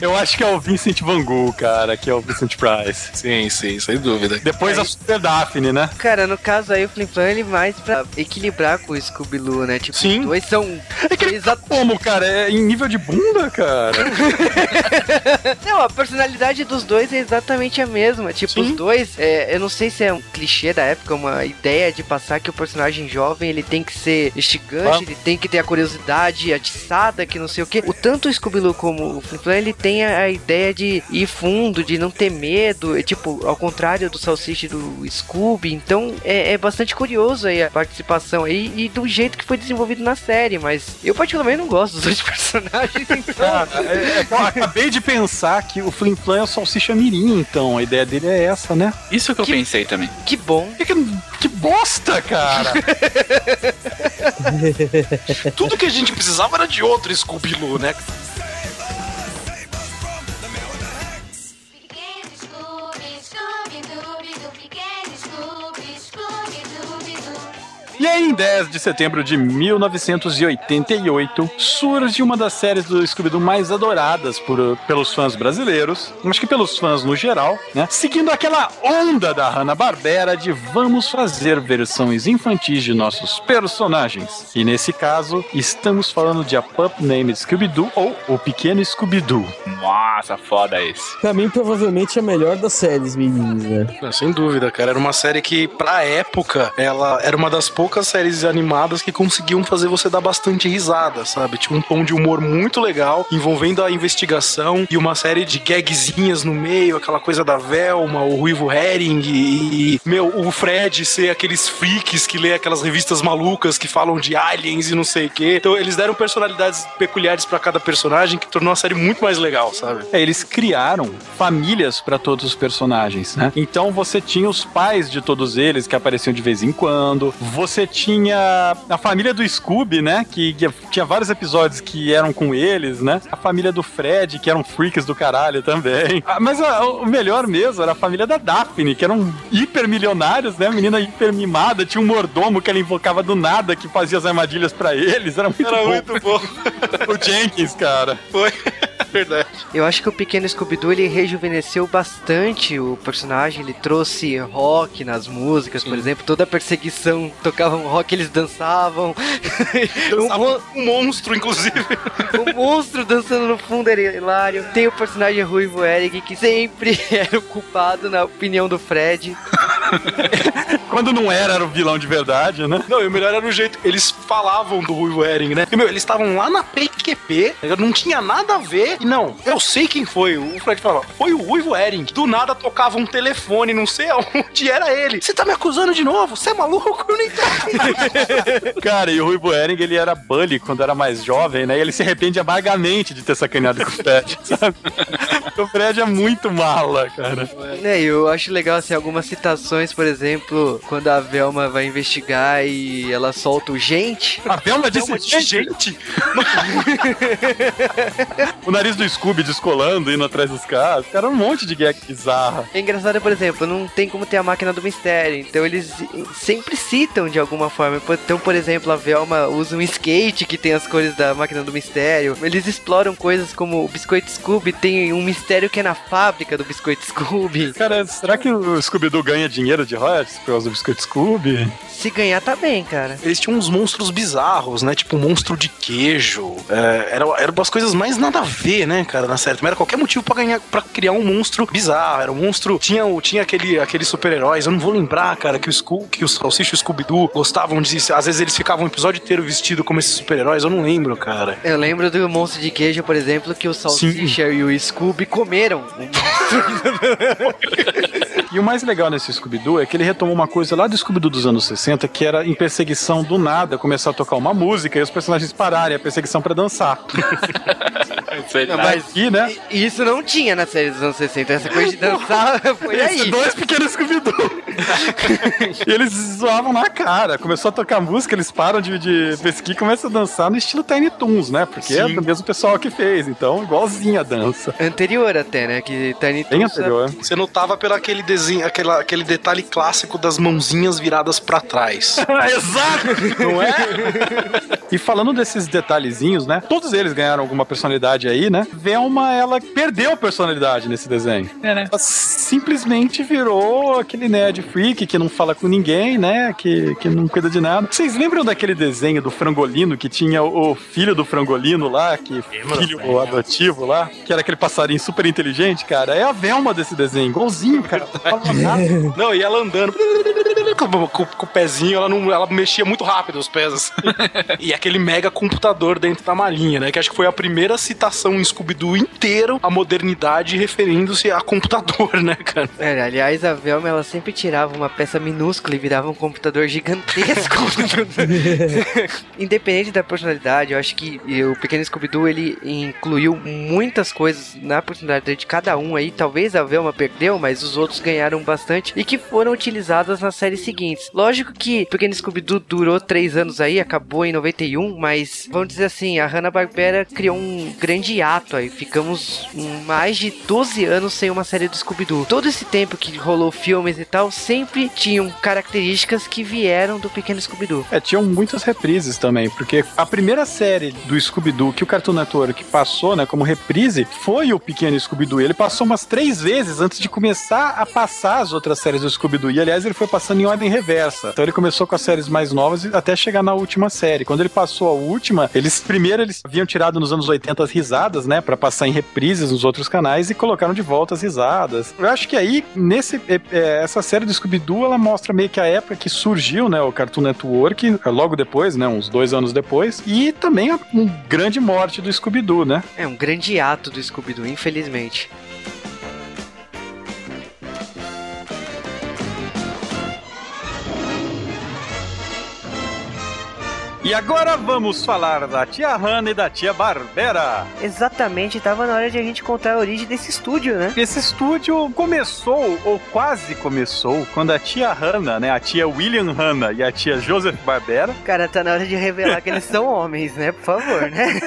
Eu acho que é o Vincent Van Gogh, cara, que é o Vincent Price. Sim, sim, sem dúvida. Depois a Super Daphne, né? Cara, no caso aí, o Flim Flam, ele mais pra equilibrar com o Scooby-Doo, né? Tipo, Sim. os dois são... É que ele tá como, cara? É em nível de bunda, cara? <laughs> Não, a personalidade dos dois é exatamente a mesma. Tipo, Sim. os dois, é, eu não sei se é um clichê da época, uma ideia de passar que o personagem jovem ele tem que ser instigante, Ah. ele tem que ter a curiosidade atiçada, que não sei o que. O tanto o Scooby-Doo como o Flim Flam, ele tem a, a ideia de ir fundo, de não ter medo, é, tipo, ao contrário do Salsicha e do Scooby. Então, é, é bastante curioso aí a participação aí e do jeito que foi desenvolvido na série, mas eu particularmente não gosto dos dois <laughs> personagens, então... Cara, é, é, bom, acabei de pensar que o Flim Flam é o Salsicha Mirim, então. A ideia dele é essa, né? Isso que eu Que- pensei também. Que bom. Que, que bosta, cara! <laughs> Tudo que a gente precisava era de outro Scooby-Doo, né? E em 10 de setembro de 1988, surge uma das séries do Scooby-Doo mais adoradas por, pelos fãs brasileiros, acho que pelos fãs no geral, né? Seguindo aquela onda da Hanna-Barbera de vamos fazer versões infantis de nossos personagens. E nesse caso, estamos falando de A Pup Named Scooby-Doo ou O Pequeno Scooby-Doo. Nossa, foda esse. Pra mim, provavelmente é a melhor das séries, meninos, né? Sem dúvida, cara. Era uma série que, pra época, ela era uma das poucas séries animadas que conseguiam fazer você dar bastante risada, sabe? Tinha um tom de humor muito legal, envolvendo a investigação e uma série de gagzinhas no meio, aquela coisa da Velma, o Ruivo Herring e, e, meu, o Fred ser aqueles freaks que lê aquelas revistas malucas que falam de aliens e não sei o quê. Então, eles deram personalidades peculiares pra cada personagem que tornou a série muito mais legal, sabe? É, eles criaram famílias para todos os personagens, né? Então você tinha os pais de todos eles que apareciam de vez em quando. Você tinha a família do Scooby, né? Que, que tinha vários episódios que eram com eles, né? A família do Fred, que eram freaks do caralho também. Ah, Mas a- o melhor mesmo era a família da Daphne, que eram hipermilionários, né? Menina hiper mimada, tinha um mordomo que ela invocava do nada, que fazia as armadilhas para eles. Era muito Era bom. muito bom. <laughs> O Jenkins, cara. Foi. Verdade. Eu acho que o pequeno Scooby-Doo ele rejuvenesceu bastante o personagem. Ele trouxe rock nas músicas, por exemplo. Toda a perseguição tocavam rock, eles dançavam. <laughs> um, Um monstro, inclusive. o <laughs> monstro dançando no fundo era hilário. Tem o personagem Ruivo Eric, que sempre <laughs> era o culpado, na opinião do Fred. <laughs> Quando não era, era o vilão de verdade, né? Não, e o melhor era o jeito. Eles falavam do Ruivo Herring, né? E, meu, eles estavam lá na PQP, não tinha nada a ver. E não, eu sei quem foi. O Fred falava, foi o Ruivo Herring. Do nada tocava um telefone, não sei <laughs> aonde era ele. Você tá me acusando de novo? Você é maluco? Eu nem tô. <laughs> Cara, e o Rui Boering, ele era bully quando era mais jovem, né? E ele se arrepende amargamente de ter sacaneado com o Fred, sabe? <laughs> o Fred é muito mala, cara. É, eu acho legal assim, algumas citações, por exemplo, quando a Velma vai investigar e ela solta o gente. A Velma disse, de gente. <laughs> o nariz do Scooby descolando, indo atrás dos caras. Cara, um monte de gag bizarra. É engraçado, por exemplo, não tem como ter a máquina do mistério, então eles sempre citam de alguma forma. Então, por exemplo, a Velma usa um skate que tem as cores da máquina do mistério. Eles exploram coisas como o biscoito Scooby tem um mistério mistério que é na fábrica do Biscoito Scooby. Cara, será que o Scooby-Doo ganha dinheiro de royalties por causa do Biscoito Scooby? Se ganhar, tá bem, cara. Eles tinham uns monstros bizarros, né? Tipo um monstro de queijo. É, era, era umas coisas mais nada a ver, né, cara, na série. Também era qualquer motivo pra ganhar, para criar um monstro bizarro. Era um monstro. Tinha, tinha aquele, aqueles super-heróis. Eu não vou lembrar, cara, que o, Scoo, que o Salsicha e o Scooby-Doo gostavam de. Às vezes eles ficavam o episódio inteiro vestido como esses super-heróis. Eu não lembro, cara. Eu lembro do monstro de queijo, por exemplo, que o Salsicha e o Scooby comeram. <laughs> E o mais legal nesse Scooby-Doo é que ele retomou uma coisa lá do Scooby-Doo dos anos 60, que era em perseguição do nada, começar a tocar uma música e os personagens pararem a perseguição pra dançar. <laughs> Verdade. Mas Aqui, né? e- isso não tinha na série dos anos 60. Essa coisa de dançar <laughs> foi Esses aí. dois pequenos Scooby-Doo. <laughs> e eles zoavam na cara. Começou a tocar música, eles param de, de pesquisar e começam a dançar no estilo Tiny Toons, né? Porque é Sim. do mesmo pessoal que fez. Então, igualzinho a dança. Anterior até, né? Que Tiny Bem Toons anterior. Você notava pelo aquele desenho, aquela, aquele detalhe clássico das mãozinhas viradas pra trás. <laughs> Exato! Não é? <laughs> e falando desses detalhezinhos, né? Todos eles ganharam alguma personalidade aí, né? Velma, ela perdeu personalidade nesse desenho. É, né? Ela simplesmente virou aquele nerd freak que não fala com ninguém, né? Que, que não cuida de nada. Vocês lembram daquele desenho do frangolino que tinha o filho do frangolino lá, que filho adotivo lá, que era aquele passarinho super inteligente, cara? É a Velma desse desenho, igualzinho, cara. Não fala <laughs> nada. Não, e ela andando com, <laughs> com- com o pezinho, ela, não, ela mexia muito rápido os pés. assim. <laughs> e aquele mega computador dentro da marinha, né? Que acho que foi a primeira citação em Scooby-Doo inteiro a modernidade referindo-se a computador, né, cara? É, aliás, a Velma ela sempre tirava uma peça minúscula e virava um computador gigantesco. <laughs> Independente da personalidade, eu acho que o Pequeno Scooby-Doo ele incluiu muitas coisas na personalidade de cada um aí. Talvez a Velma perdeu, mas os outros ganharam bastante e que foram utilizadas nas séries seguintes. Lógico que o Pequeno Scooby-Doo durou três anos aí, acabou em 91, mas vamos dizer assim, a Hanna-Barbera criou um grande ato aí. Ficamos mais de 12 anos sem uma série do Scooby-Doo. Todo esse tempo que rolou filmes e tal, sempre tinham características que vieram do Pequeno Scooby-Doo. É, tinham muitas reprises também, porque a primeira série do Scooby-Doo que o Cartoon Network passou, né, como reprise, foi o Pequeno Scooby-Doo. Ele passou umas três vezes antes de começar a passar as outras séries do Scooby-Doo. E, aliás, ele foi passando em ordem reversa. Então ele começou com as séries mais novas até chegar na última série. Quando ele passou a última, eles primeiro eles haviam tirado nos anos 80 as risadas, né, para passar em reprises nos outros canais e colocaram de volta as risadas. Eu acho que aí, nesse, é, é, essa série do Scooby-Doo, ela mostra meio que a época que surgiu, né, o Cartoon Network, logo depois, né, uns dois anos depois, e também um grande morte do Scooby-Doo, né? É um grande ato do Scooby-Doo, infelizmente. E agora vamos falar da tia Hannah e da tia Barbera. Exatamente, tava na hora de a gente contar a origem desse estúdio, né? Esse estúdio começou, ou quase começou, quando a tia Hannah, né, a tia William Hannah e a tia Joseph Barbera, Cara, tá na hora de revelar que eles são <laughs> homens, né? Por favor, né?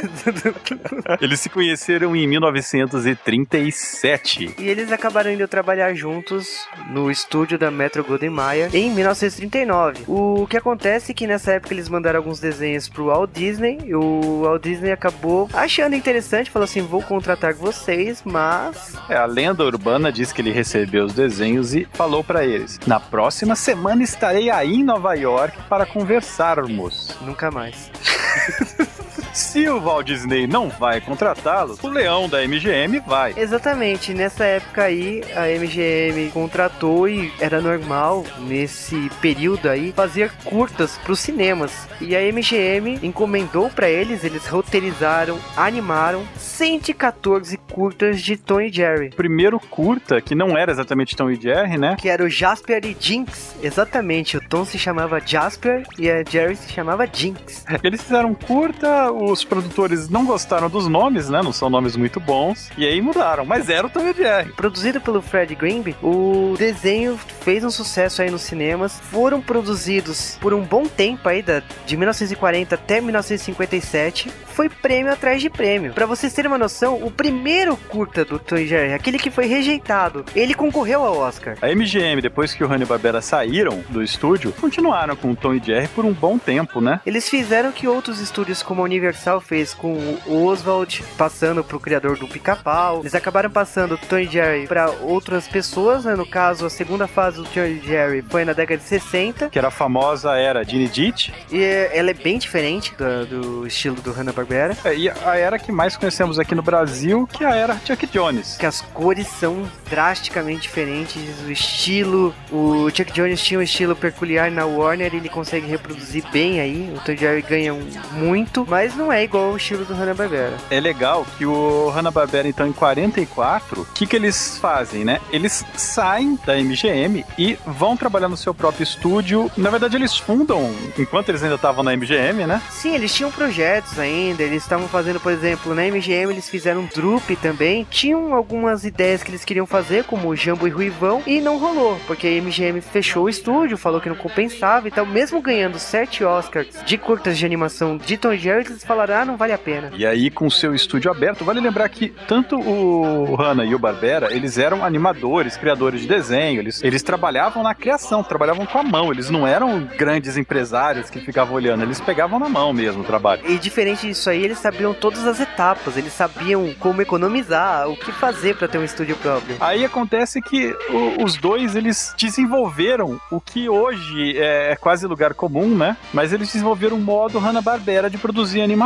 <laughs> eles se conheceram em 1937. E eles acabaram indo trabalhar juntos no estúdio da Metro Golden Mayer em 1939. O que acontece é que nessa época eles mandaram alguns desenhos pro Walt Disney. E o Walt Disney acabou achando interessante, falou assim: vou contratar vocês, mas. É, a lenda urbana diz que ele recebeu os desenhos e falou pra eles: Na próxima semana estarei aí em Nova York para conversarmos. Nunca mais. <laughs> Se o Walt Disney não vai contratá-los, o leão da MGM vai. Exatamente, nessa época aí a MGM contratou e era normal nesse período aí fazer curtas para os cinemas. E a MGM encomendou para eles, eles roteirizaram, animaram 114 curtas de Tom e Jerry. O primeiro curta, que não era exatamente Tom e Jerry, né? Que era o Jasper e Jinx. Exatamente, o Tom se chamava Jasper e a Jerry se chamava Jinx. <laughs> Eles fizeram curta, os produtores não gostaram dos nomes, né? Não são nomes muito bons. E aí mudaram, mas era o Tom e Jerry. Produzido pelo Fred Greenby, o desenho fez um sucesso aí nos cinemas. Foram produzidos por um bom tempo aí, da, de 1940 até 1957. Foi prêmio atrás de prêmio. Pra vocês terem uma noção, o primeiro curta do Tom e Jerry, aquele que foi rejeitado, ele concorreu ao Oscar. A MGM, depois que o Hanna e Barbera saíram do estúdio, continuaram com o Tom e Jerry por um bom tempo, né? Eles fizeram que outros estúdios como a Universal Universal fez com o Oswald, passando pro criador do Pica-Pau. Eles acabaram passando o Tom e Jerry pra outras pessoas, né? No caso, a segunda fase do Tom e Jerry foi na década de 60. Que era a famosa era Dini Ditch. E ela é bem diferente do, do estilo do Hanna-Barbera. É, e a era que mais conhecemos aqui no Brasil, que é a era Chuck Jones. Que as cores são drasticamente diferentes, o estilo. O Chuck Jones tinha um estilo peculiar na Warner, ele consegue reproduzir bem aí. O Tom e Jerry ganha muito, mas não é igual ao estilo do Hanna-Barbera. É legal que o Hanna-Barbera, então, em 44, o que, que eles fazem, né? Eles saem da MGM e vão trabalhar no seu próprio estúdio. Na verdade, eles fundam, enquanto eles ainda estavam na MGM, né? Sim, eles tinham projetos ainda, eles estavam fazendo, por exemplo, na MGM eles fizeram um Drup também. Tinham algumas ideias que eles queriam fazer, como o Jambo e Ruivão, e não rolou, porque a MGM fechou o estúdio, falou que não compensava e tal. Mesmo ganhando sete Oscars de curtas de animação de Tom Jerry, eles falaram, ah, não vale a pena. E aí, com o seu estúdio aberto, vale lembrar que tanto o Hanna e o Barbera, eles eram animadores, criadores de desenho, eles, eles trabalhavam na criação, trabalhavam com a mão, eles não eram grandes empresários que ficavam olhando, eles pegavam na mão mesmo o trabalho. E diferente disso aí, eles sabiam todas as etapas, eles sabiam como economizar, o que fazer pra ter um estúdio próprio. Aí acontece que o- os dois eles desenvolveram o que hoje é, é quase lugar comum, né? Mas eles desenvolveram um modo Hanna-Barbera de produzir animação,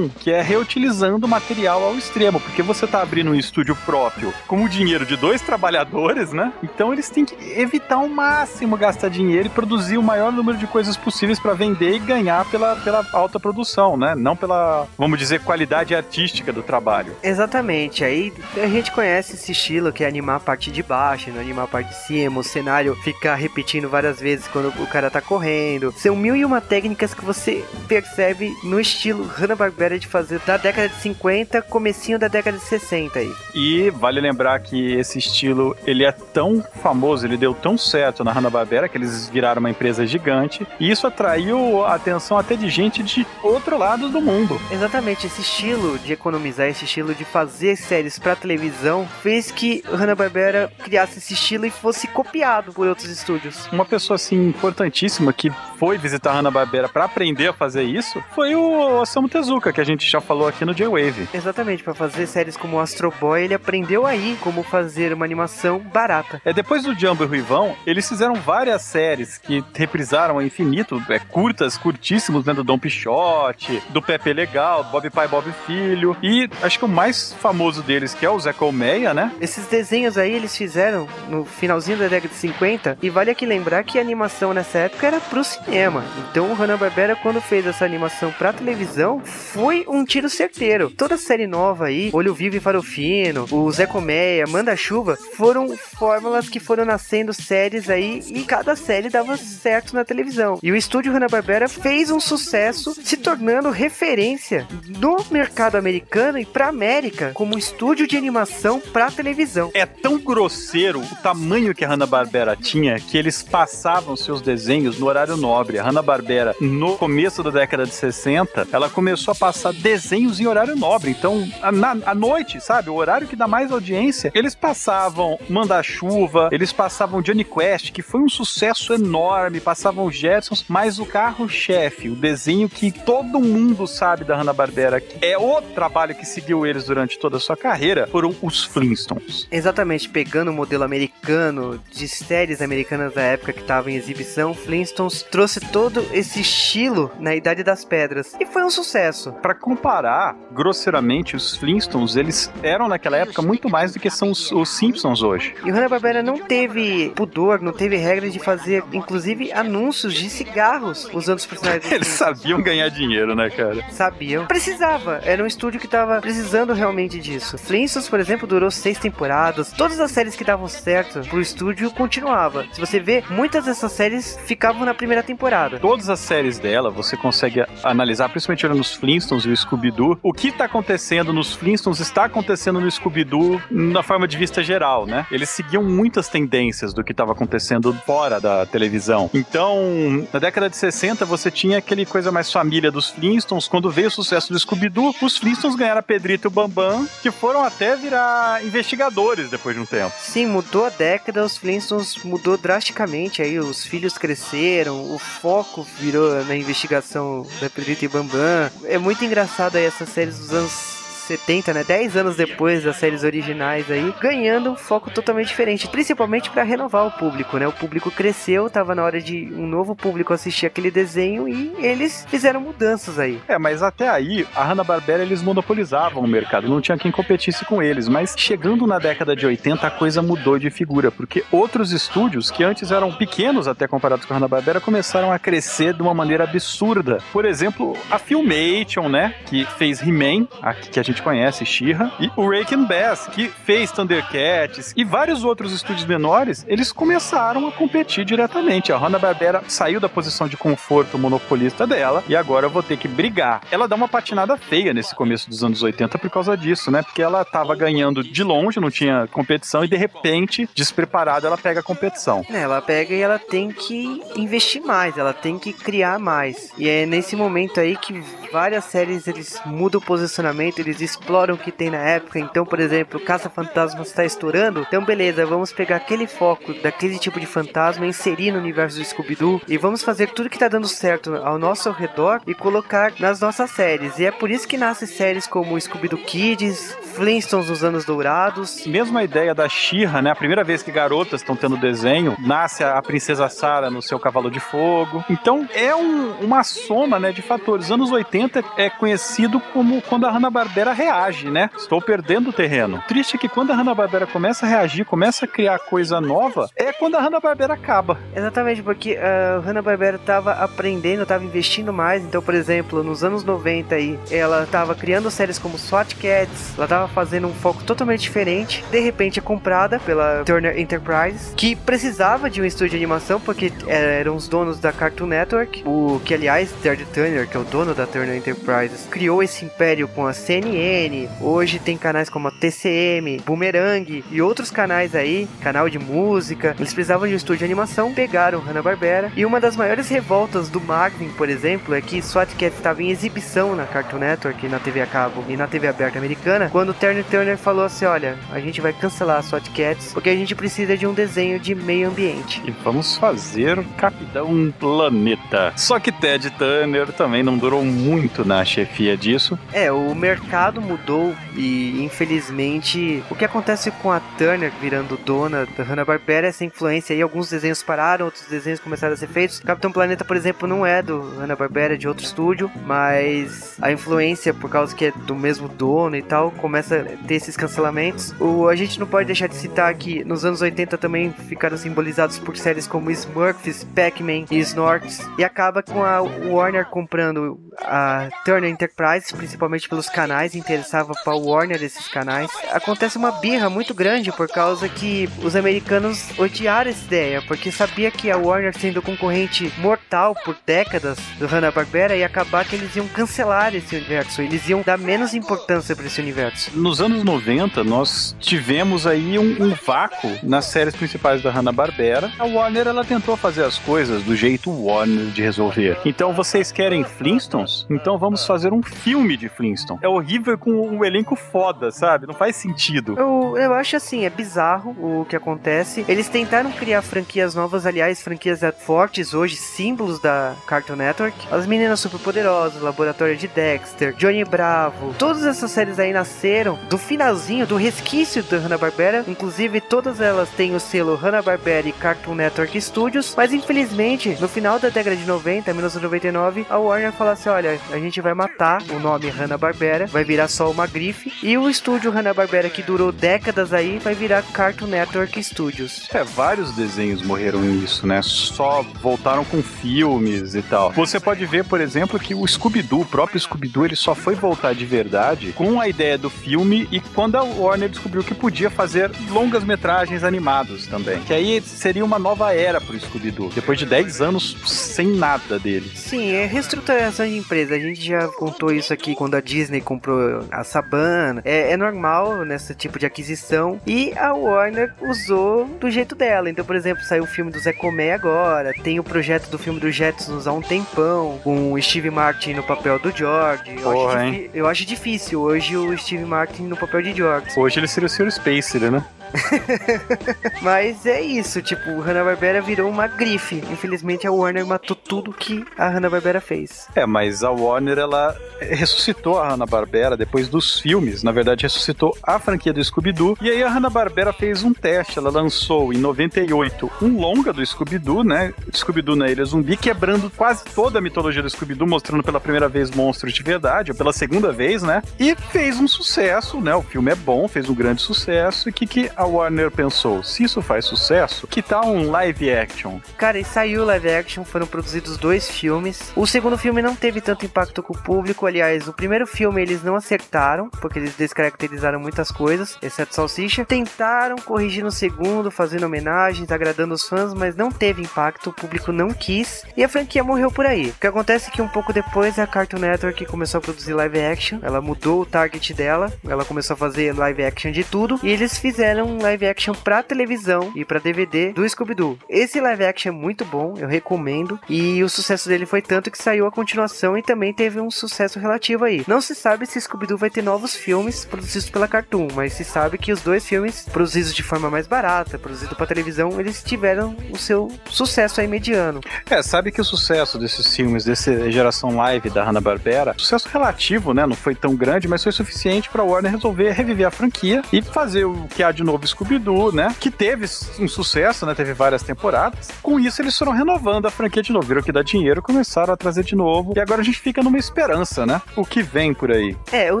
que é reutilizando material ao extremo, porque você tá abrindo um estúdio próprio com o dinheiro de dois trabalhadores, né? Então eles têm que evitar ao máximo gastar dinheiro e produzir o maior número de coisas possíveis para vender e ganhar pela, pela alta produção, né? Não pela, vamos dizer, qualidade artística do trabalho. Exatamente, aí a gente conhece esse estilo que é animar a parte de baixo, não animar a parte de cima, o cenário ficar repetindo várias vezes quando o cara tá correndo. São mil e uma técnicas que você percebe no estilo Hanna-Barbera de fazer da década de 50, comecinho da década de 60 aí. E vale lembrar que esse estilo, ele é tão famoso, ele deu tão certo na Hanna-Barbera que eles viraram uma empresa gigante, e isso atraiu a atenção até de gente de outro lado do mundo. Exatamente, esse estilo de economizar, esse estilo de fazer séries pra televisão, fez que Hanna-Barbera criasse esse estilo e fosse copiado por outros estúdios. Uma pessoa assim importantíssima que foi visitar Hanna-Barbera para aprender a fazer isso foi o Osamu Tezuka, que a gente já falou aqui no J-Wave. Exatamente, pra fazer séries como Astro Boy, ele aprendeu aí como fazer uma animação barata. É, depois do Jumbo e Ruivão, eles fizeram várias séries que reprisaram infinito, é, curtas, curtíssimos, né? Do Dom Pichote, do Pepe Legal, do Bob Pai Bob Filho. E acho que o mais famoso deles, que é o Zé Colmeia, né? Esses desenhos aí eles fizeram no finalzinho da década de 50 e vale aqui lembrar que a animação nessa época era pro cinema. Então o Hanna-Barbera quando fez essa animação pra televisão foi um tiro certeiro. Toda série nova aí, Olho Vivo e Farofino, o Zé Colmeia, Manda Chuva, foram fórmulas que foram nascendo séries aí e cada série dava certo na televisão. E o estúdio Hanna-Barbera fez um sucesso, se tornando referência no mercado americano e pra América como estúdio de animação pra televisão. É tão grosseiro o tamanho que a Hanna-Barbera tinha que eles passavam seus desenhos no horário nobre. A Hanna-Barbera, no começo da década de 60, ela começou a passar desenhos em horário nobre. Então, à noite, sabe? O horário que dá mais audiência, eles passavam Manda-Chuva, eles passavam Johnny Quest, que foi um sucesso enorme, passavam Jetsons, mas o carro-chefe, o desenho que todo mundo sabe da Hanna-Barbera, é o trabalho que seguiu eles durante toda a sua carreira, foram os Flintstones. Exatamente, pegando o modelo americano de séries americanas da época que estavam em exibição, Flintstones trouxe todo esse estilo na Idade das Pedras e foi um sucesso. Pra comparar, grosseiramente, os Flintstones, eles eram naquela época muito mais do que são os, os Simpsons hoje. E o Hanna-Barbera não teve pudor, não teve regra de fazer, inclusive, anúncios de cigarros usando os personagens. <laughs> Eles sabiam ganhar dinheiro, né, cara? Sabiam. Precisava. Era um estúdio que tava precisando realmente disso. Flintstones, por exemplo, durou seis temporadas. Todas as séries que davam certo pro estúdio continuava. Se você vê, muitas dessas séries ficavam na primeira temporada. Todas as séries dela, você consegue analisar, principalmente olhando os Flintstones e o Scooby-Doo. O que tá acontecendo nos Flintstones está acontecendo no Scooby-Doo na forma de vista geral, né? Eles seguiam muitas tendências do que estava acontecendo fora da televisão. Então, na década de 60, você tinha aquele coisa mais família dos Flintstones. Quando veio o sucesso do Scooby-Doo, os Flintstones ganharam a Pedrito e o Bambam, que foram até virar investigadores depois de um tempo. Sim, mudou a década, os Flintstones mudou drasticamente. Aí os filhos cresceram, o foco virou na investigação da Pedrita e Bambam. É muito engraçado aí essas séries dos anos 70, né? 10 anos depois das séries originais aí, ganhando um foco totalmente diferente, principalmente para renovar o público, né? O público cresceu, tava na hora de um novo público assistir aquele desenho e eles fizeram mudanças aí. É, mas até aí, a Hanna-Barbera, eles monopolizavam o mercado, não tinha quem competisse com eles, mas chegando na década de 80, a coisa mudou de figura, porque outros estúdios, que antes eram pequenos até comparados com a Hanna-Barbera, começaram a crescer de uma maneira absurda. Por exemplo, a Filmation, né, que fez He-Man, que a gente conhece, She-Ra, e o Rake and Bass, que fez Thundercats, e vários outros estúdios menores, eles começaram a competir diretamente. A Hanna-Barbera saiu da posição de conforto monopolista dela, e agora eu vou ter que brigar. Ela dá uma patinada feia nesse começo dos anos 80 por causa disso, né? Porque ela tava ganhando de longe, não tinha competição, e de repente, despreparada, ela pega a competição. né, Ela pega e ela tem que investir mais, ela tem que criar mais. E é nesse momento aí que várias séries eles mudam o posicionamento, eles exploram o que tem na época. Então, por exemplo, Caça Fantasmas está estourando. Então, beleza, vamos pegar aquele foco daquele tipo de fantasma, inserir no universo do Scooby-Doo e vamos fazer tudo que tá dando certo ao nosso redor e colocar nas nossas séries. E é por isso que nascem séries como Scooby-Doo Kids, Flintstones nos anos dourados. Mesmo a ideia da She-Ra, né? A primeira vez que garotas estão tendo desenho, nasce a princesa Sarah no seu cavalo de fogo. Então é um- uma soma, né, de fatores. Anos 80 é conhecido como quando a Hanna-Barbera reage, né? Estou perdendo o terreno. Triste é que quando a Hanna-Barbera começa a reagir, começa a criar coisa nova, é quando a Hanna-Barbera acaba. Exatamente, porque a Hanna-Barbera tava aprendendo, tava investindo mais. Então, por exemplo, nos anos 90 aí, ela tava criando séries como SWAT Cats, ela tava fazendo um foco totalmente diferente. De repente é comprada pela Turner Enterprises, que precisava de um estúdio de animação, porque eram os donos da Cartoon Network. O que, aliás, Ted Turner, que é o dono da Turner Enterprises, criou esse império com a CNN. Hoje tem canais como a TCM, Boomerang e outros canais aí, canal de música. Eles precisavam de um estúdio de animação, pegaram Hanna-Barbera. E uma das maiores revoltas do Magnum, por exemplo, é que SWAT Cat estava em exibição na Cartoon Network, na TV a cabo e na TV aberta americana, quando Turner Turner falou assim: olha, a gente vai cancelar a SWAT Cats porque a gente precisa de um desenho de meio ambiente. E vamos fazer Capitão Planeta. Só que Ted Turner também não durou muito na chefia disso. É, o mercado mudou e infelizmente o que acontece com a Turner virando dona da Hanna-Barbera é essa influência aí. Alguns desenhos pararam, outros desenhos começaram a ser feitos. Capitão Planeta, por exemplo, não é do Hanna-Barbera, é de outro estúdio, mas a influência, por causa que é do mesmo dono e tal, começa a ter esses cancelamentos. O, a gente não pode deixar de citar que nos anos 80 também ficaram simbolizados por séries como Smurfs, Pac-Man e Snorks. E acaba com a Warner comprando a Turner Enterprise, principalmente pelos canais, interessava para Warner esses canais. Acontece uma birra muito grande por causa que os americanos odiaram essa ideia, porque sabia que a Warner sendo concorrente mortal por décadas do Hanna-Barbera ia acabar que eles iam cancelar esse universo, eles iam dar menos importância para esse universo. Nos anos 90, nós tivemos aí um, um vácuo nas séries principais da Hanna-Barbera. A Warner, ela tentou fazer as coisas do jeito Warner de resolver. Então, vocês querem Flintstones? Então vamos fazer um filme de Flintstone. É horrível com um elenco foda, sabe? Não faz sentido. Eu, eu acho assim, é bizarro o que acontece. Eles tentaram criar franquias novas, aliás, franquias fortes hoje, símbolos da Cartoon Network. As Meninas Superpoderosas, Laboratório de Dexter, Johnny Bravo. Todas essas séries aí nasceram do finalzinho, do resquício da Hanna-Barbera. Inclusive, todas elas têm o selo Hanna-Barbera e Cartoon Network Studios. Mas, infelizmente, no final da década de 90, 1999, a Warner falou assim, olha, a gente vai matar o nome Hanna-Barbera, vai virar só uma grife. E o estúdio Hanna-Barbera, que durou décadas aí, vai virar Cartoon Network Studios. É, vários desenhos morreram nisso, né? Só voltaram com filmes e tal. Você pode ver, por exemplo, que o Scooby-Doo, o próprio Scooby-Doo, ele só foi voltar de verdade com a ideia do filme e quando a Warner descobriu que podia fazer longas metragens animados também. Que aí seria uma nova era pro Scooby-Doo, depois de 10 anos sem nada dele. Sim, é reestruturação de empresa. A gente já contou isso aqui quando a Disney comprou a Sabana. É, é normal nesse tipo de aquisição. E a Warner usou do jeito dela. Então, por exemplo, saiu o filme do Zé Comé agora. Tem o projeto do filme do Jetsons há um tempão. Com o Steve Martin no papel do George. Eu, Porra, acho, difi- eu acho difícil hoje o Steve Martin no papel de George. Hoje ele seria o Sr. Spacer, né? <laughs> Mas é isso, tipo, Hanna-Barbera virou uma grife. Infelizmente a Warner matou tudo que a Hanna-Barbera fez. É, mas a Warner, ela ressuscitou a Hanna-Barbera depois dos filmes. Na verdade, ressuscitou a franquia do Scooby-Doo. E aí a Hanna-Barbera fez um teste. Ela lançou em 98 um longa do Scooby-Doo, né? Scooby-Doo na Ilha Zumbi, quebrando quase toda a mitologia do Scooby-Doo, mostrando pela primeira vez monstros de verdade, ou pela segunda vez, né? E fez um sucesso, né? O filme é bom, fez um grande sucesso. E que, que a Warner pensou? Se isso faz sucesso, que tal um live action? Cara, e saiu live action, foram produzidos dois filmes. O segundo filme não teve tanto impacto com o público, aliás, o primeiro filme eles não acertaram, porque eles descaracterizaram muitas coisas, exceto Salsicha. Tentaram corrigir no segundo, fazendo homenagens, agradando os fãs, mas não teve impacto, o público não quis, e a franquia morreu por aí. O que acontece é que um pouco depois a Cartoon Network começou a produzir live action, ela mudou o target dela, ela começou a fazer live action de tudo, e eles fizeram um live action pra televisão e pra DVD do Scooby-Doo. Esse live action é muito bom, eu recomendo, e o sucesso dele foi tanto que saiu a continuação e também teve um sucesso relativo aí. Não se sabe se Scooby-Doo vai ter novos filmes produzidos pela Cartoon, mas se sabe que os dois filmes, produzidos de forma mais barata, produzidos pra televisão, eles tiveram o seu sucesso aí mediano. É, sabe que o sucesso desses filmes, dessa geração live da Hanna-Barbera, sucesso relativo, né? Não foi tão grande, mas foi suficiente pra Warner resolver reviver a franquia e fazer o que há de novo Scooby-Doo, né? Que teve um sucesso, né? Teve várias temporadas. Com isso, eles foram renovando a franquia de novo. Viram que dá dinheiro, começaram a trazer de novo. E agora a gente fica numa esperança, né? O que vem por aí. É, o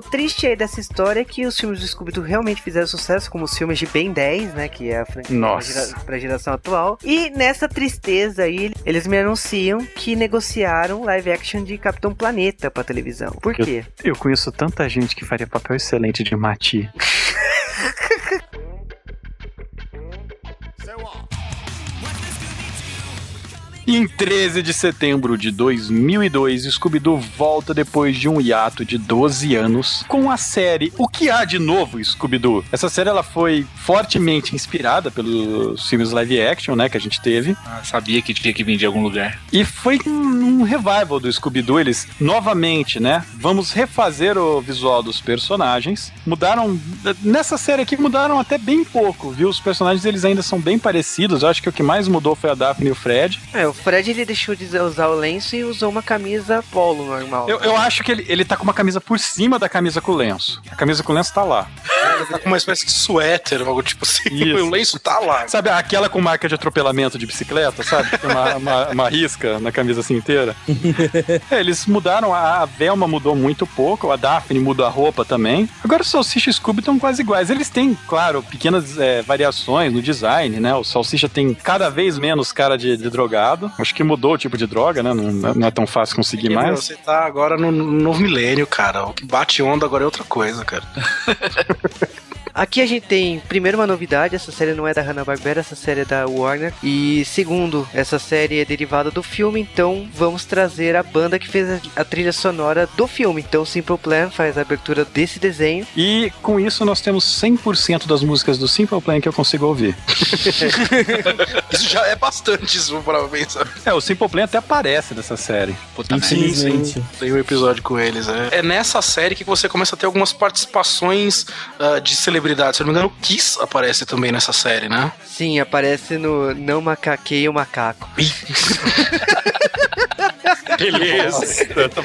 triste aí dessa história é que os filmes do Scooby-Doo realmente fizeram sucesso, como os filmes de Ben 10, né? Que é a franquia Nossa. pra, gera- pra geração atual. E nessa tristeza aí, eles me anunciam que negociaram live action de Capitão Planeta pra televisão. Por quê? Eu conheço tanta gente que faria papel excelente de Mati. <laughs> E em 13 de setembro de 2002, Scooby-Doo volta depois de um hiato de 12 anos com a série O que há de novo, Scooby-Doo? Essa série ela foi fortemente inspirada pelos filmes live action, né, que a gente teve. Ah, sabia que tinha que vir de algum lugar. E foi um, um revival do Scooby-Doo. Eles, novamente, né? Vamos refazer o visual dos personagens. Mudaram. Nessa série aqui, mudaram até bem pouco, viu? Os personagens eles ainda são bem parecidos. Eu acho que o que mais mudou foi a Daphne e o Fred. É, o Fred ele deixou de usar o lenço e usou uma camisa polo normal. Eu, eu acho que ele, ele tá com uma camisa por cima da camisa com o lenço. A camisa com o lenço tá lá. Ele tá com uma espécie de suéter, algo tipo assim. <laughs> Isso. O lenço tá lá. Sabe aquela com marca de atropelamento de bicicleta, sabe? Tem uma, uma, uma risca na camisa assim inteira. <laughs> É, eles mudaram, a, a Velma mudou muito pouco, a Daphne mudou a roupa também. Agora o Salsicha e o Scooby estão quase iguais. Eles têm, claro, pequenas é, variações no design, né? O Salsicha tem cada vez menos cara de, de drogado. Acho que mudou o tipo de droga, né? Não, não é tão fácil conseguir Meu, mais. Você tá agora no, no novo milênio, cara. O que bate onda agora é outra coisa, cara. <laughs> Aqui a gente tem, primeiro, uma novidade: essa série não é da Hanna-Barbera, essa série é da Warner. E segundo, essa série é derivada do filme, então vamos trazer a banda que fez a, trilha sonora do filme. Então, Simple Plan faz a abertura desse desenho. E com isso nós temos 100% das músicas do Simple Plan que eu consigo ouvir. <laughs> Isso já é bastante, for para pensar. É, o Simple Plan até aparece nessa série. Puta. Infelizmente. Tem um episódio com eles, é. É nessa série que você começa a ter algumas participações ah, de celebridades. Se eu não me engano, o Kiss aparece também nessa série, né? Sim, aparece no Não Macaquei o Macaco. <laughs> Beleza. <laughs> Tô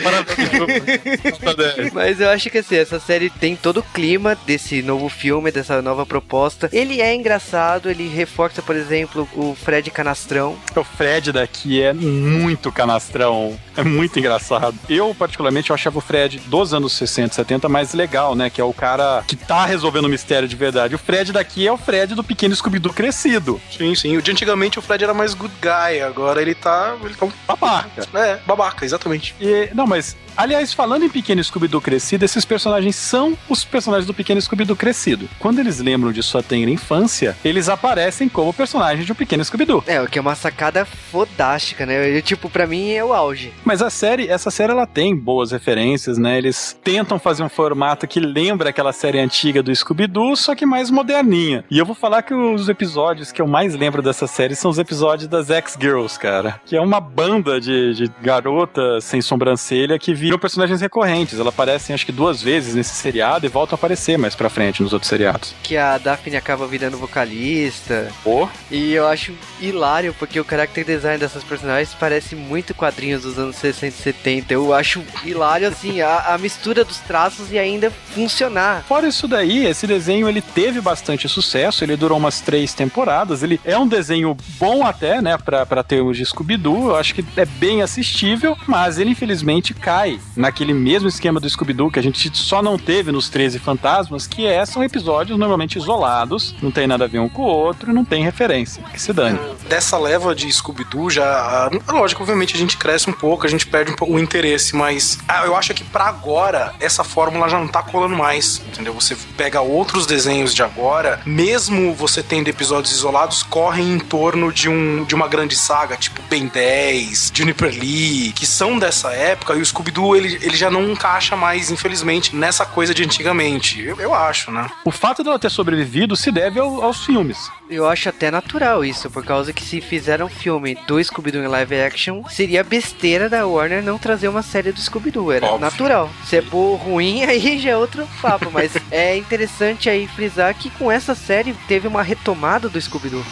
Mas eu acho que assim, essa série tem todo o clima desse novo filme, dessa nova proposta. Ele é engraçado, ele reforça, por exemplo, o Fred Canastrão. O Fred daqui é muito canastrão. É muito engraçado. Eu, particularmente, eu achava o Fred dos anos 60, 70 mais legal, né? Que é o cara que tá resolvendo o mistério de verdade. O Fred daqui é o Fred do pequeno Scooby-Doo crescido. Sim, sim. O de antigamente o Fred era mais good guy, agora ele tá. Ele tá um Babaca. É, babaca, exatamente. E, não, mas, aliás, falando em Pequeno Scooby-Doo Crescido, esses personagens são os personagens do Pequeno Scooby-Doo Crescido. Quando eles lembram de sua tenra infância, eles aparecem como personagens de um Pequeno Scooby-Doo. É, o que é uma sacada fodástica, né? Eu, tipo, pra mim é o auge. Mas a série, essa série ela tem boas referências, né? Eles tentam fazer um formato que lembra aquela série antiga do Scooby-Doo, só que mais moderninha. E eu vou falar que os episódios que eu mais lembro dessa série são os episódios das X-Girls, cara. Que é uma banda de, de garota sem sobrancelha que viram personagens recorrentes. Ela aparecem acho que duas vezes nesse seriado e voltam a aparecer mais pra frente nos outros seriados. Que a Daphne acaba virando vocalista. Pô, E eu acho hilário, porque o character design dessas personagens parece muito quadrinhos dos anos 60 e 70. Eu acho hilário, assim, a, a mistura dos traços e ainda funcionar. Fora isso daí, esse desenho ele teve bastante sucesso, ele durou umas três temporadas, ele é um desenho bom até, né, pra, pra termos de Scooby-Doo, eu acho que é bem mas ele infelizmente cai naquele mesmo esquema do Scooby-Doo que a gente só não teve nos 13 Fantasmas, que é, são episódios normalmente isolados, não tem nada a ver um com o outro, não tem referência, que se dane. Dessa leva de Scooby-Doo, já. Lógico, obviamente a gente cresce um pouco, a gente perde um pouco o interesse, mas ah, eu acho que pra agora essa fórmula já não tá colando mais, entendeu? Você pega outros desenhos de agora, mesmo você tendo episódios isolados, correm em torno de, um, de uma grande saga, tipo Ben 10, Juniper Lee, que são dessa época, e o Scooby-Doo ele, ele já não encaixa mais, infelizmente, nessa coisa de antigamente. Eu, eu acho, né? O fato dela ter sobrevivido se deve ao- aos filmes. Eu acho até natural isso, por causa que se fizeram um filme do Scooby-Doo em live action, seria besteira da Warner não trazer uma série do Scooby-Doo. Era Óbvio. natural. Se é boa ou ruim, <laughs> aí já é outro papo. Mas é interessante aí frisar que com essa série teve uma retomada do Scooby-Doo.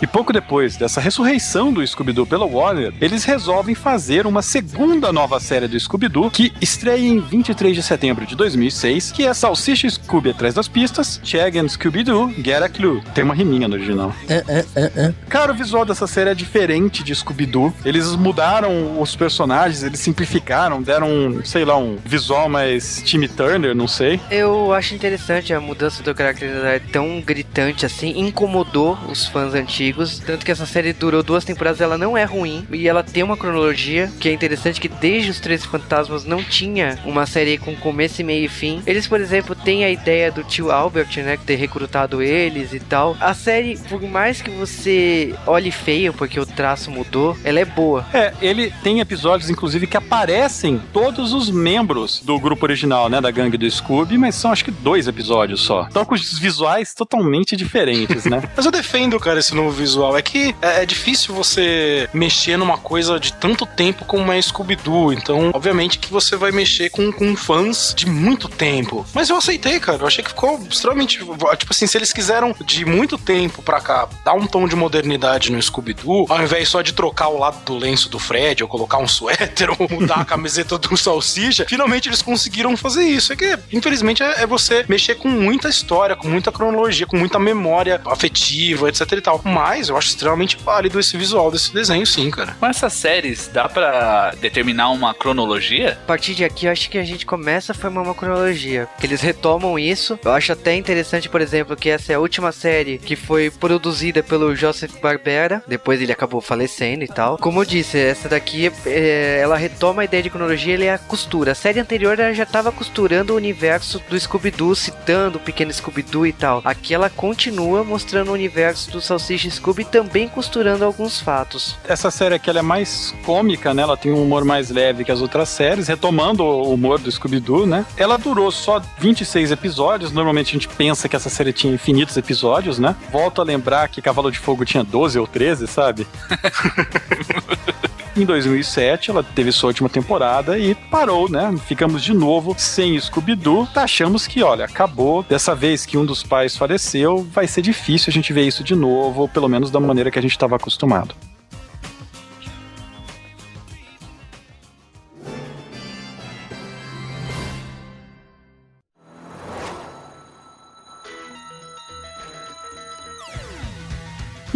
E pouco depois dessa ressurreição do Scooby-Doo pela Warner, eles resolvem fazer uma segunda nova série do Scooby-Doo que estreia em 23 de setembro de 2006, que é Salsicha e Scooby atrás das pistas, Shag and Scooby-Doo, Get a Clue. Tem uma riminha no original. É, é, é, é. Cara, o visual dessa série é diferente de Scooby-Doo. Eles mudaram os personagens, eles simplificaram, deram, um, sei lá, um visual mais Timmy Turner, não sei. Eu acho interessante a mudança do character design tão gritante assim, incomodou os fãs antigos, tanto que essa série durou duas temporadas, ela não é ruim e ela tem uma cronologia que é interessante que desde os Três Fantasmas não tinha uma série com começo, meio e fim. Eles, por exemplo, têm a ideia do tio Albert, né, ter recrutado eles e tal. A série, por mais que você olhe feio porque o traço mudou, ela é boa. É, ele tem episódios, inclusive, que aparecem todos os membros do grupo original, né, da gangue do Scooby, mas são acho que dois episódios só. Então com os visuais totalmente diferentes, né? <laughs> Mas eu defendo, cara, esse novo visual. É que é, é difícil você mexer numa coisa de tanto tempo como é Scooby-Doo. Então, obviamente que você vai mexer com, com fãs de muito tempo. Mas eu aceitei, cara. Eu achei que ficou extremamente. Tipo assim, se eles quiseram de muito tempo pra cá dar um tom de modernidade no Scooby-Doo, ao invés só de trocar o lado do lenço do Fred, ou colocar um suéter, <laughs> ou mudar a camiseta do Salsicha, finalmente eles conseguiram fazer isso. É que, infelizmente, é, é você mexer com muita história, com muita cronologia, com muita memória afetiva, etc e tal. Mas eu acho extremamente válido esse visual desse desenho, sim, cara. Com essas séries, dá pra determinar uma cronologia? A partir de aqui, eu acho que a gente começa a formar uma cronologia. Que eles retomam isso. Eu acho até interessante, por exemplo, que essa é a última série que foi produzida pelo Joseph Barbera. Depois ele acabou falecendo e tal. Como eu disse, essa daqui, é, ela retoma a ideia de cronologia ele é a costura. A série anterior ela já estava costurando o universo do Scooby-Doo, citando o pequeno Scooby-Doo e tal. Aqui ela continua mostrando o universo do Salsicha Scooby, também costurando alguns fatos. Essa série aqui ela é mais cômica, né? Ela tem um humor mais leve que as outras séries, retomando o humor do Scooby-Doo, né? Ela durou só 26 episódios. Normalmente a gente pensa que essa série tinha infinitos episódios, né? Volto a lembrar que Cavalo de Fogo tinha 12 ou 13, sabe? <laughs> Em 2007, ela teve sua última temporada e parou, né? Ficamos de novo sem Scooby-Doo. Achamos que, olha, acabou. Dessa vez que um dos pais faleceu, vai ser difícil a gente ver isso de novo, pelo menos da maneira que a gente estava acostumado.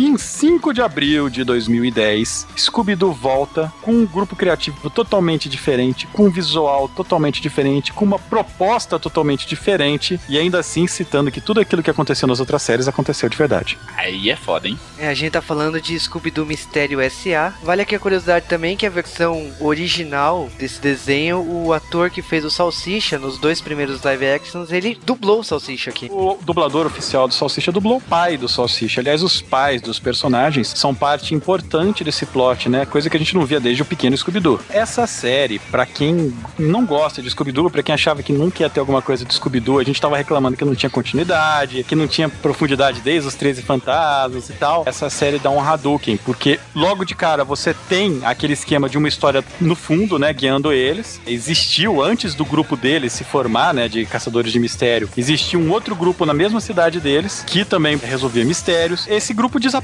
E em 5 de abril de 2010, Scooby-Doo volta com um grupo criativo totalmente diferente, com um visual totalmente diferente, com uma proposta totalmente diferente, e ainda assim citando que tudo aquilo que aconteceu nas outras séries aconteceu de verdade. Aí é foda, hein? É, a gente tá falando de Scooby-Doo Mistério S.A. Vale aqui a curiosidade também que a versão original desse desenho, o ator que fez o Salsicha nos dois primeiros live actions, ele dublou o Salsicha aqui. O dublador oficial do Salsicha dublou o pai do Salsicha. Aliás, os pais pais dos personagens são parte importante desse plot, né? Coisa que a gente não via desde o pequeno Scooby-Doo. Essa série, pra quem não gosta de Scooby-Doo, pra quem achava que nunca ia ter alguma coisa de Scooby-Doo, a gente tava reclamando que não tinha continuidade, que não tinha profundidade desde os 13 fantasmas e tal. Essa série dá um Hadouken, porque logo de cara você tem aquele esquema de uma história no fundo, né, guiando eles. Existiu antes do grupo deles se formar, né, de caçadores de mistério. Existia um outro grupo na mesma cidade deles que também resolvia mistérios. Esse grupo desapareceu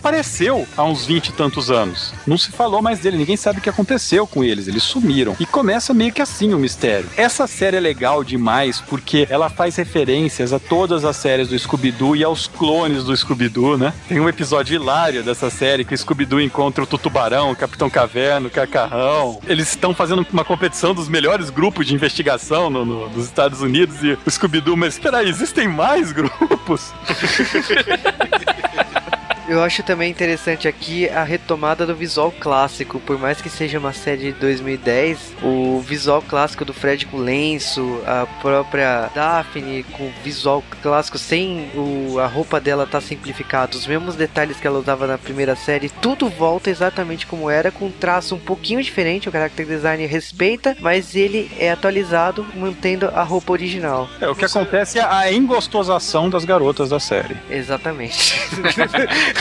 há uns 20 e tantos anos. Não se falou mais dele, ninguém sabe o que aconteceu com eles, eles sumiram. E começa meio que assim o mistério. Essa série é legal demais porque ela faz referências a todas as séries do Scooby-Doo e aos clones do Scooby-Doo, né? Tem um episódio hilário dessa série que o Scooby-Doo encontra o Tutubarão, o Capitão Caverna, o Cacarrão. Eles estão fazendo uma competição dos melhores grupos de investigação no, no- nos Estados Unidos e o Scooby-Doo, mas peraí, existem mais grupos? <laughs> Eu acho também interessante aqui a retomada do visual clássico. Por mais que seja uma série de 2010, o visual clássico do Fred com lenço, a própria Daphne com visual clássico, sem o, a roupa dela tá simplificada, os mesmos detalhes que ela usava na primeira série, tudo volta exatamente como era, com um traço um pouquinho diferente. O character design respeita, mas ele é atualizado, mantendo a roupa original. É, o que acontece é a engostosação das garotas da série. Exatamente. <laughs>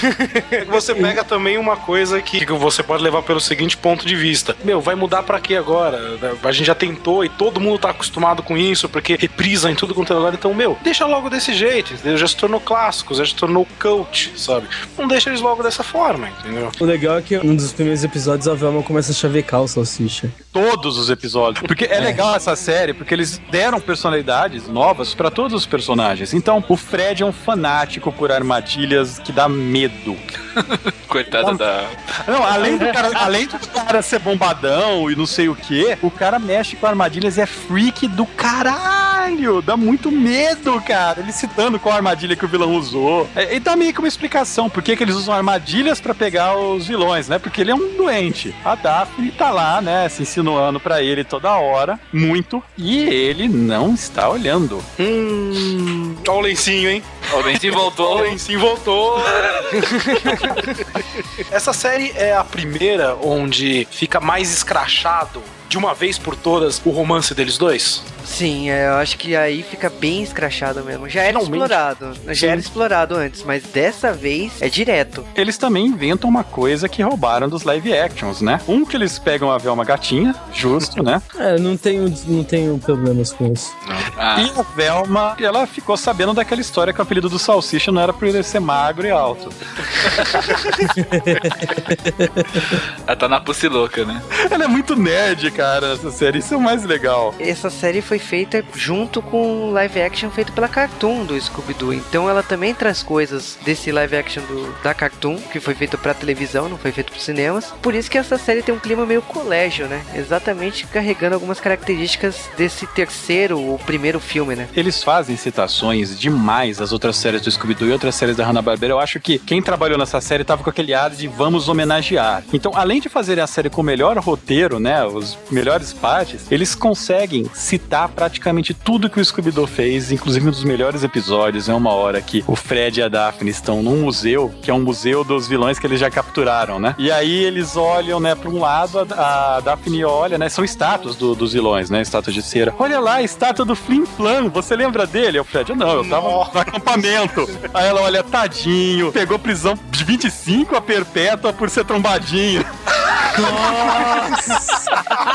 É <laughs> você pega também uma coisa que que você pode levar pelo seguinte ponto de vista. Meu, vai mudar pra quê agora? A gente já tentou e todo mundo tá acostumado com isso, porque reprisa em tudo quanto é lugar. Então, meu, deixa logo desse jeito, entendeu? Já se tornou clássico, já se tornou cult, sabe? Não deixa eles logo dessa forma, entendeu? O legal é que num dos primeiros episódios a Velma começa a chavecar o salsicha. Todos os episódios. Porque é legal essa série, porque eles deram personalidades novas pra todos os personagens. Então, o Fred é um fanático por armadilhas que dá medo. <laughs> Coitada da. Não, além do cara, além do cara ser bombadão e não sei o que, o cara mexe com armadilhas e é freak do caralho. Dá muito medo, cara. Ele citando qual armadilha que o vilão usou. É, E dá meio que uma explicação por que, que eles usam armadilhas pra pegar os vilões, né? Porque ele é um doente. A Daphne tá lá, né, se insinuando pra ele toda hora, muito, e ele não está olhando. Hum. Olha o lencinho, hein? O Benzinho Olha voltou. o lencinho voltou. <laughs> Essa série é a primeira onde fica mais escrachado de uma vez por todas o romance deles dois. Sim, é, eu acho que aí fica bem escrachado mesmo. Já era Finalmente. explorado. Já era explorado antes, mas dessa vez é direto. Eles também inventam uma coisa que roubaram dos live actions, né? Um que eles pegam a Velma gatinha, justo, né? <laughs> É, não tenho, não tenho problemas com isso. Ah, E a Velma, ela ficou sabendo daquela história que o apelido do Salsicha não era por ele ser magro e alto. <laughs> <laughs> ela tá na pussy louca, né? Ela é muito nerd, cara, essa série. Isso é o mais legal. Essa série foi feita junto com o live action feito pela Cartoon do Scooby-Doo. Então ela também traz coisas desse live action do, da Cartoon, que foi feito pra televisão, não foi feito pros cinemas. Por isso que essa série tem um clima meio colégio, né? Exatamente carregando algumas características desse terceiro ou primeiro filme, né? Eles fazem citações demais às outras séries do Scooby-Doo e outras séries da Hanna-Barbera. Eu acho que quem trabalhou nessa série tava com aquele ar de vamos homenagear. Então, além de fazerem a série com o melhor roteiro, né, os melhores partes, eles conseguem citar praticamente tudo que o Scooby-Doo fez, inclusive um dos melhores episódios. É uma hora que o Fred e a Daphne estão num museu, que é um museu dos vilões que eles já capturaram, né? E aí eles olham, né, para um lado, a, a Daphne olha, né, são estátuas do- dos vilões, né, estátuas de cera. Olha lá, a estátua do Flim Flam, você lembra dele? É o Fred, não, eu tava no acampamento. Aí ela olha, tadinho, pegou prisão de 25 a perpétua por ser trombadinho. <laughs> <laughs> <laughs>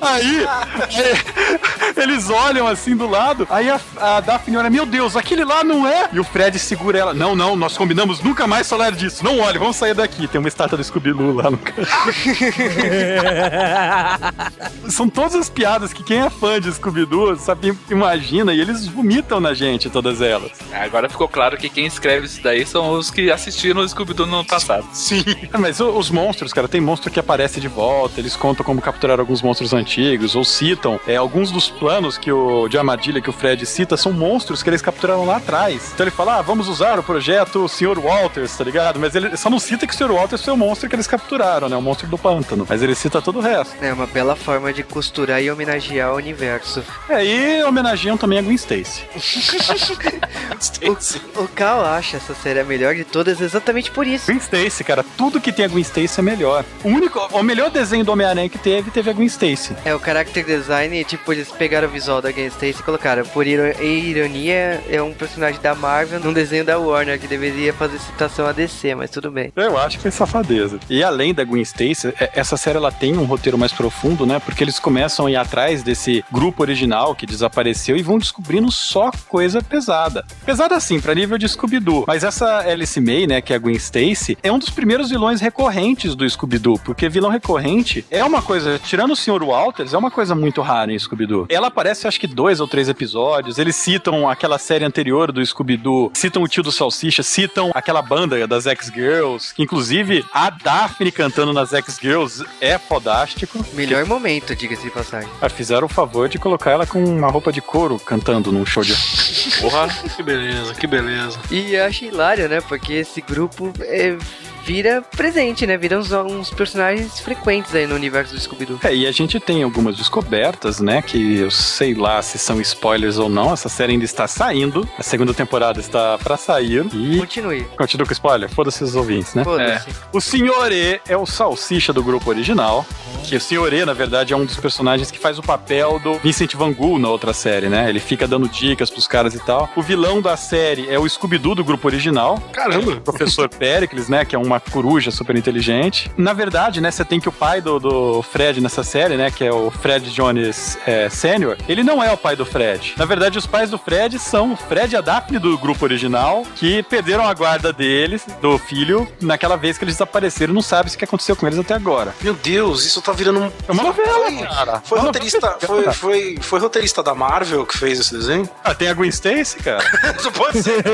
Aí, é, eles olham assim do lado, aí a, a Daphne olha, meu Deus, aquele lá não é? E o Fred segura ela, não, não, nós combinamos nunca mais falar disso, não olhe, vamos sair daqui. Tem uma estátua do Scooby-Doo lá no canto. <laughs> São todas as piadas que quem é fã de Scooby-Doo sabe, imagina, e eles vomitam na gente, todas elas. Agora ficou claro que quem escreve isso daí são os que assistiram o Scooby-Doo no passado. Sim. <laughs> Mas os monstros, cara, tem monstro que aparece de volta, eles contam como capturar alguns monstros antigos. Antigos, ou citam é, alguns dos planos que o de armadilha que o Fred cita são monstros que eles capturaram lá atrás. Então ele fala, ah, vamos usar o projeto Sr. Walters, tá ligado? Mas ele só não cita que o Sr. Walters foi o monstro que eles capturaram, né? O monstro do pântano. Mas ele cita todo o resto. É uma bela forma de costurar e homenagear o universo. É, e homenageiam também a Gwen <laughs> Stacy. O, o Cal acha essa série a melhor de todas exatamente por isso. Gwen Stacy, cara, tudo que tem a Gwen Stacy é melhor. O único, o melhor desenho do Homem-Aranha que teve, teve a Gwen Stacy. É, o character design, tipo, eles pegaram o visual da Gwen Stacy e colocaram, por iro- ironia, é um personagem da Marvel num desenho da Warner, que deveria fazer citação a DC, mas tudo bem. Eu acho que foi safadeza. E além da Gwen Stacy, é- essa série ela tem um roteiro mais profundo, né? Porque eles começam a ir atrás desse grupo original que desapareceu e vão descobrindo só coisa pesada. Pesada assim, pra nível de Scooby-Doo. Mas essa Alice May, né, que é a Gwen Stacy, é um dos primeiros vilões recorrentes do Scooby-Doo. Porque vilão recorrente é uma coisa, tirando o Sr. Walters, é uma coisa muito rara em Scooby-Doo. Ela aparece, acho que dois ou três episódios. Eles citam aquela série anterior do Scooby-Doo, citam o tio do Salsicha, citam aquela banda das X-Girls, que inclusive a Daphne cantando nas X-Girls é fodástico. Melhor momento, diga-se de passagem. Ah, fizeram o favor de colocar ela com uma roupa de couro cantando num show de. Porra, que beleza, que beleza. E eu acho hilário, né? Porque esse grupo é, vira presente, né? Vira uns, uns personagens frequentes aí no universo do Scooby-Doo. É, e a gente tem algumas descobertas, né? Que eu sei lá se são spoilers ou não. Essa série ainda está saindo. A segunda temporada está pra sair. E. Continue. Continua com spoiler? Foda-se os ouvintes, né? Foda-se. O Senhorê é o salsicha do grupo original. Que o Senhorê, na verdade, é um dos personagens que faz o papel do Vincent Van Gogh na outra série, né? Ele fica dando dicas pros caras e tal. O vilão da série é o Scooby-Doo do grupo original. Caramba. O professor <laughs> Pericles, né? Que é uma coruja super inteligente. Na verdade, né? Você tem que o pai do, do Fred nessa série, né? Que é o Fred Jones é, Sênior. Ele não é o pai do Fred. Na verdade, os pais do Fred são o Fred e a Daphne do grupo original, que perderam a guarda deles, do filho, naquela vez que eles desapareceram. Não sabe o que aconteceu com eles até agora. Meu Deus, isso tá virando um. É uma novela, Foi, cara. foi Uma roteirista, foi, foi, foi roteirista da Marvel que fez esse desenho? Ah, tem a Gwen Stacy, cara. <laughs> Isso pode ser. <laughs>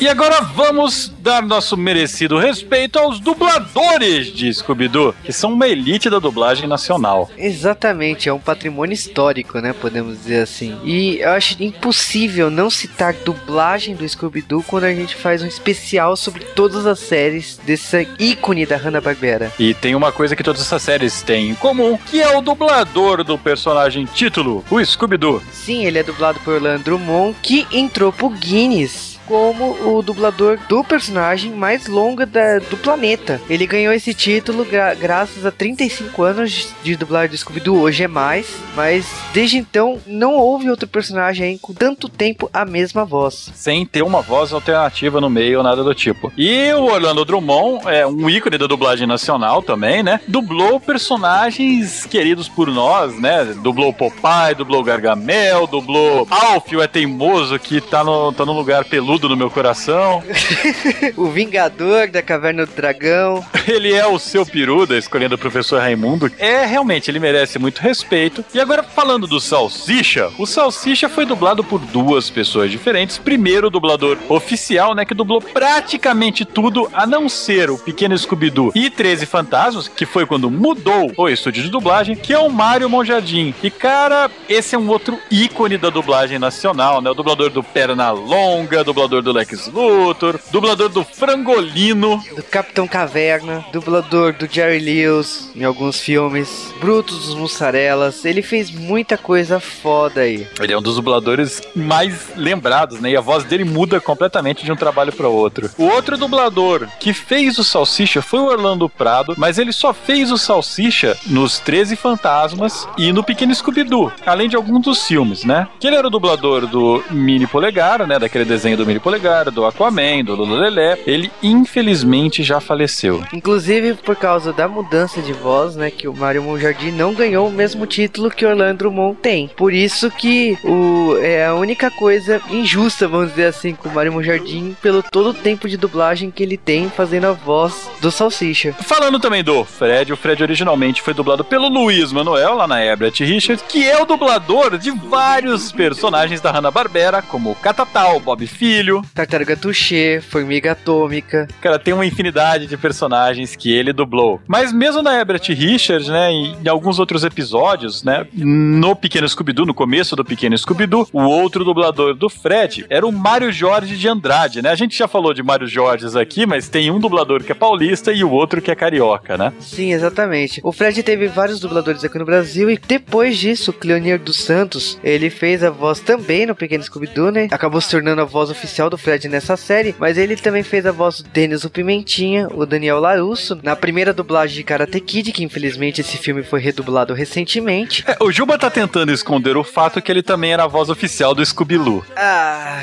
E agora vamos dar nosso merecido respeito aos dubladores de Scooby-Doo, que são uma elite da dublagem nacional. Exatamente, é um patrimônio histórico, né? Podemos dizer assim. E eu acho impossível não citar dublagem do Scooby-Doo quando a gente faz um especial sobre todas as séries desse ícone da Hanna-Barbera. E tem uma coisa que todas essas séries têm em comum, que é o dublador do personagem título, o Scooby-Doo. Sim, ele é dublado por Orlando Drummond, que entrou pro Guinness como o dublador do personagem mais longo da- do planeta. Ele ganhou esse título gra- graças a 35 anos de, dublagem do Scooby-Doo. Hoje é mais, mas desde então não houve outro personagem com tanto tempo a mesma voz. Sem ter uma voz alternativa no meio ou nada do tipo. E o Orlando Drummond é um ícone da dublagem nacional também, né? Dublou personagens queridos por nós, né? Dublou Popeye, dublou Gargamel, dublou Alf, o É Teimoso, que tá no, tá no lugar peludo no meu coração. <laughs> o Vingador da Caverna do Dragão. <laughs> Ele é o seu peru da escolhendo o professor Raimundo. É, realmente, ele merece muito respeito. E agora, falando do Salsicha, o Salsicha foi dublado por duas pessoas diferentes. Primeiro, o dublador oficial, né, que dublou praticamente tudo, a não ser o Pequeno Scooby-Doo e 13 Fantasmas, que foi quando mudou o estúdio de dublagem, que é o Mário Monjardim. E, cara, esse é um outro ícone da dublagem nacional, né? O dublador do Pernalonga, dublador do Lex Luthor, dublador do Frangolino, do Capitão Caverna, dublador do Jerry Lewis em alguns filmes, Brutus dos Mussarelas. Ele fez muita coisa foda aí. Ele é um dos dubladores mais lembrados, né? E a voz dele muda completamente de um trabalho para outro. O outro dublador que fez o Salsicha foi o Orlando Prado, mas ele só fez o Salsicha nos 13 Fantasmas e no Pequeno Scooby-Doo, além de alguns dos filmes, né? Que ele era o dublador do Mini Polegar, né? Daquele desenho do Polegar, do Aquaman, do Lululelé, ele infelizmente já faleceu. Inclusive por causa da mudança de voz, né, que o Mario Monjardim não ganhou o mesmo título que Orlando Drummond tem. Por isso que o, é a única coisa injusta, vamos dizer assim, com o Mario Monjardim, pelo todo o tempo de dublagem que ele tem fazendo a voz do Salsicha. Falando também do Fred, o Fred originalmente foi dublado pelo Luiz Manuel, lá na Ebert Richards, que é o dublador de vários personagens da Hanna-Barbera, como Catatal, Bob Filho. Tartaruga Touché, Formiga Atômica. Cara, tem uma infinidade de personagens que ele dublou. Mas mesmo na Ebert Richards, né, e em alguns outros episódios, né, no Pequeno Scooby-Doo, no começo do Pequeno Scooby-Doo, o outro dublador do Fred era o Mário Jorge de Andrade, né? A gente já falou de Mário Jorges aqui, mas tem um dublador que é paulista e o outro que é carioca, né? Sim, exatamente. O Fred teve vários dubladores aqui no Brasil e depois disso, o Cleonir dos Santos, ele fez a voz também no Pequeno Scooby-Doo, né? Acabou se tornando a voz oficial do Fred nessa série, mas ele também fez a voz do Denis o Pimentinha, o Daniel Larusso, na primeira dublagem de Karate Kid, que infelizmente esse filme foi redublado recentemente. É, o Juba tá tentando esconder o fato que ele também era a voz oficial do Scooby-Loo. Ah,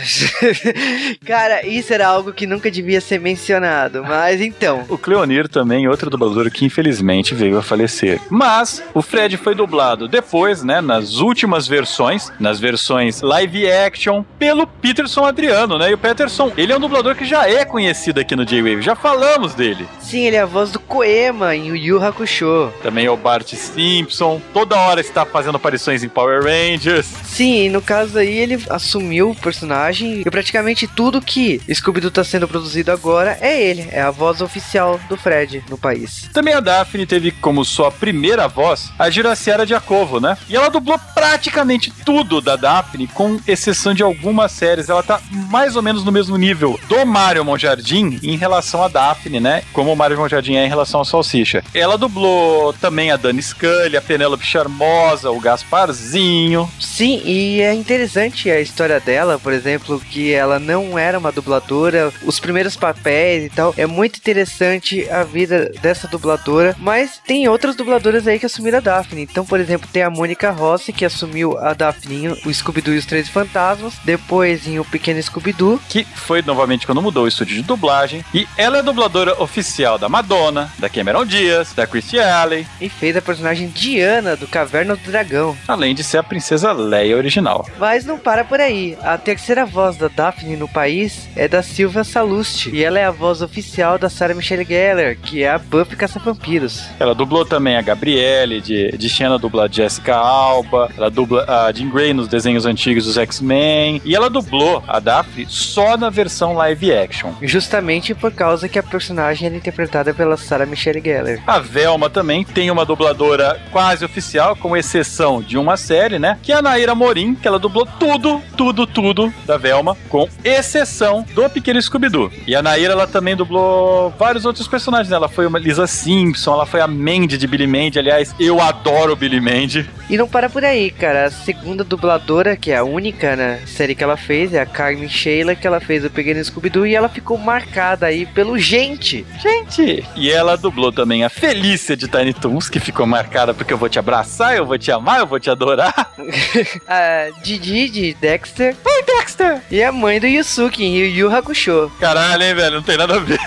<laughs> cara, isso era algo que nunca devia ser mencionado, mas então. O Cleonir também, outro dublador que infelizmente veio a falecer. Mas o Fred foi dublado depois, né, nas últimas versões, nas versões live action, pelo Peterson Adriano, né? E o Peterson, ele é um dublador que já é conhecido aqui no J-Wave, já falamos dele. Sim, ele é a voz do Koema em Yu Yu Hakusho. Também é o Bart Simpson, toda hora está fazendo aparições em Power Rangers. Sim, no caso aí ele assumiu o personagem e praticamente tudo que Scooby-Doo tá sendo produzido agora é ele, é a voz oficial do Fred no país. Também a Daphne teve como sua primeira voz a Juraciara Giacovo, né? E ela dublou praticamente tudo da Daphne, com exceção de algumas séries. Ela tá mais ou menos no mesmo nível do Mario Monjardim em relação a Daphne, né? Como o Mario Monjardim é em relação ao Salsicha. Ela dublou também a Dani Scully, a Penélope Charmosa, o Gasparzinho. Sim, e é interessante a história dela, por exemplo, que ela não era uma dubladora, os primeiros papéis e tal. É muito interessante a vida dessa dubladora, mas tem outras dubladoras aí que assumiram a Daphne. Então, por exemplo, tem a Mônica Rossi, que assumiu a Daphne, o Scooby-Doo e os Três Fantasmas, depois em O Pequeno Scooby-Doo. que foi novamente quando mudou o estúdio de dublagem. E ela é dubladora oficial da Madonna, da Cameron Diaz, da Chrissy Alley, E fez a personagem Diana do Caverna do Dragão. além de ser a princesa Leia original. Mas não para por aí. A terceira voz da Daphne no país é da Silvia Salusti. E ela é a voz oficial da Sarah Michelle Gellar, que é a Buffy Caça-Vampiros. Ela dublou também a Gabriele, de, de Xena dubla a Jessica Alba, ela dubla a Jean Grey nos desenhos antigos dos X-Men, e ela dublou a Daphne só na versão live action. Justamente por causa que a personagem é interpretada pela Sarah Michelle Gellar. A Velma também tem uma dubladora quase oficial, com exceção de uma série, né? Que é a Naira Morim, que ela dublou tudo, tudo, tudo da Velma, com exceção do Pequeno Scooby-Doo. E a Naira, ela também dublou vários outros personagens, né? Ela foi uma Lisa Simpson, ela foi a Mandy de Billy Mandy. Aliás, eu adoro Billy Mandy. E não para por aí, cara. A segunda dubladora, que é a única na série que ela fez, é a Carmen Sheila, que ela fez o Pequeno Scooby-Doo e ela ficou marcada aí pelo gente. Gente! E ela dublou também a Felícia de Tiny Toons, que ficou marcada porque eu vou te abraçar, eu vou te amar, eu vou te adorar. <laughs> A Didi de Dexter Oi, Dexter! e a mãe do Yusuke em Yu Yu Hakusho. Caralho, hein, velho? Não tem nada a ver.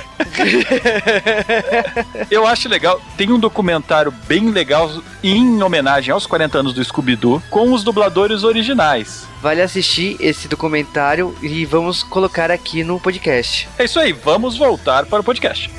<laughs> Eu acho legal. Tem um documentário bem legal em homenagem aos 40 anos do Scooby-Doo com os dubladores originais. Vale assistir esse documentário e vamos colocar aqui no podcast. É isso aí, vamos voltar para o podcast.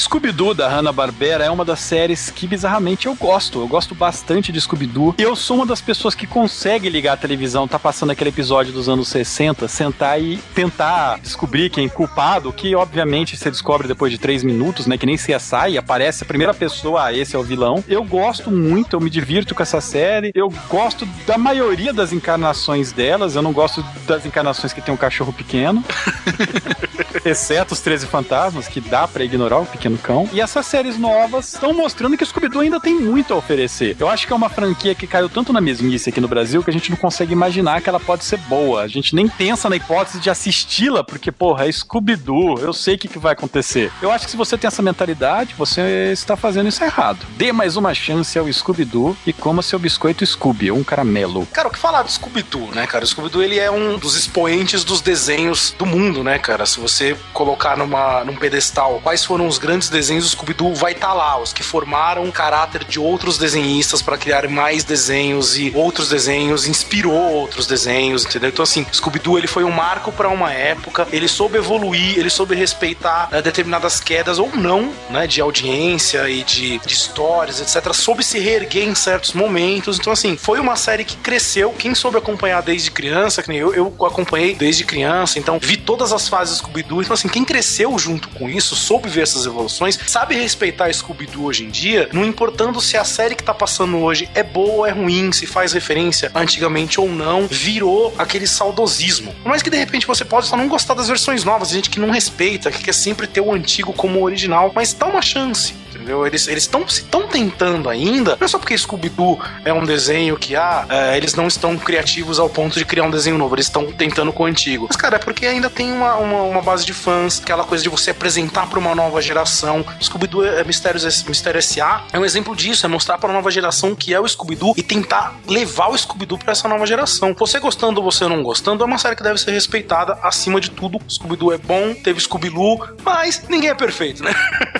Scooby-Doo da Hanna-Barbera é uma das séries que bizarramente eu gosto. Eu gosto bastante de Scooby-Doo. Eu sou uma das pessoas que consegue ligar a televisão, tá passando aquele episódio dos anos 60, sentar e tentar descobrir quem é culpado, que obviamente você descobre depois de três minutos, né? Que nem CSI, aparece a primeira pessoa, ah, esse é o vilão. Eu gosto muito, eu me divirto com essa série. Eu gosto da maioria das encarnações delas. Eu não gosto das encarnações que tem um cachorro pequeno. <laughs> Exceto os 13 fantasmas, que dá pra ignorar o pequeno cão. E essas séries novas estão mostrando que o Scooby-Doo ainda tem muito a oferecer. Eu acho que é uma franquia que caiu tanto na mesmice aqui no Brasil que a gente não consegue imaginar que ela pode ser boa. A gente nem pensa na hipótese de assisti-la, porque, porra, é Scooby-Doo, eu sei o que, que vai acontecer. Eu acho que se você tem essa mentalidade, você está fazendo isso errado. Dê mais uma chance ao Scooby-Doo e coma seu biscoito Scooby, um caramelo. Cara, o que falar do Scooby-Doo, né, cara? O Scooby-Doo, ele é um dos expoentes dos desenhos do mundo, né, cara? Se você colocar numa, num pedestal quais foram os grandes desenhos, o Scooby-Doo vai estar lá. Os que formaram o caráter de outros desenhistas para criar mais desenhos e outros desenhos, inspirou outros desenhos, entendeu? Então, assim, Scooby-Doo, ele foi um marco para uma época, ele soube evoluir, ele soube respeitar né, determinadas quedas ou não, né, de audiência e de, de histórias, etc. Soube se reerguer em certos momentos. Então, assim, foi uma série que cresceu. Quem soube acompanhar desde criança, que nem eu, eu acompanhei desde criança, então vi todas as fases do Scooby-Doo. Então, assim, quem cresceu junto com isso, soube ver essas evoluções, sabe respeitar Scooby-Doo hoje em dia, não importando se a série que tá passando hoje é boa ou é ruim, se faz referência antigamente ou não, virou aquele saudosismo. Mais que de repente você pode só não gostar das versões novas, gente que não respeita, que quer sempre ter o antigo como original, mas dá uma chance. Entendeu? Eles estão estão tentando ainda. Não é só porque Scooby-Doo é um desenho que ah, é, eles não estão criativos ao ponto de criar um desenho novo. Eles estão tentando com o antigo. Mas, cara, é porque ainda tem uma, uma, uma base de fãs, aquela coisa de você apresentar para uma nova geração. Scooby-Doo é Mistérios Mistério S.A. é um exemplo disso, é mostrar para a nova geração que é o Scooby-Doo e tentar levar o Scooby-Doo para essa nova geração. Você gostando ou você não gostando, é uma série que deve ser respeitada acima de tudo. Scooby-Doo é bom, teve Scooby-Loo, mas ninguém é perfeito, né?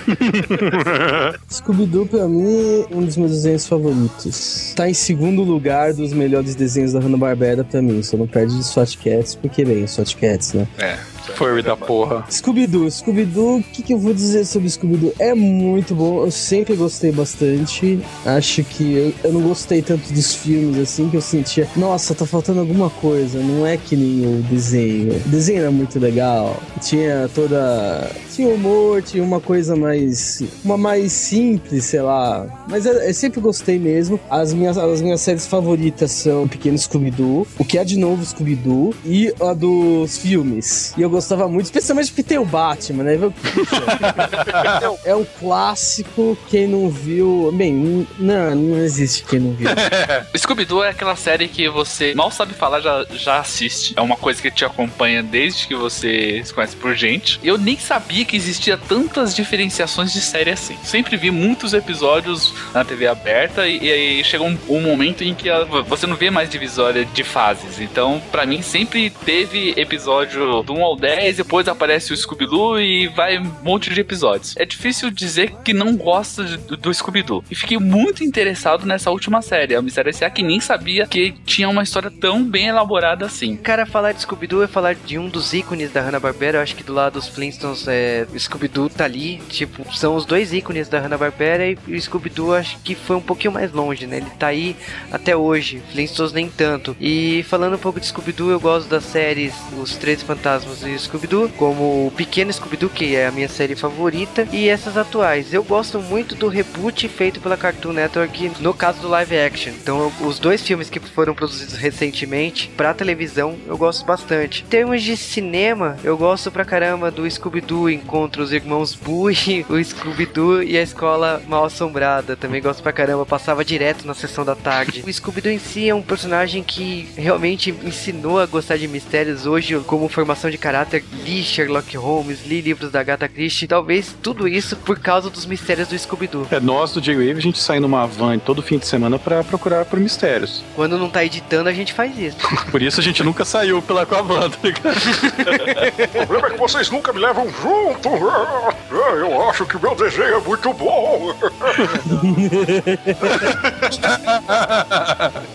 <laughs> Scooby-Doo, pra mim, é um dos meus desenhos favoritos. Tá em segundo lugar dos melhores desenhos da Hanna-Barbera pra mim. Só não perde de SWAT Cats, porque, bem, SWAT Cats, né? Furry da porra. Scooby-Doo. Scooby-Doo, o que, que eu vou dizer sobre Scooby-Doo? É muito bom, eu sempre gostei bastante. Acho que eu, eu não gostei tanto dos filmes, assim, que eu sentia, nossa, tá faltando alguma coisa. Não é que nem o desenho. O desenho era muito legal. Tinha toda. Tinha humor, tinha uma coisa mais. Uma mais simples, sei lá. Mas eu, eu sempre gostei mesmo. As minhas, as minhas séries favoritas são Pequeno Scooby-Doo, o que é de novo Scooby-Doo e a dos filmes. E eu gostava muito, especialmente porque tem o Batman, né? <laughs> É um clássico. Quem não viu. Bem, não, não existe quem não viu. <laughs> Scooby-Doo é aquela série que você mal sabe falar, já, já assiste. É uma coisa que te acompanha desde que você se conhece por gente. Eu nem sabia que existia tantas diferenciações de série assim. Sempre vi muitos episódios na TV aberta e, e aí chega um, um momento em que a- você não vê mais divisória de fases. Então, pra mim, sempre teve episódio do 1 ao 10, depois aparece o Scooby-Doo e vai um monte de episódios. É difícil dizer que não gosta do Scooby-Doo. E fiquei muito interessado nessa última série, a Mistério S.A., que nem sabia que tinha uma história tão bem elaborada assim. Cara, falar de Scooby-Doo é falar de um dos ícones da Hanna-Barbera. Eu acho que do lado dos Flintstones, é, Scooby-Doo tá ali. Tipo, são os dois ícones da Hanna-Barbera e o Scooby-Doo acho que foi um pouquinho mais longe, né? Ele tá aí até hoje. Flintstones nem tanto. E falando um pouco de Scooby-Doo, eu gosto das séries Os Três Fantasmas e Scooby-Doo, como o Pequeno Scooby-Doo, que é a minha série favorita, e essas atuais. Eu gosto muito do reboot feito pela Cartoon Network, no caso do live action. Então, os dois filmes que foram produzidos recentemente pra televisão, eu gosto bastante. Em termos de cinema, eu gosto pra caramba do Scooby-Doo Encontra os Irmãos e <laughs> o Scooby-Doo e a Escola Mal Assombrada. Também gosto pra caramba, passava direto na sessão da tarde. <laughs> O Scooby-Doo em si é um personagem que realmente ensinou a gostar de mistérios hoje, como formação de caráter, li Sherlock Holmes, li livros da Agatha Christie, talvez tudo isso por causa dos mistérios do Scooby-Doo. É, nós do J-Wave, a gente sai numa van todo fim de semana pra procurar por mistérios. Quando não tá editando, a gente faz isso. <laughs> Por isso a gente nunca saiu pela com a van, tá ligado? O problema é que vocês nunca me levam junto. Eu acho que meu desenho é muito bom. <laughs>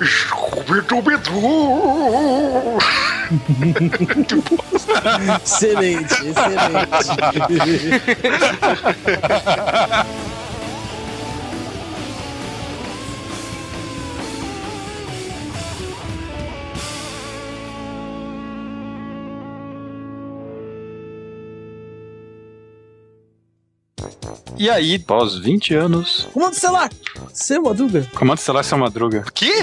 Scooby-Doo. <laughs> excelente, excelente. <laughs> E aí, após 20 anos, Comando celular! Seu Madruga? Comando Estelar Seu Madruga. Que? <laughs>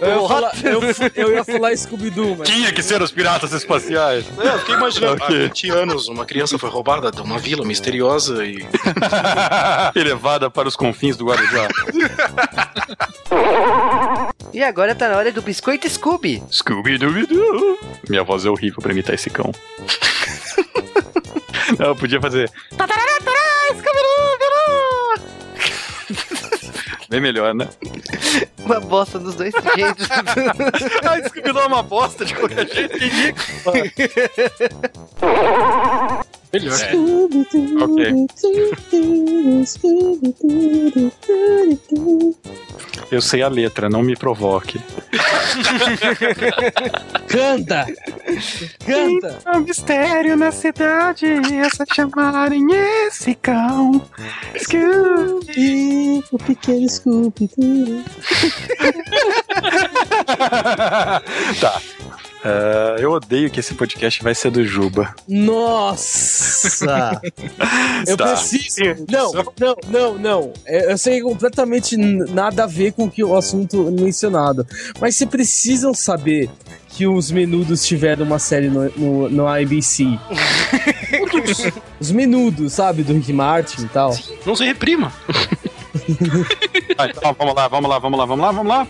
Eu ia falar, eu, eu ia falar Scooby-Doo, mas. Tinha que ser os piratas espaciais. É, eu fiquei imaginando, Ok. há 20 anos, uma criança foi roubada de uma vila misteriosa e. <laughs> e levada para os confins do Guarujá. <laughs> E agora tá na hora do Biscoito Scooby. Scooby-Dooby-Doo. Minha voz é horrível pra imitar esse cão. Não, eu podia fazer. Bem melhor, né? Uma bosta dos dois <laughs> jeitos. Ah, Scooby-Doo é uma bosta de qualquer jeito. <laughs> Melhor. Ok. Eu sei a letra, não me provoque. <laughs> Canta! Canta! É um mistério na cidade, é só chamarem esse cão. E o pequeno Scooby-Doo. tá. Ah, eu odeio que esse podcast vai ser do Juba. Nossa! <laughs> Eu Tá. preciso. Não, não, não, não. É, Eu sei completamente nada a ver com o que o assunto mencionado. Mas vocês precisam saber que os menudos tiveram uma série no, no, no ABC. <laughs> os menudos, sabe? Do Rick Martin e tal. Não se reprima. <laughs> Ah, então, vamos lá, vamos lá, vamos lá, vamos lá, vamos lá.